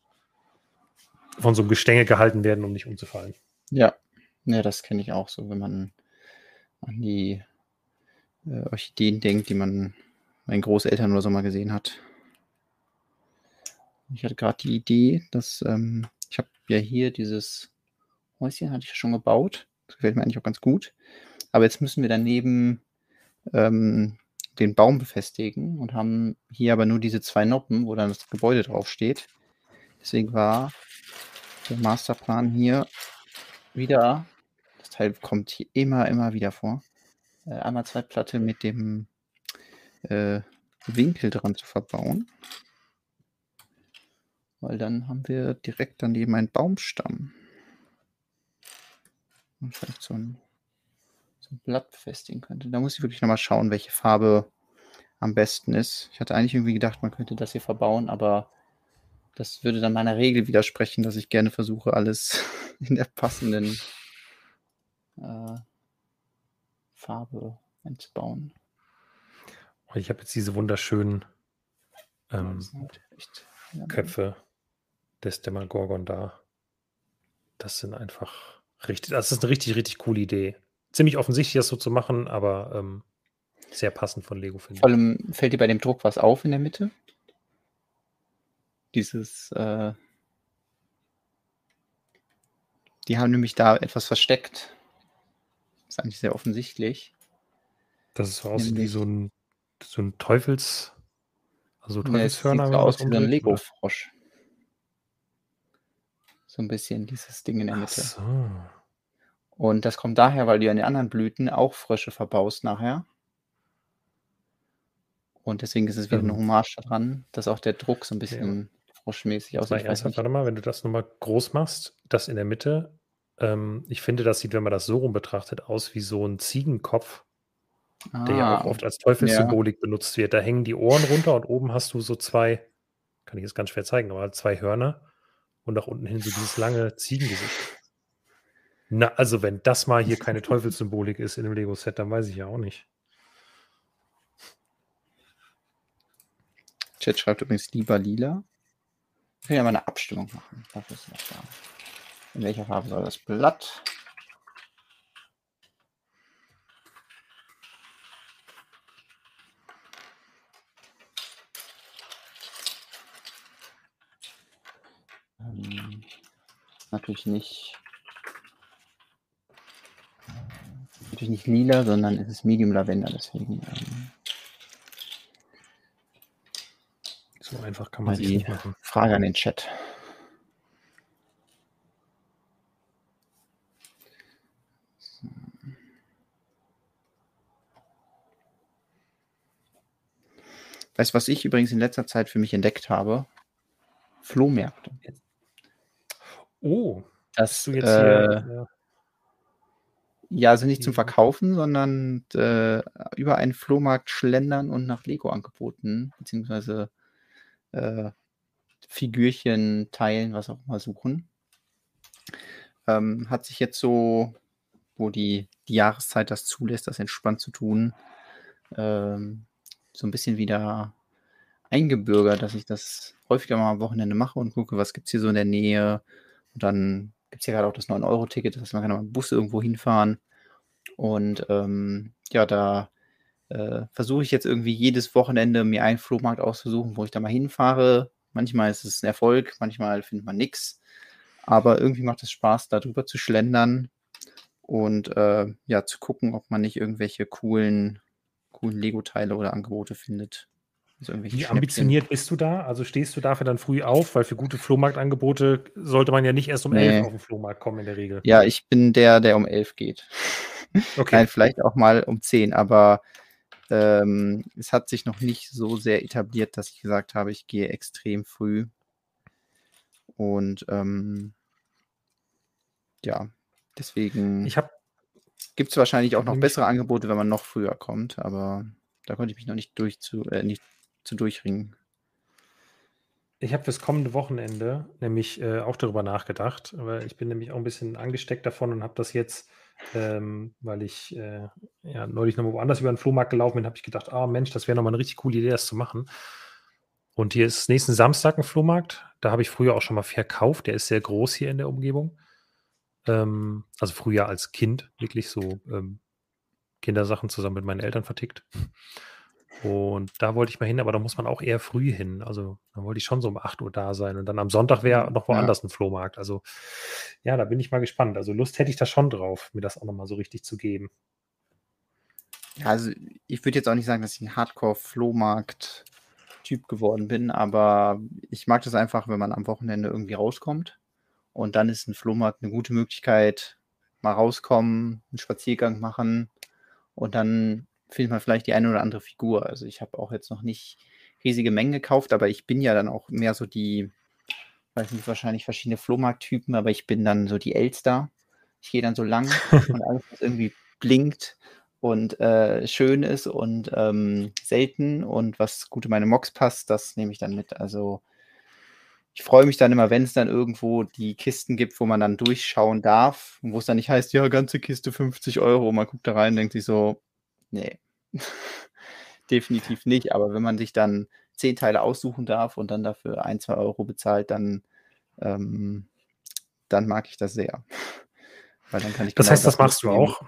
von so einem Gestänge gehalten werden, um nicht umzufallen.
Ja, ja das kenne ich auch so, wenn man an die äh, Orchideen denkt, die man meinen Großeltern oder so mal gesehen hat. Ich hatte gerade die Idee, dass ähm, ich habe ja hier dieses Häuschen, hatte ich ja schon gebaut. Das gefällt mir eigentlich auch ganz gut. Aber jetzt müssen wir daneben ähm, den Baum befestigen und haben hier aber nur diese zwei Noppen, wo dann das Gebäude draufsteht. Deswegen war der Masterplan hier wieder, das Teil kommt hier immer, immer wieder vor, äh, einmal zwei Platte mit dem äh, Winkel dran zu verbauen. Weil dann haben wir direkt daneben einen Baumstamm. Und vielleicht so ein so ein Blatt befestigen könnte. Da muss ich wirklich nochmal schauen, welche Farbe am besten ist. Ich hatte eigentlich irgendwie gedacht, man könnte das hier verbauen, aber das würde dann meiner Regel widersprechen, dass ich gerne versuche, alles <laughs> in der passenden äh, Farbe einzubauen.
Ich habe jetzt diese wunderschönen ähm, Köpfe des Demagorgon da. Das sind einfach richtig, das ist eine richtig, richtig coole Idee ziemlich offensichtlich, das so zu machen, aber ähm, sehr passend von Lego,
finde ich. Vor allem fällt dir bei dem Druck was auf in der Mitte? Dieses, äh, die haben nämlich da etwas versteckt. Das ist eigentlich sehr offensichtlich.
Das ist so aussieht wie so ein, so ein Teufels, also Teufelshörner.
Ja, sieht so aus wie so ein Lego-Frosch. So ein bisschen dieses Ding in der Mitte. Ach so. Und das kommt daher, weil du an den anderen Blüten auch Frösche verbaust nachher. Und deswegen ist es wieder ähm, eine Hommage daran, dass auch der Druck so ein bisschen ja. Froschmäßig aussieht.
Warte mal, wenn du das nochmal groß machst, das in der Mitte, ähm, ich finde, das sieht, wenn man das so rum betrachtet, aus wie so ein Ziegenkopf, ah, der ja auch ah, oft als Teufelssymbolik ja. benutzt wird. Da hängen die Ohren runter und oben hast du so zwei, kann ich jetzt ganz schwer zeigen, aber zwei Hörner und nach unten hin so dieses lange Ziegengesicht. Na, also wenn das mal hier keine Teufelssymbolik ist in dem Lego-Set, dann weiß ich ja auch nicht.
Chat schreibt übrigens lieber lila. Können ja mal eine Abstimmung machen. Dafür ist das da. In welcher Farbe soll das Blatt? Ähm, natürlich nicht natürlich nicht lila, sondern es ist Medium Lavender, deswegen. Ähm,
so einfach kann man
die
nicht machen.
Frage an den Chat. Weißt du, was ich übrigens in letzter Zeit für mich entdeckt habe? Flohmärkte.
Oh,
Das,
du jetzt
äh,
hier, ja.
ja, also nicht zum
Mhm.
Verkaufen, sondern äh, über einen Flohmarkt schlendern und nach Lego-Angeboten, beziehungsweise äh, Figürchen teilen, was auch immer suchen. Ähm, hat sich jetzt so, wo die, die Jahreszeit das zulässt, das entspannt zu tun, ähm, so ein bisschen wieder eingebürgert, dass ich das häufiger mal am Wochenende mache und gucke, was gibt es hier so in der Nähe. Und dann gibt es ja gerade auch das 9-Euro-Ticket, dass man kann mit dem Bus irgendwo hinfahren. Und ähm, ja, da äh, versuche ich jetzt irgendwie jedes Wochenende mir einen Flohmarkt auszusuchen, wo ich da mal hinfahre. Manchmal ist es ein Erfolg, manchmal findet man nichts. Aber irgendwie macht es Spaß, da drüber zu schlendern und äh, ja, zu gucken, ob man nicht irgendwelche coolen, coolen Lego-Teile oder Angebote findet. Also
Wie
Schnäppchen.
ambitioniert bist du da? Also stehst du dafür dann früh auf? Weil für gute Flohmarktangebote sollte man ja nicht erst um
Nee.
elf auf den Flohmarkt kommen in der Regel.
Ja, ich bin der, der um elf geht.
Okay. <laughs>
Nein, vielleicht auch mal um 10, aber ähm, es hat sich noch nicht so sehr etabliert, dass ich gesagt habe, ich gehe extrem früh. Und ähm, ja, deswegen
Ich habe
gibt es wahrscheinlich auch noch bessere Angebote, wenn man noch früher kommt, aber da konnte ich mich noch nicht, durch zu, äh, nicht zu durchringen.
Ich habe fürs kommende Wochenende nämlich äh, auch darüber nachgedacht, weil ich bin nämlich auch ein bisschen angesteckt davon und habe das jetzt, ähm, weil ich äh, ja neulich noch mal woanders über den Flohmarkt gelaufen bin, habe ich gedacht, ah Mensch, das wäre nochmal eine richtig coole Idee, das zu machen. Und hier ist nächsten Samstag ein Flohmarkt. Da habe ich früher auch schon mal verkauft. Der ist sehr groß hier in der Umgebung. Ähm, also früher als Kind wirklich so ähm, Kindersachen zusammen mit meinen Eltern vertickt. Und da wollte ich mal hin, aber da muss man auch eher früh hin. Also da wollte ich schon so um 8 Uhr da sein. Und dann am Sonntag wäre noch
Ja.
woanders ein Flohmarkt. Also ja, da bin ich mal gespannt. Also Lust hätte ich da schon drauf, mir das auch nochmal so richtig zu geben.
Ja, also ich würde jetzt auch nicht sagen, dass ich ein Hardcore-Flohmarkt-Typ geworden bin, aber ich mag das einfach, wenn man am Wochenende irgendwie rauskommt. Und dann ist ein Flohmarkt eine gute Möglichkeit, mal rauskommen, einen Spaziergang machen und dann findet man vielleicht die eine oder andere Figur. Also ich habe auch jetzt noch nicht riesige Mengen gekauft, aber ich bin ja dann auch mehr so die, weiß nicht, wahrscheinlich verschiedene Flohmarkttypen, aber ich bin dann so die Elster. Ich gehe dann so lang <laughs> und alles, was irgendwie blinkt und äh, schön ist und ähm, selten und was gut in meine Mox passt, das nehme ich dann mit. Also ich freue mich dann immer, wenn es dann irgendwo die Kisten gibt, wo man dann durchschauen darf wo es dann nicht heißt, ja, ganze Kiste 50 Euro. Man guckt da rein und denkt sich so, nee, <laughs> definitiv nicht. Aber wenn man sich dann zehn Teile aussuchen darf und dann dafür ein, zwei Euro bezahlt, dann, ähm, dann mag ich das sehr. <laughs> Weil dann kann ich
Das
genau
heißt, das machst du auch.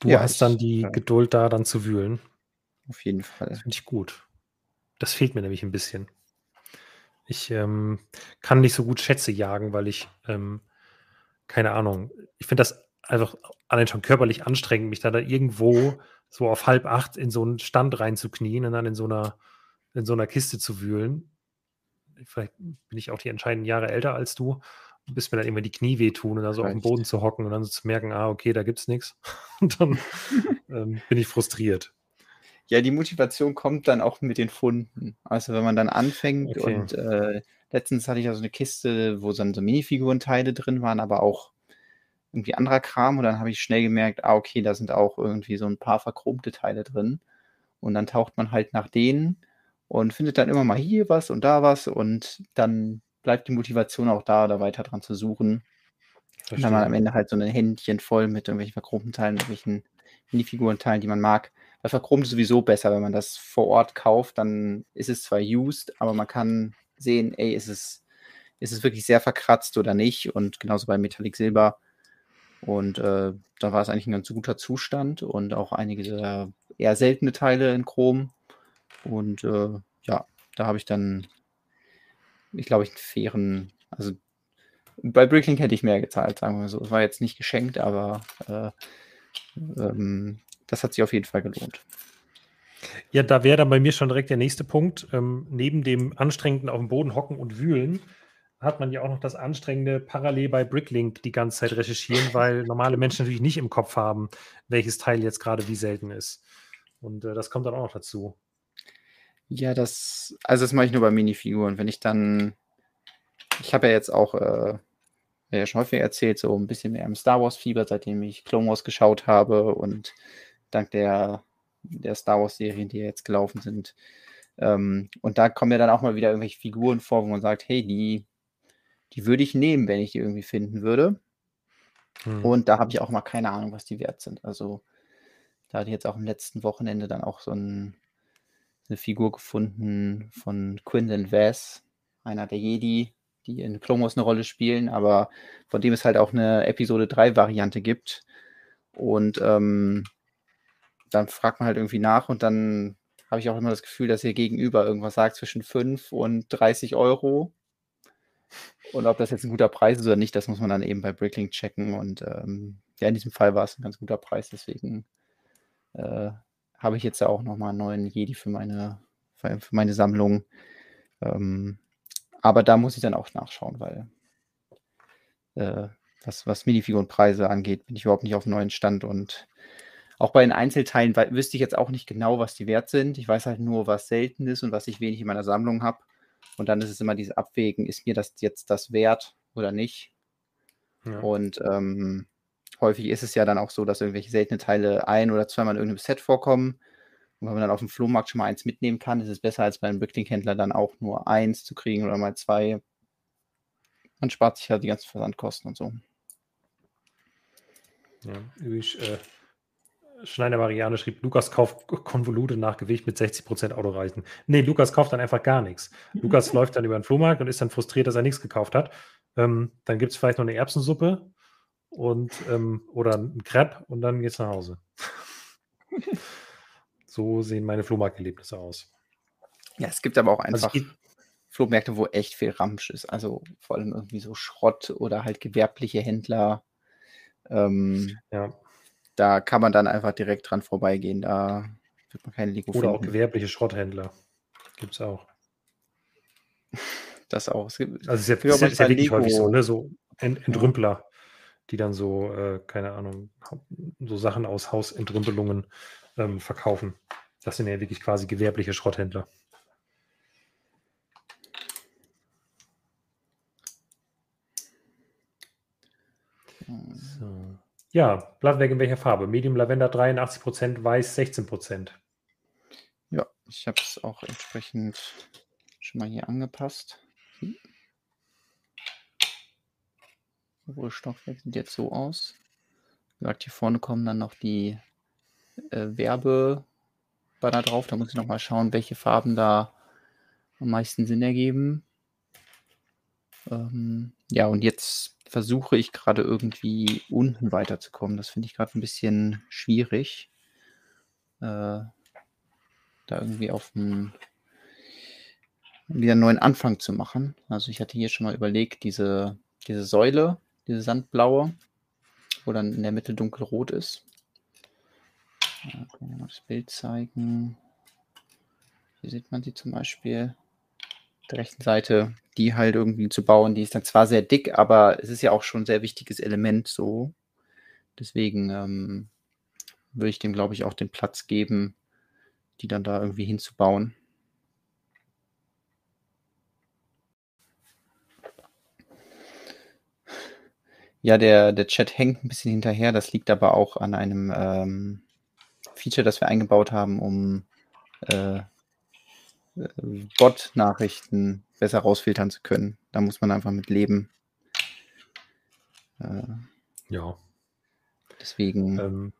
Du
Ja,
hast dann
ich,
die
äh,
Geduld da dann zu wühlen.
Auf jeden Fall.
Das finde ich gut. Das fehlt mir nämlich ein bisschen. Ich ähm, kann nicht so gut Schätze jagen, weil ich, ähm, keine Ahnung, ich finde das einfach allein schon körperlich anstrengend, mich da, da irgendwo so auf halb acht in so einen Stand reinzuknien und dann in so einer, in so einer Kiste zu wühlen. Vielleicht bin ich auch die entscheidenden Jahre älter als du, bis mir dann immer die Knie wehtun und dann so auf dem. Boden zu hocken und dann so zu merken, ah, okay, da gibt's nichts. <laughs> Und dann <laughs> ähm, bin ich frustriert.
Ja, die Motivation kommt dann auch mit den Funden. Also wenn man dann anfängt
Okay.
und äh, letztens hatte ich ja so eine Kiste, wo dann so Minifigurenteile drin waren, aber auch irgendwie anderer Kram und dann habe ich schnell gemerkt, ah, okay, da sind auch irgendwie so ein paar verchromte Teile drin. Und dann taucht man halt nach denen und findet dann immer mal hier was und da was und dann bleibt die Motivation auch da, da weiter dran zu suchen. Und dann hat man am
Verstehe.
Ende halt so ein Händchen voll mit irgendwelchen verchromten Teilen, irgendwelchen Minifigurenteilen, die man mag. Bei Verchromt ist sowieso besser, wenn man das vor Ort kauft, dann ist es zwar used, aber man kann sehen, ey, ist es, ist es wirklich sehr verkratzt oder nicht. Und genauso bei Metallic Silber. Und äh, da war es eigentlich ein ganz guter Zustand und auch einige eher seltene Teile in Chrom. Und äh, ja, da habe ich dann, ich glaube, ich einen fairen, also bei Bricklink hätte ich mehr gezahlt, sagen wir so. Es war jetzt nicht geschenkt, aber äh, ähm, das hat sich auf jeden Fall gelohnt.
Ja, da wäre dann bei mir schon direkt der nächste Punkt. Ähm, neben dem anstrengenden auf dem Boden hocken und wühlen, hat man ja auch noch das anstrengende parallel bei Bricklink die ganze Zeit recherchieren, weil normale Menschen natürlich nicht im Kopf haben, welches Teil jetzt gerade wie selten ist. Und äh, das kommt dann auch noch dazu.
Ja, das, also das mache ich nur bei Minifiguren. Wenn ich dann, ich habe ja jetzt auch, äh, ja schon häufig erzählt, so ein bisschen mehr im Star Wars-Fieber, seitdem ich Clone Wars geschaut habe und dank der, der Star Wars-Serien, die jetzt gelaufen sind. Ähm, und da kommen ja dann auch mal wieder irgendwelche Figuren vor, wo man sagt, hey, die, die würde ich nehmen, wenn ich die irgendwie finden würde. Hm. Und da habe ich auch mal keine Ahnung, was die wert sind. Also da hatte ich jetzt auch am letzten Wochenende dann auch so ein, eine Figur gefunden von Quinlan Vaz, einer der Jedi, die in Clone Wars eine Rolle spielen, aber von dem es halt auch eine Episode 3 Variante gibt. Und ähm, dann fragt man halt irgendwie nach und dann habe ich auch immer das Gefühl, dass ihr gegenüber irgendwas sagt zwischen 5 und 30 Euro. Und ob das jetzt ein guter Preis ist oder nicht, das muss man dann eben bei Bricklink checken. Und ähm, ja, in diesem Fall war es ein ganz guter Preis, deswegen äh, habe ich jetzt ja auch nochmal einen neuen Jedi für meine, für, für meine Sammlung. Ähm, aber da muss ich dann auch nachschauen, weil äh, was, was Minifigurenpreise angeht, bin ich überhaupt nicht auf dem neuen Stand und auch bei den Einzelteilen wüsste ich jetzt auch nicht genau, was die wert sind. Ich weiß halt nur, was selten ist und was ich wenig in meiner Sammlung habe. Und dann ist es immer dieses Abwägen, ist mir das jetzt das wert oder nicht? Ja. Und ähm, häufig ist es ja dann auch so, dass irgendwelche seltene Teile ein- oder zweimal in irgendeinem Set vorkommen. Und wenn man dann auf dem Flohmarkt schon mal eins mitnehmen kann, ist es besser, als bei einem Bricklink-Händler dann auch nur eins zu kriegen oder mal zwei. Man spart sich ja die ganzen Versandkosten und so.
Ja, übrigens, äh, Schneider Marianne schrieb, Lukas kauft Konvolute nach Gewicht mit 60% Autoreichen. Nee, Lukas kauft dann einfach gar nichts. Lukas <laughs> läuft dann über den Flohmarkt und ist dann frustriert, dass er nichts gekauft hat. Ähm, dann gibt es vielleicht noch eine Erbsensuppe und ähm, oder ein Crepe und dann geht's nach Hause. <laughs> so sehen meine Flohmarkterlebnisse aus.
Ja, es gibt aber auch also einfach also Flohmärkte, wo echt viel Ramsch ist. Also vor allem irgendwie so Schrott oder halt gewerbliche Händler. Ähm, ja. Da kann man dann einfach direkt dran vorbeigehen. Da wird man keine
Lego Oder finden. auch gewerbliche Schrotthändler. Gibt es auch.
Das auch.
Es gibt, also es ist ja, es ist ja wirklich Lego. häufig so, ne? So Entrümpler die dann so, äh, keine Ahnung, so Sachen aus Hausentrümpelungen ähm, verkaufen. Das sind ja wirklich quasi gewerbliche Schrotthändler. So. Ja, Blattwerk in welcher Farbe? Medium Lavender 83%, Weiß 16%.
Ja, ich habe es auch entsprechend schon mal hier angepasst. Hm. Rohstoffwerk sieht jetzt so aus. Wie gesagt, hier vorne kommen dann noch die äh, Werbebanner drauf. Da muss ich nochmal schauen, welche Farben da am meisten Sinn ergeben. Ähm, ja, und jetzt versuche ich gerade irgendwie unten weiterzukommen. Das finde ich gerade ein bisschen schwierig. Äh, da irgendwie auf einen, wieder einen neuen Anfang zu machen. Also ich hatte hier schon mal überlegt, diese, diese Säule diese sandblaue, wo dann in der Mitte dunkelrot ist. Ja, kann ich mal das Bild zeigen. Hier sieht man sie zum Beispiel. Der rechten Seite, die halt irgendwie zu bauen, die ist dann zwar sehr dick, aber es ist ja auch schon ein sehr wichtiges Element so. Deswegen ähm, würde ich dem, glaube ich, auch den Platz geben, die dann da irgendwie hinzubauen. Ja, der, der Chat hängt ein bisschen hinterher. Das liegt aber auch an einem ähm, Feature, das wir eingebaut haben, um äh, Bot-Nachrichten besser rausfiltern zu können. Da muss man einfach mit leben.
Äh, ja.
Deswegen.
Ähm,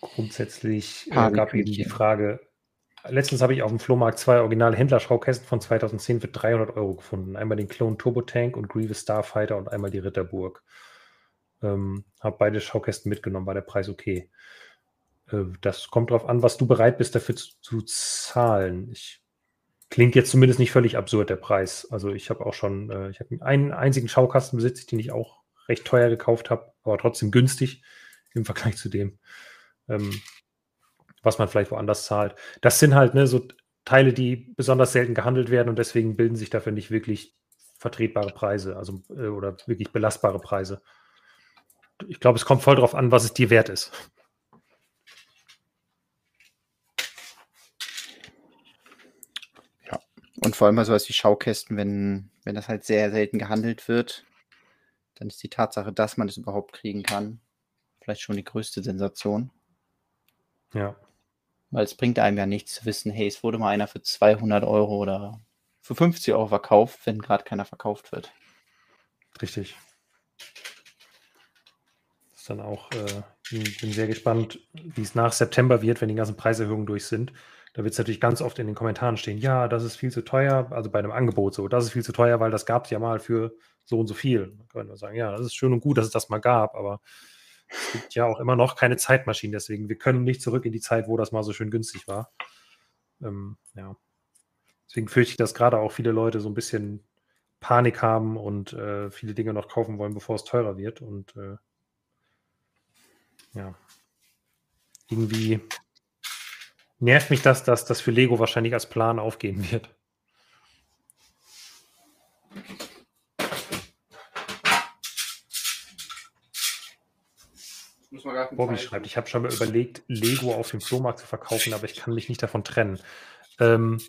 grundsätzlich äh, gab eben die Frage, letztens habe ich auf dem Flohmarkt zwei Original-Händlerschaukästen von 2010 für 300 Euro gefunden. Einmal den Clone Turbo Tank und Grievous Starfighter und einmal die Ritterburg. Ähm, habe beide Schaukästen mitgenommen, war der Preis okay. Äh, das kommt darauf an, was du bereit bist, dafür zu, zu zahlen. Ich klingt jetzt zumindest nicht völlig absurd, der Preis. Also ich habe auch schon, äh, ich habe einen einzigen Schaukasten besitzt, den ich auch recht teuer gekauft habe, aber trotzdem günstig im Vergleich zu dem, ähm, was man vielleicht woanders zahlt. Das sind halt ne, so Teile, die besonders selten gehandelt werden und deswegen bilden sich dafür nicht wirklich vertretbare Preise, also äh, oder wirklich belastbare Preise. Ich glaube, es kommt voll darauf an, was es dir wert ist.
Und vor allem bei sowas wie Schaukästen, wenn, wenn das halt sehr selten gehandelt wird, dann ist die Tatsache, dass man das überhaupt kriegen kann, vielleicht schon die größte Sensation.
Ja.
Weil es bringt einem ja nichts zu wissen, hey, es wurde mal einer für 200 Euro oder für 50 Euro verkauft, wenn gerade keiner verkauft wird.
Richtig. Das ist dann auch, äh, bin sehr gespannt, wie es nach September wird, wenn die ganzen Preiserhöhungen durch sind. Da wird es natürlich ganz oft in den Kommentaren stehen, ja, das ist viel zu teuer, also bei einem Angebot so, das ist viel zu teuer, weil das gab es ja mal für so und so viel. Da können wir sagen, ja, das ist schön und gut, dass es das mal gab, aber es gibt ja auch immer noch keine Zeitmaschinen, deswegen wir können nicht zurück in die Zeit, wo das mal so schön günstig war. Ähm, ja. Deswegen fürchte ich, dass gerade auch viele Leute so ein bisschen Panik haben und äh, viele Dinge noch kaufen wollen, bevor es teurer wird. Und äh, ja, irgendwie nervt mich das, dass das für Lego wahrscheinlich als Plan aufgehen wird. Bobby schreibt, ich habe schon mal überlegt, Lego auf dem Flohmarkt zu verkaufen, aber ich kann mich nicht davon trennen. Ähm,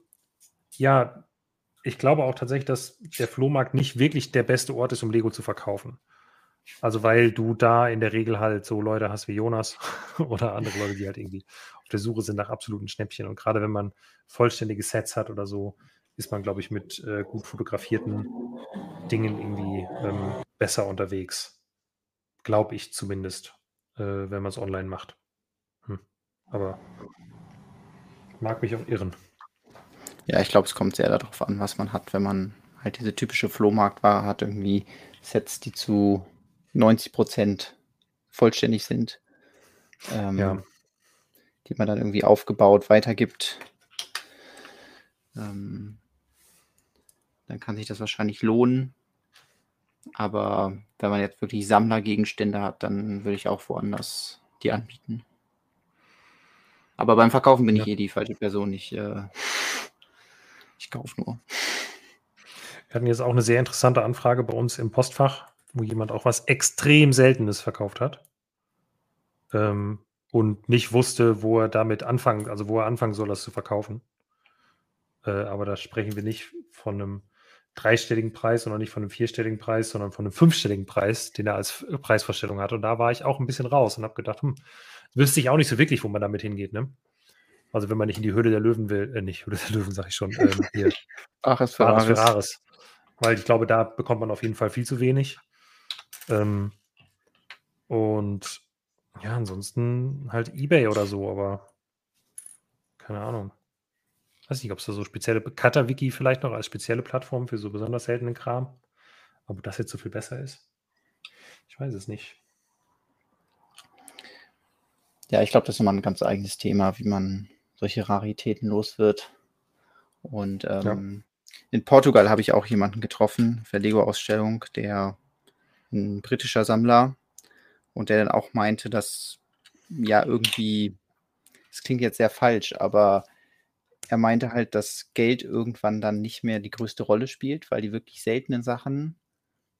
ja, ich glaube auch tatsächlich, dass der Flohmarkt nicht wirklich der beste Ort ist, um Lego zu verkaufen. Also weil du da in der Regel halt so Leute hast wie Jonas <laughs> oder andere Leute, die halt irgendwie auf der Suche sind nach absoluten Schnäppchen. Und gerade wenn man vollständige Sets hat oder so, ist man, glaube ich, mit äh, gut fotografierten Dingen irgendwie ähm, besser unterwegs. Glaube ich zumindest, äh, wenn man es online macht. Hm. Aber mag mich auch irren.
Ja, ich glaube, es kommt sehr darauf an, was man hat, wenn man halt diese typische Flohmarktware hat, irgendwie Sets, die zu 90 Prozent vollständig sind, ähm, ja. die man dann irgendwie aufgebaut weitergibt. Ähm, dann kann sich das wahrscheinlich lohnen. Aber wenn man jetzt wirklich Sammlergegenstände hat, dann würde ich auch woanders die anbieten. Aber beim Verkaufen bin ja. ich eh die falsche Person. Ich, äh, ich kaufe nur.
Wir hatten jetzt auch eine sehr interessante Anfrage bei uns im Postfach wo jemand auch was extrem Seltenes verkauft hat ähm, und nicht wusste, wo er damit anfangen, also wo er anfangen soll, das zu verkaufen. Äh, aber da sprechen wir nicht von einem dreistelligen Preis, sondern nicht von einem vierstelligen Preis, sondern von einem fünfstelligen Preis, den er als Preisvorstellung hat. Und da war ich auch ein bisschen raus und habe gedacht, hm, wüsste ich auch nicht so wirklich, wo man damit hingeht, ne? Also wenn man nicht in die Höhle der Löwen will, äh, nicht Höhle der Löwen, sag ich schon, ähm, hier. <laughs>
Ares Ferraris.
Ferraris. Weil ich glaube, da bekommt man auf jeden Fall viel zu wenig. Ähm, und ja, ansonsten halt eBay oder so, aber keine Ahnung. Weiß nicht, ob es da so spezielle Cutter-Wiki vielleicht noch als spezielle Plattform für so besonders seltenen Kram. Ob das jetzt so viel besser ist? Ich weiß es nicht.
Ja, ich glaube, das ist immer ein ganz eigenes Thema, wie man solche Raritäten los wird. Und ähm, ja. in Portugal habe ich auch jemanden getroffen für Lego-Ausstellung, der ein britischer Sammler, und der dann auch meinte, dass ja irgendwie, es klingt jetzt sehr falsch, aber er meinte halt, dass Geld irgendwann dann nicht mehr die größte Rolle spielt, weil die wirklich seltenen Sachen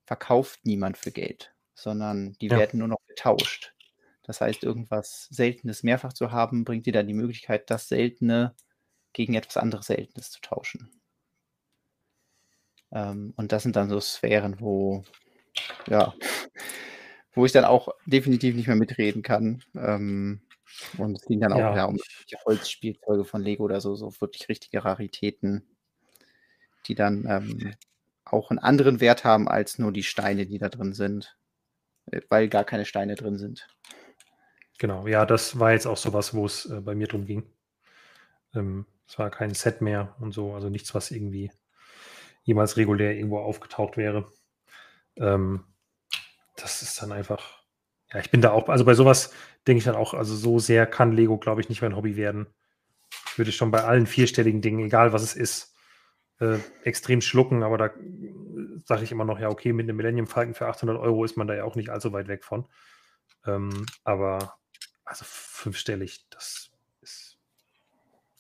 verkauft niemand für Geld, sondern die ja. werden nur noch getauscht. Das heißt, irgendwas Seltenes mehrfach zu haben, bringt dir dann die Möglichkeit, das Seltene gegen etwas anderes Seltenes zu tauschen. Ähm, und das sind dann so Sphären, wo ja, wo ich dann auch definitiv nicht mehr mitreden kann. Ähm, und es ging dann auch ja, ja um Holzspielzeuge von Lego oder so, so wirklich richtige Raritäten, die dann ähm, auch einen anderen Wert haben als nur die Steine, die da drin sind, äh, weil gar keine Steine drin sind.
Genau, ja, das war jetzt auch sowas, wo es äh, bei mir drum ging. Ähm, es war kein Set mehr und so, also nichts, was irgendwie jemals regulär irgendwo aufgetaucht wäre. Ähm, das ist dann einfach, ja, ich bin da auch, also bei sowas denke ich dann auch, also so sehr kann Lego, glaube ich, nicht mein Hobby werden. Ich würde schon bei allen vierstelligen Dingen, egal was es ist, äh, extrem schlucken, aber da sage ich immer noch, ja, okay, mit einem Millennium Falcon für 800 Euro ist man da ja auch nicht allzu weit weg von. Ähm, aber also fünfstellig, das ist,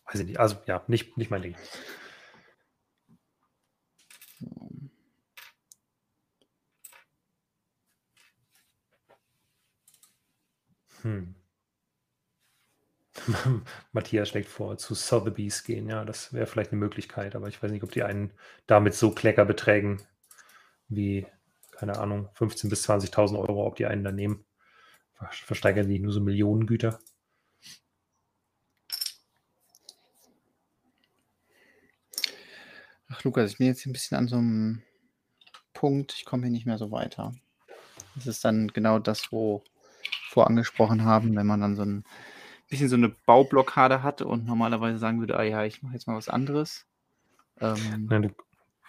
weiß ich nicht, also ja, nicht, nicht mein Ding. Hm. <laughs> Matthias schlägt vor, zu Sotheby's gehen. Ja, das wäre vielleicht eine Möglichkeit, aber ich weiß nicht, ob die einen damit so Kleckerbeträgen wie, keine Ahnung, 15.000 bis 20.000 Euro, ob die einen da nehmen. Versteigern die nur so Millionengüter?
Ach, Lukas, ich bin jetzt ein bisschen an so einem Punkt, ich komme hier nicht mehr so weiter. Das ist dann genau das, wo wir angesprochen haben, wenn man dann so ein bisschen so eine Baublockade hat und normalerweise sagen würde, ah ja, ich mache jetzt mal was anderes.
Ähm, Nein, du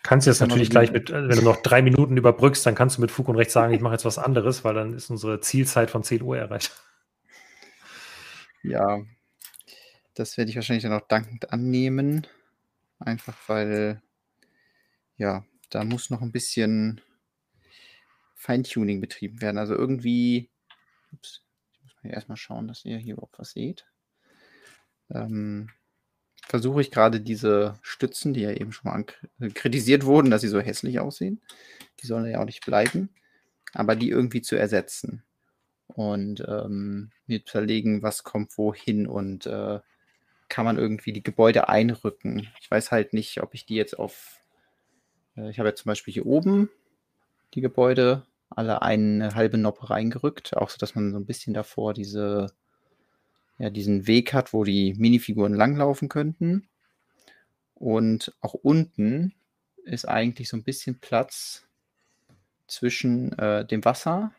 kannst jetzt natürlich gleich mit, äh, wenn du noch drei Minuten überbrückst, dann kannst du mit Fug und Recht sagen, ich mache jetzt was anderes, weil dann ist unsere Zielzeit von 10 Uhr erreicht.
Ja, das werde ich wahrscheinlich dann auch dankend annehmen. Einfach weil, ja, da muss noch ein bisschen Feintuning betrieben werden. Also irgendwie, ups, hier erstmal schauen, dass ihr hier überhaupt was seht. Ähm, versuche ich gerade diese Stützen, die ja eben schon mal kritisiert wurden, dass sie so hässlich aussehen, die sollen ja auch nicht bleiben, aber die irgendwie zu ersetzen und ähm, mir überlegen, was kommt wohin und äh, kann man irgendwie die Gebäude einrücken. Ich weiß halt nicht, ob ich die jetzt auf, äh, ich habe ja zum Beispiel hier oben die Gebäude alle eine halbe Noppe reingerückt, auch so, dass man so ein bisschen davor diese, ja, diesen Weg hat, wo die Minifiguren langlaufen könnten. Und auch unten ist eigentlich so ein bisschen Platz zwischen äh, dem Wasser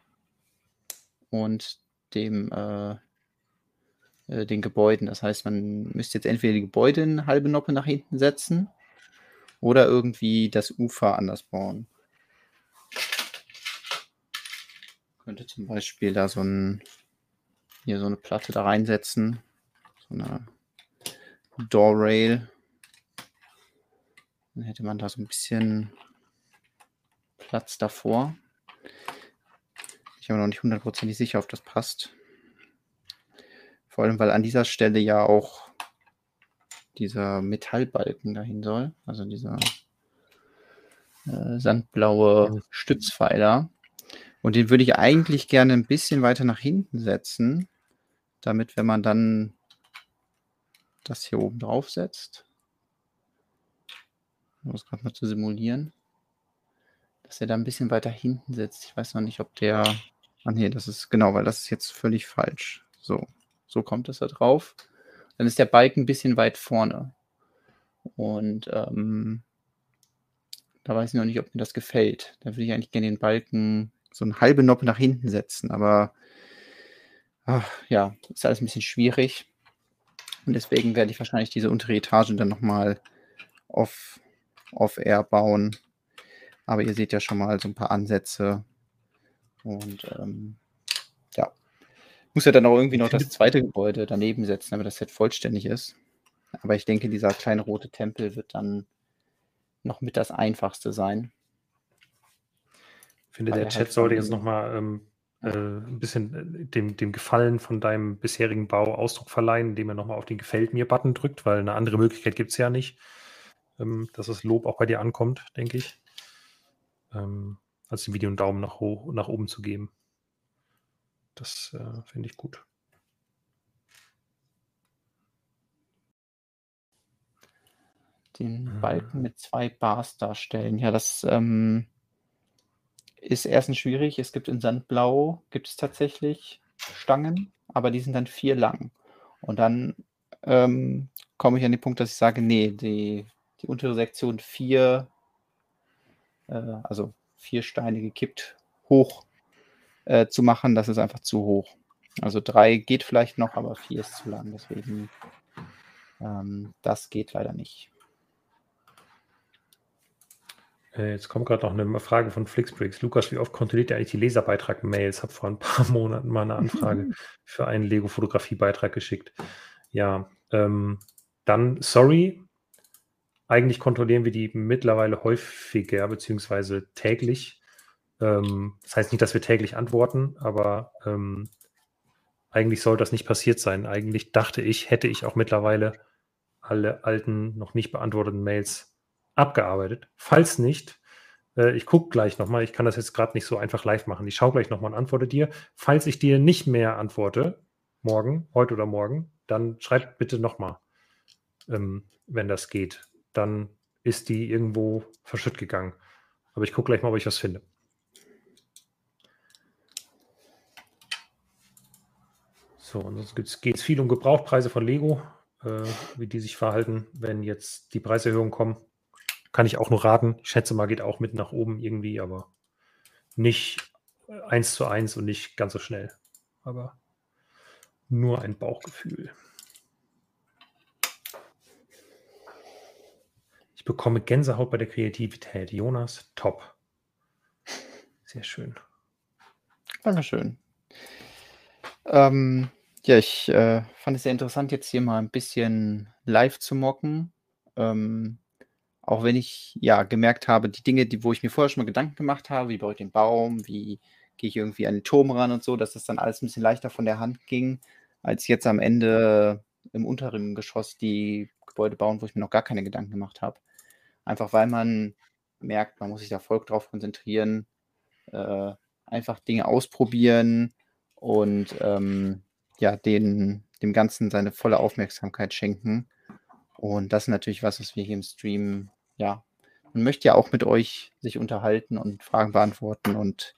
und dem äh, äh, den Gebäuden. Das heißt, man müsste jetzt entweder die Gebäude eine halbe Noppe nach hinten setzen oder irgendwie das Ufer anders bauen. Könnte zum Beispiel da so ein, hier so eine Platte da reinsetzen. So eine Door Rail. Dann hätte man da so ein bisschen Platz davor. Ich bin noch nicht hundertprozentig sicher, ob das passt. Vor allem, weil an dieser Stelle ja auch dieser Metallbalken dahin soll. Also dieser äh, sandblaue Stützpfeiler. Und den würde ich eigentlich gerne ein bisschen weiter nach hinten setzen, damit, wenn man dann das hier oben drauf setzt, um das gerade mal zu simulieren, dass er da ein bisschen weiter hinten sitzt. Ich weiß noch nicht, ob der. Ah, nee, das ist genau, weil das ist jetzt völlig falsch. So, so kommt es da drauf. Dann ist der Balken ein bisschen weit vorne. Und ähm, da weiß ich noch nicht, ob mir das gefällt. Da würde ich eigentlich gerne den Balken so eine halbe Noppe nach hinten setzen. Aber ach, ja, ist alles ein bisschen schwierig. Und deswegen werde ich wahrscheinlich diese untere Etage dann nochmal off, off air bauen. Aber ihr seht ja schon mal so ein paar Ansätze. Und ähm, ja, muss ja dann auch irgendwie noch das zweite Gebäude daneben setzen, damit das Set vollständig ist. Aber ich denke, dieser kleine rote Tempel wird dann noch mit das einfachste sein.
Ich finde, der Chat halt sollte jetzt nochmal ähm, äh, ein bisschen äh, dem, dem Gefallen von deinem bisherigen Bau Ausdruck verleihen, indem er nochmal auf den Gefällt mir-Button drückt, weil eine andere Möglichkeit gibt es ja nicht, ähm, dass das Lob auch bei dir ankommt, denke ich. Ähm, als dem Video einen Daumen nach, hoch, nach oben zu geben. Das äh, finde ich gut.
Den mhm. Balken mit zwei Bars darstellen. Ja, das ähm, ist erstens schwierig. Es gibt in Sandblau, gibt es tatsächlich Stangen, aber die sind dann vier lang. Und dann ähm, komme ich an den Punkt, dass ich sage, nee, die, die untere Sektion vier, äh, also vier Steine gekippt, hoch äh, zu machen, das ist einfach zu hoch. Also drei geht vielleicht noch, aber vier ist zu lang. Deswegen, ähm, das geht leider nicht.
Äh, jetzt kommt gerade noch eine Frage von Flixbricks. Lukas, wie oft kontrolliert ihr eigentlich die Leserbeitrag-Mails? Habe vor ein paar <laughs> Monaten mal eine Anfrage für einen Lego-Fotografie-Beitrag geschickt. Ja, ähm, dann sorry. Eigentlich kontrollieren wir die mittlerweile häufiger, beziehungsweise täglich. Ähm, das heißt nicht, dass wir täglich antworten, aber ähm, eigentlich soll das nicht passiert sein. Eigentlich dachte ich, hätte ich auch mittlerweile alle alten, noch nicht beantworteten Mails abgearbeitet. Falls nicht, äh, ich gucke gleich nochmal, ich kann das jetzt gerade nicht so einfach live machen. Ich schaue gleich nochmal und antworte dir. Falls ich dir nicht mehr antworte, morgen, heute oder morgen, dann schreib bitte nochmal, ähm, wenn das geht. Dann ist die irgendwo verschütt gegangen. Aber ich gucke gleich mal, ob ich was finde. So, und sonst geht es viel um Gebrauchpreise von Lego, äh, wie die sich verhalten, wenn jetzt die Preiserhöhungen kommen. Kann ich auch nur raten. Ich schätze mal, geht auch mit nach oben irgendwie, aber nicht eins zu eins und nicht ganz so schnell. Aber nur ein Bauchgefühl. Ich bekomme Gänsehaut bei der Kreativität. Jonas, top. Sehr schön.
Dankeschön. Ähm, ja, ich äh, fand es sehr interessant, jetzt hier mal ein bisschen live zu mocken. Ähm, auch wenn ich ja gemerkt habe, die Dinge, die, wo ich mir vorher schon mal Gedanken gemacht habe, wie baue ich den Baum, wie gehe ich irgendwie an den Turm ran und so, dass das dann alles ein bisschen leichter von der Hand ging, als jetzt am Ende im unteren Geschoss die Gebäude bauen, wo ich mir noch gar keine Gedanken gemacht habe. Einfach weil man merkt, man muss sich da voll drauf konzentrieren, äh, einfach Dinge ausprobieren und ähm, ja, den, dem Ganzen seine volle Aufmerksamkeit schenken. Und das ist natürlich was, was wir hier im Stream, ja, man möchte ja auch mit euch sich unterhalten und Fragen beantworten und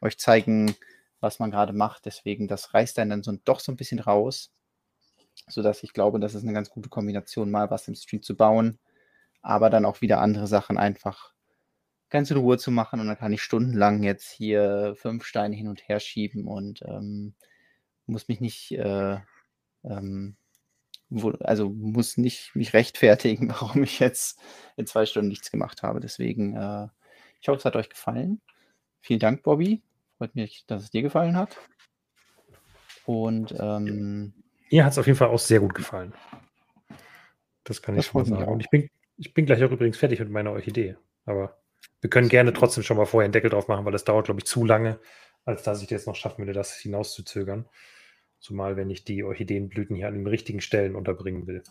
euch zeigen, was man gerade macht. Deswegen, das reißt einen dann so, doch so ein bisschen raus, sodass ich glaube, das ist eine ganz gute Kombination, mal was im Stream zu bauen, aber dann auch wieder andere Sachen einfach ganz in Ruhe zu machen. Und dann kann ich stundenlang jetzt hier fünf Steine hin und her schieben und ähm, muss mich nicht äh, ähm, wo, also muss nicht mich rechtfertigen, <laughs> warum ich jetzt in zwei Stunden nichts gemacht habe. Deswegen, äh, ich hoffe, es hat euch gefallen. Vielen Dank, Bobby. Freut mich, dass es dir gefallen hat. Und ähm,
mir hat es auf jeden Fall auch sehr gut gefallen. Das kann ich schon mal sagen. Und ich bin, ich bin gleich auch übrigens fertig mit meiner Orchidee. Aber wir können gerne trotzdem schon mal vorher einen Deckel drauf machen, weil es dauert, glaube ich, zu lange, als dass ich jetzt noch schaffen würde, das hinauszuzögern. Zumal, wenn ich die Orchideenblüten hier an den richtigen Stellen unterbringen will.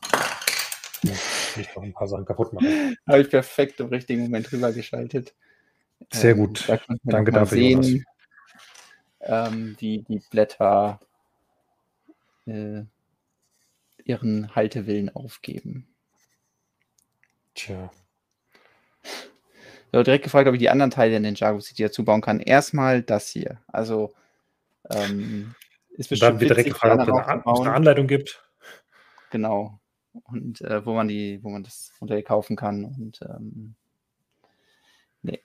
Nicht noch ein paar Sachen kaputt machen. <laughs>
Habe ich perfekt im richtigen Moment rübergeschaltet.
Sehr ähm, gut. Da Danke dafür.
Sehen, ähm, wie die Blätter äh, ihren Haltewillen aufgeben.
Tja.
Ich habe direkt gefragt, ob ich die anderen Teile in den Jago City dazu bauen kann. Erstmal das hier. Also ähm,
ist bestimmt dann wird direkt gefragt, ob es eine, Anleitung gibt.
Genau. Und äh, wo man die, wo man das Modell kaufen kann. Und ähm, nee.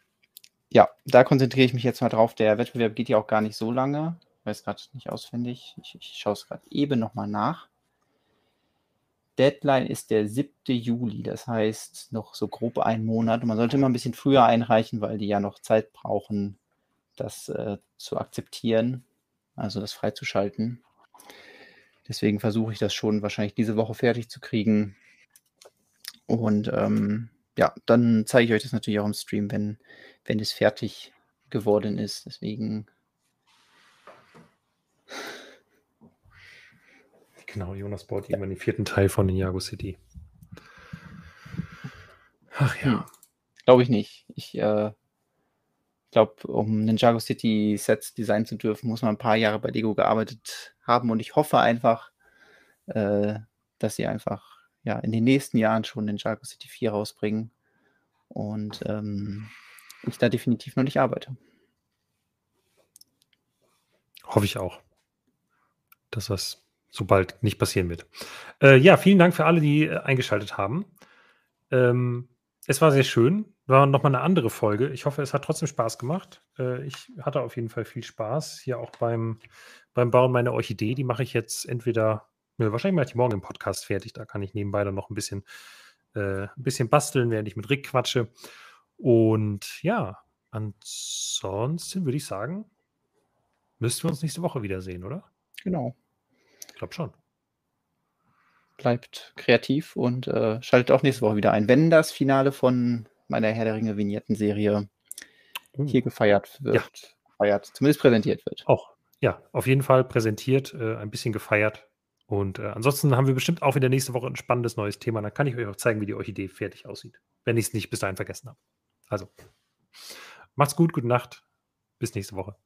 Ja, da konzentriere ich mich jetzt mal drauf. Der Wettbewerb geht ja auch gar nicht so lange. Ich weiß gerade nicht auswendig. Ich, ich schaue es gerade eben nochmal nach. Deadline ist der 7. Juli, das heißt noch so grob einen Monat. Und man sollte immer ein bisschen früher einreichen, weil die ja noch Zeit brauchen, das äh, zu akzeptieren also das freizuschalten. Deswegen versuche ich das schon wahrscheinlich diese Woche fertig zu kriegen. Und ähm, ja, dann zeige ich euch das natürlich auch im Stream, wenn, wenn es fertig geworden ist. Deswegen.
Genau, Jonas baut irgendwann den vierten Teil von Ninjago City.
Ach ja. Hm. Glaube ich nicht. Ich äh, glaube, um Ninjago City Sets designen zu dürfen, muss man ein paar Jahre bei Lego gearbeitet haben. Und ich hoffe einfach, äh, dass sie einfach ja, in den nächsten Jahren schon Ninjago City 4 rausbringen. Und ähm, ich da definitiv noch nicht arbeite.
Hoffe ich auch, dass das so bald nicht passieren wird. Äh, ja, vielen Dank für alle, die äh, eingeschaltet haben. Ähm, es war sehr schön war nochmal eine andere Folge. Ich hoffe, es hat trotzdem Spaß gemacht. Äh, ich hatte auf jeden Fall viel Spaß. Hier auch beim, beim Bauen meiner Orchidee. Die mache ich jetzt entweder, ne, wahrscheinlich mache ich morgen im Podcast fertig. Da kann ich nebenbei dann noch ein bisschen, äh, ein bisschen basteln, während ich mit Rick quatsche. Und ja, ansonsten würde ich sagen, müssten wir uns nächste Woche wiedersehen, oder?
Genau.
Ich glaube schon.
Bleibt kreativ und äh, schaltet auch nächste Woche wieder ein, wenn das Finale von meiner Herr der Ringe Vignetten-Serie uh. hier gefeiert wird. Ja. Gefeiert, zumindest präsentiert wird.
Auch, ja, auf jeden Fall präsentiert, äh, ein bisschen gefeiert. Und äh, ansonsten haben wir bestimmt auch wieder nächste Woche ein spannendes neues Thema. Dann kann ich euch auch zeigen, wie die Orchidee fertig aussieht, wenn ich es nicht bis dahin vergessen habe. Also, macht's gut, gute Nacht. Bis nächste Woche.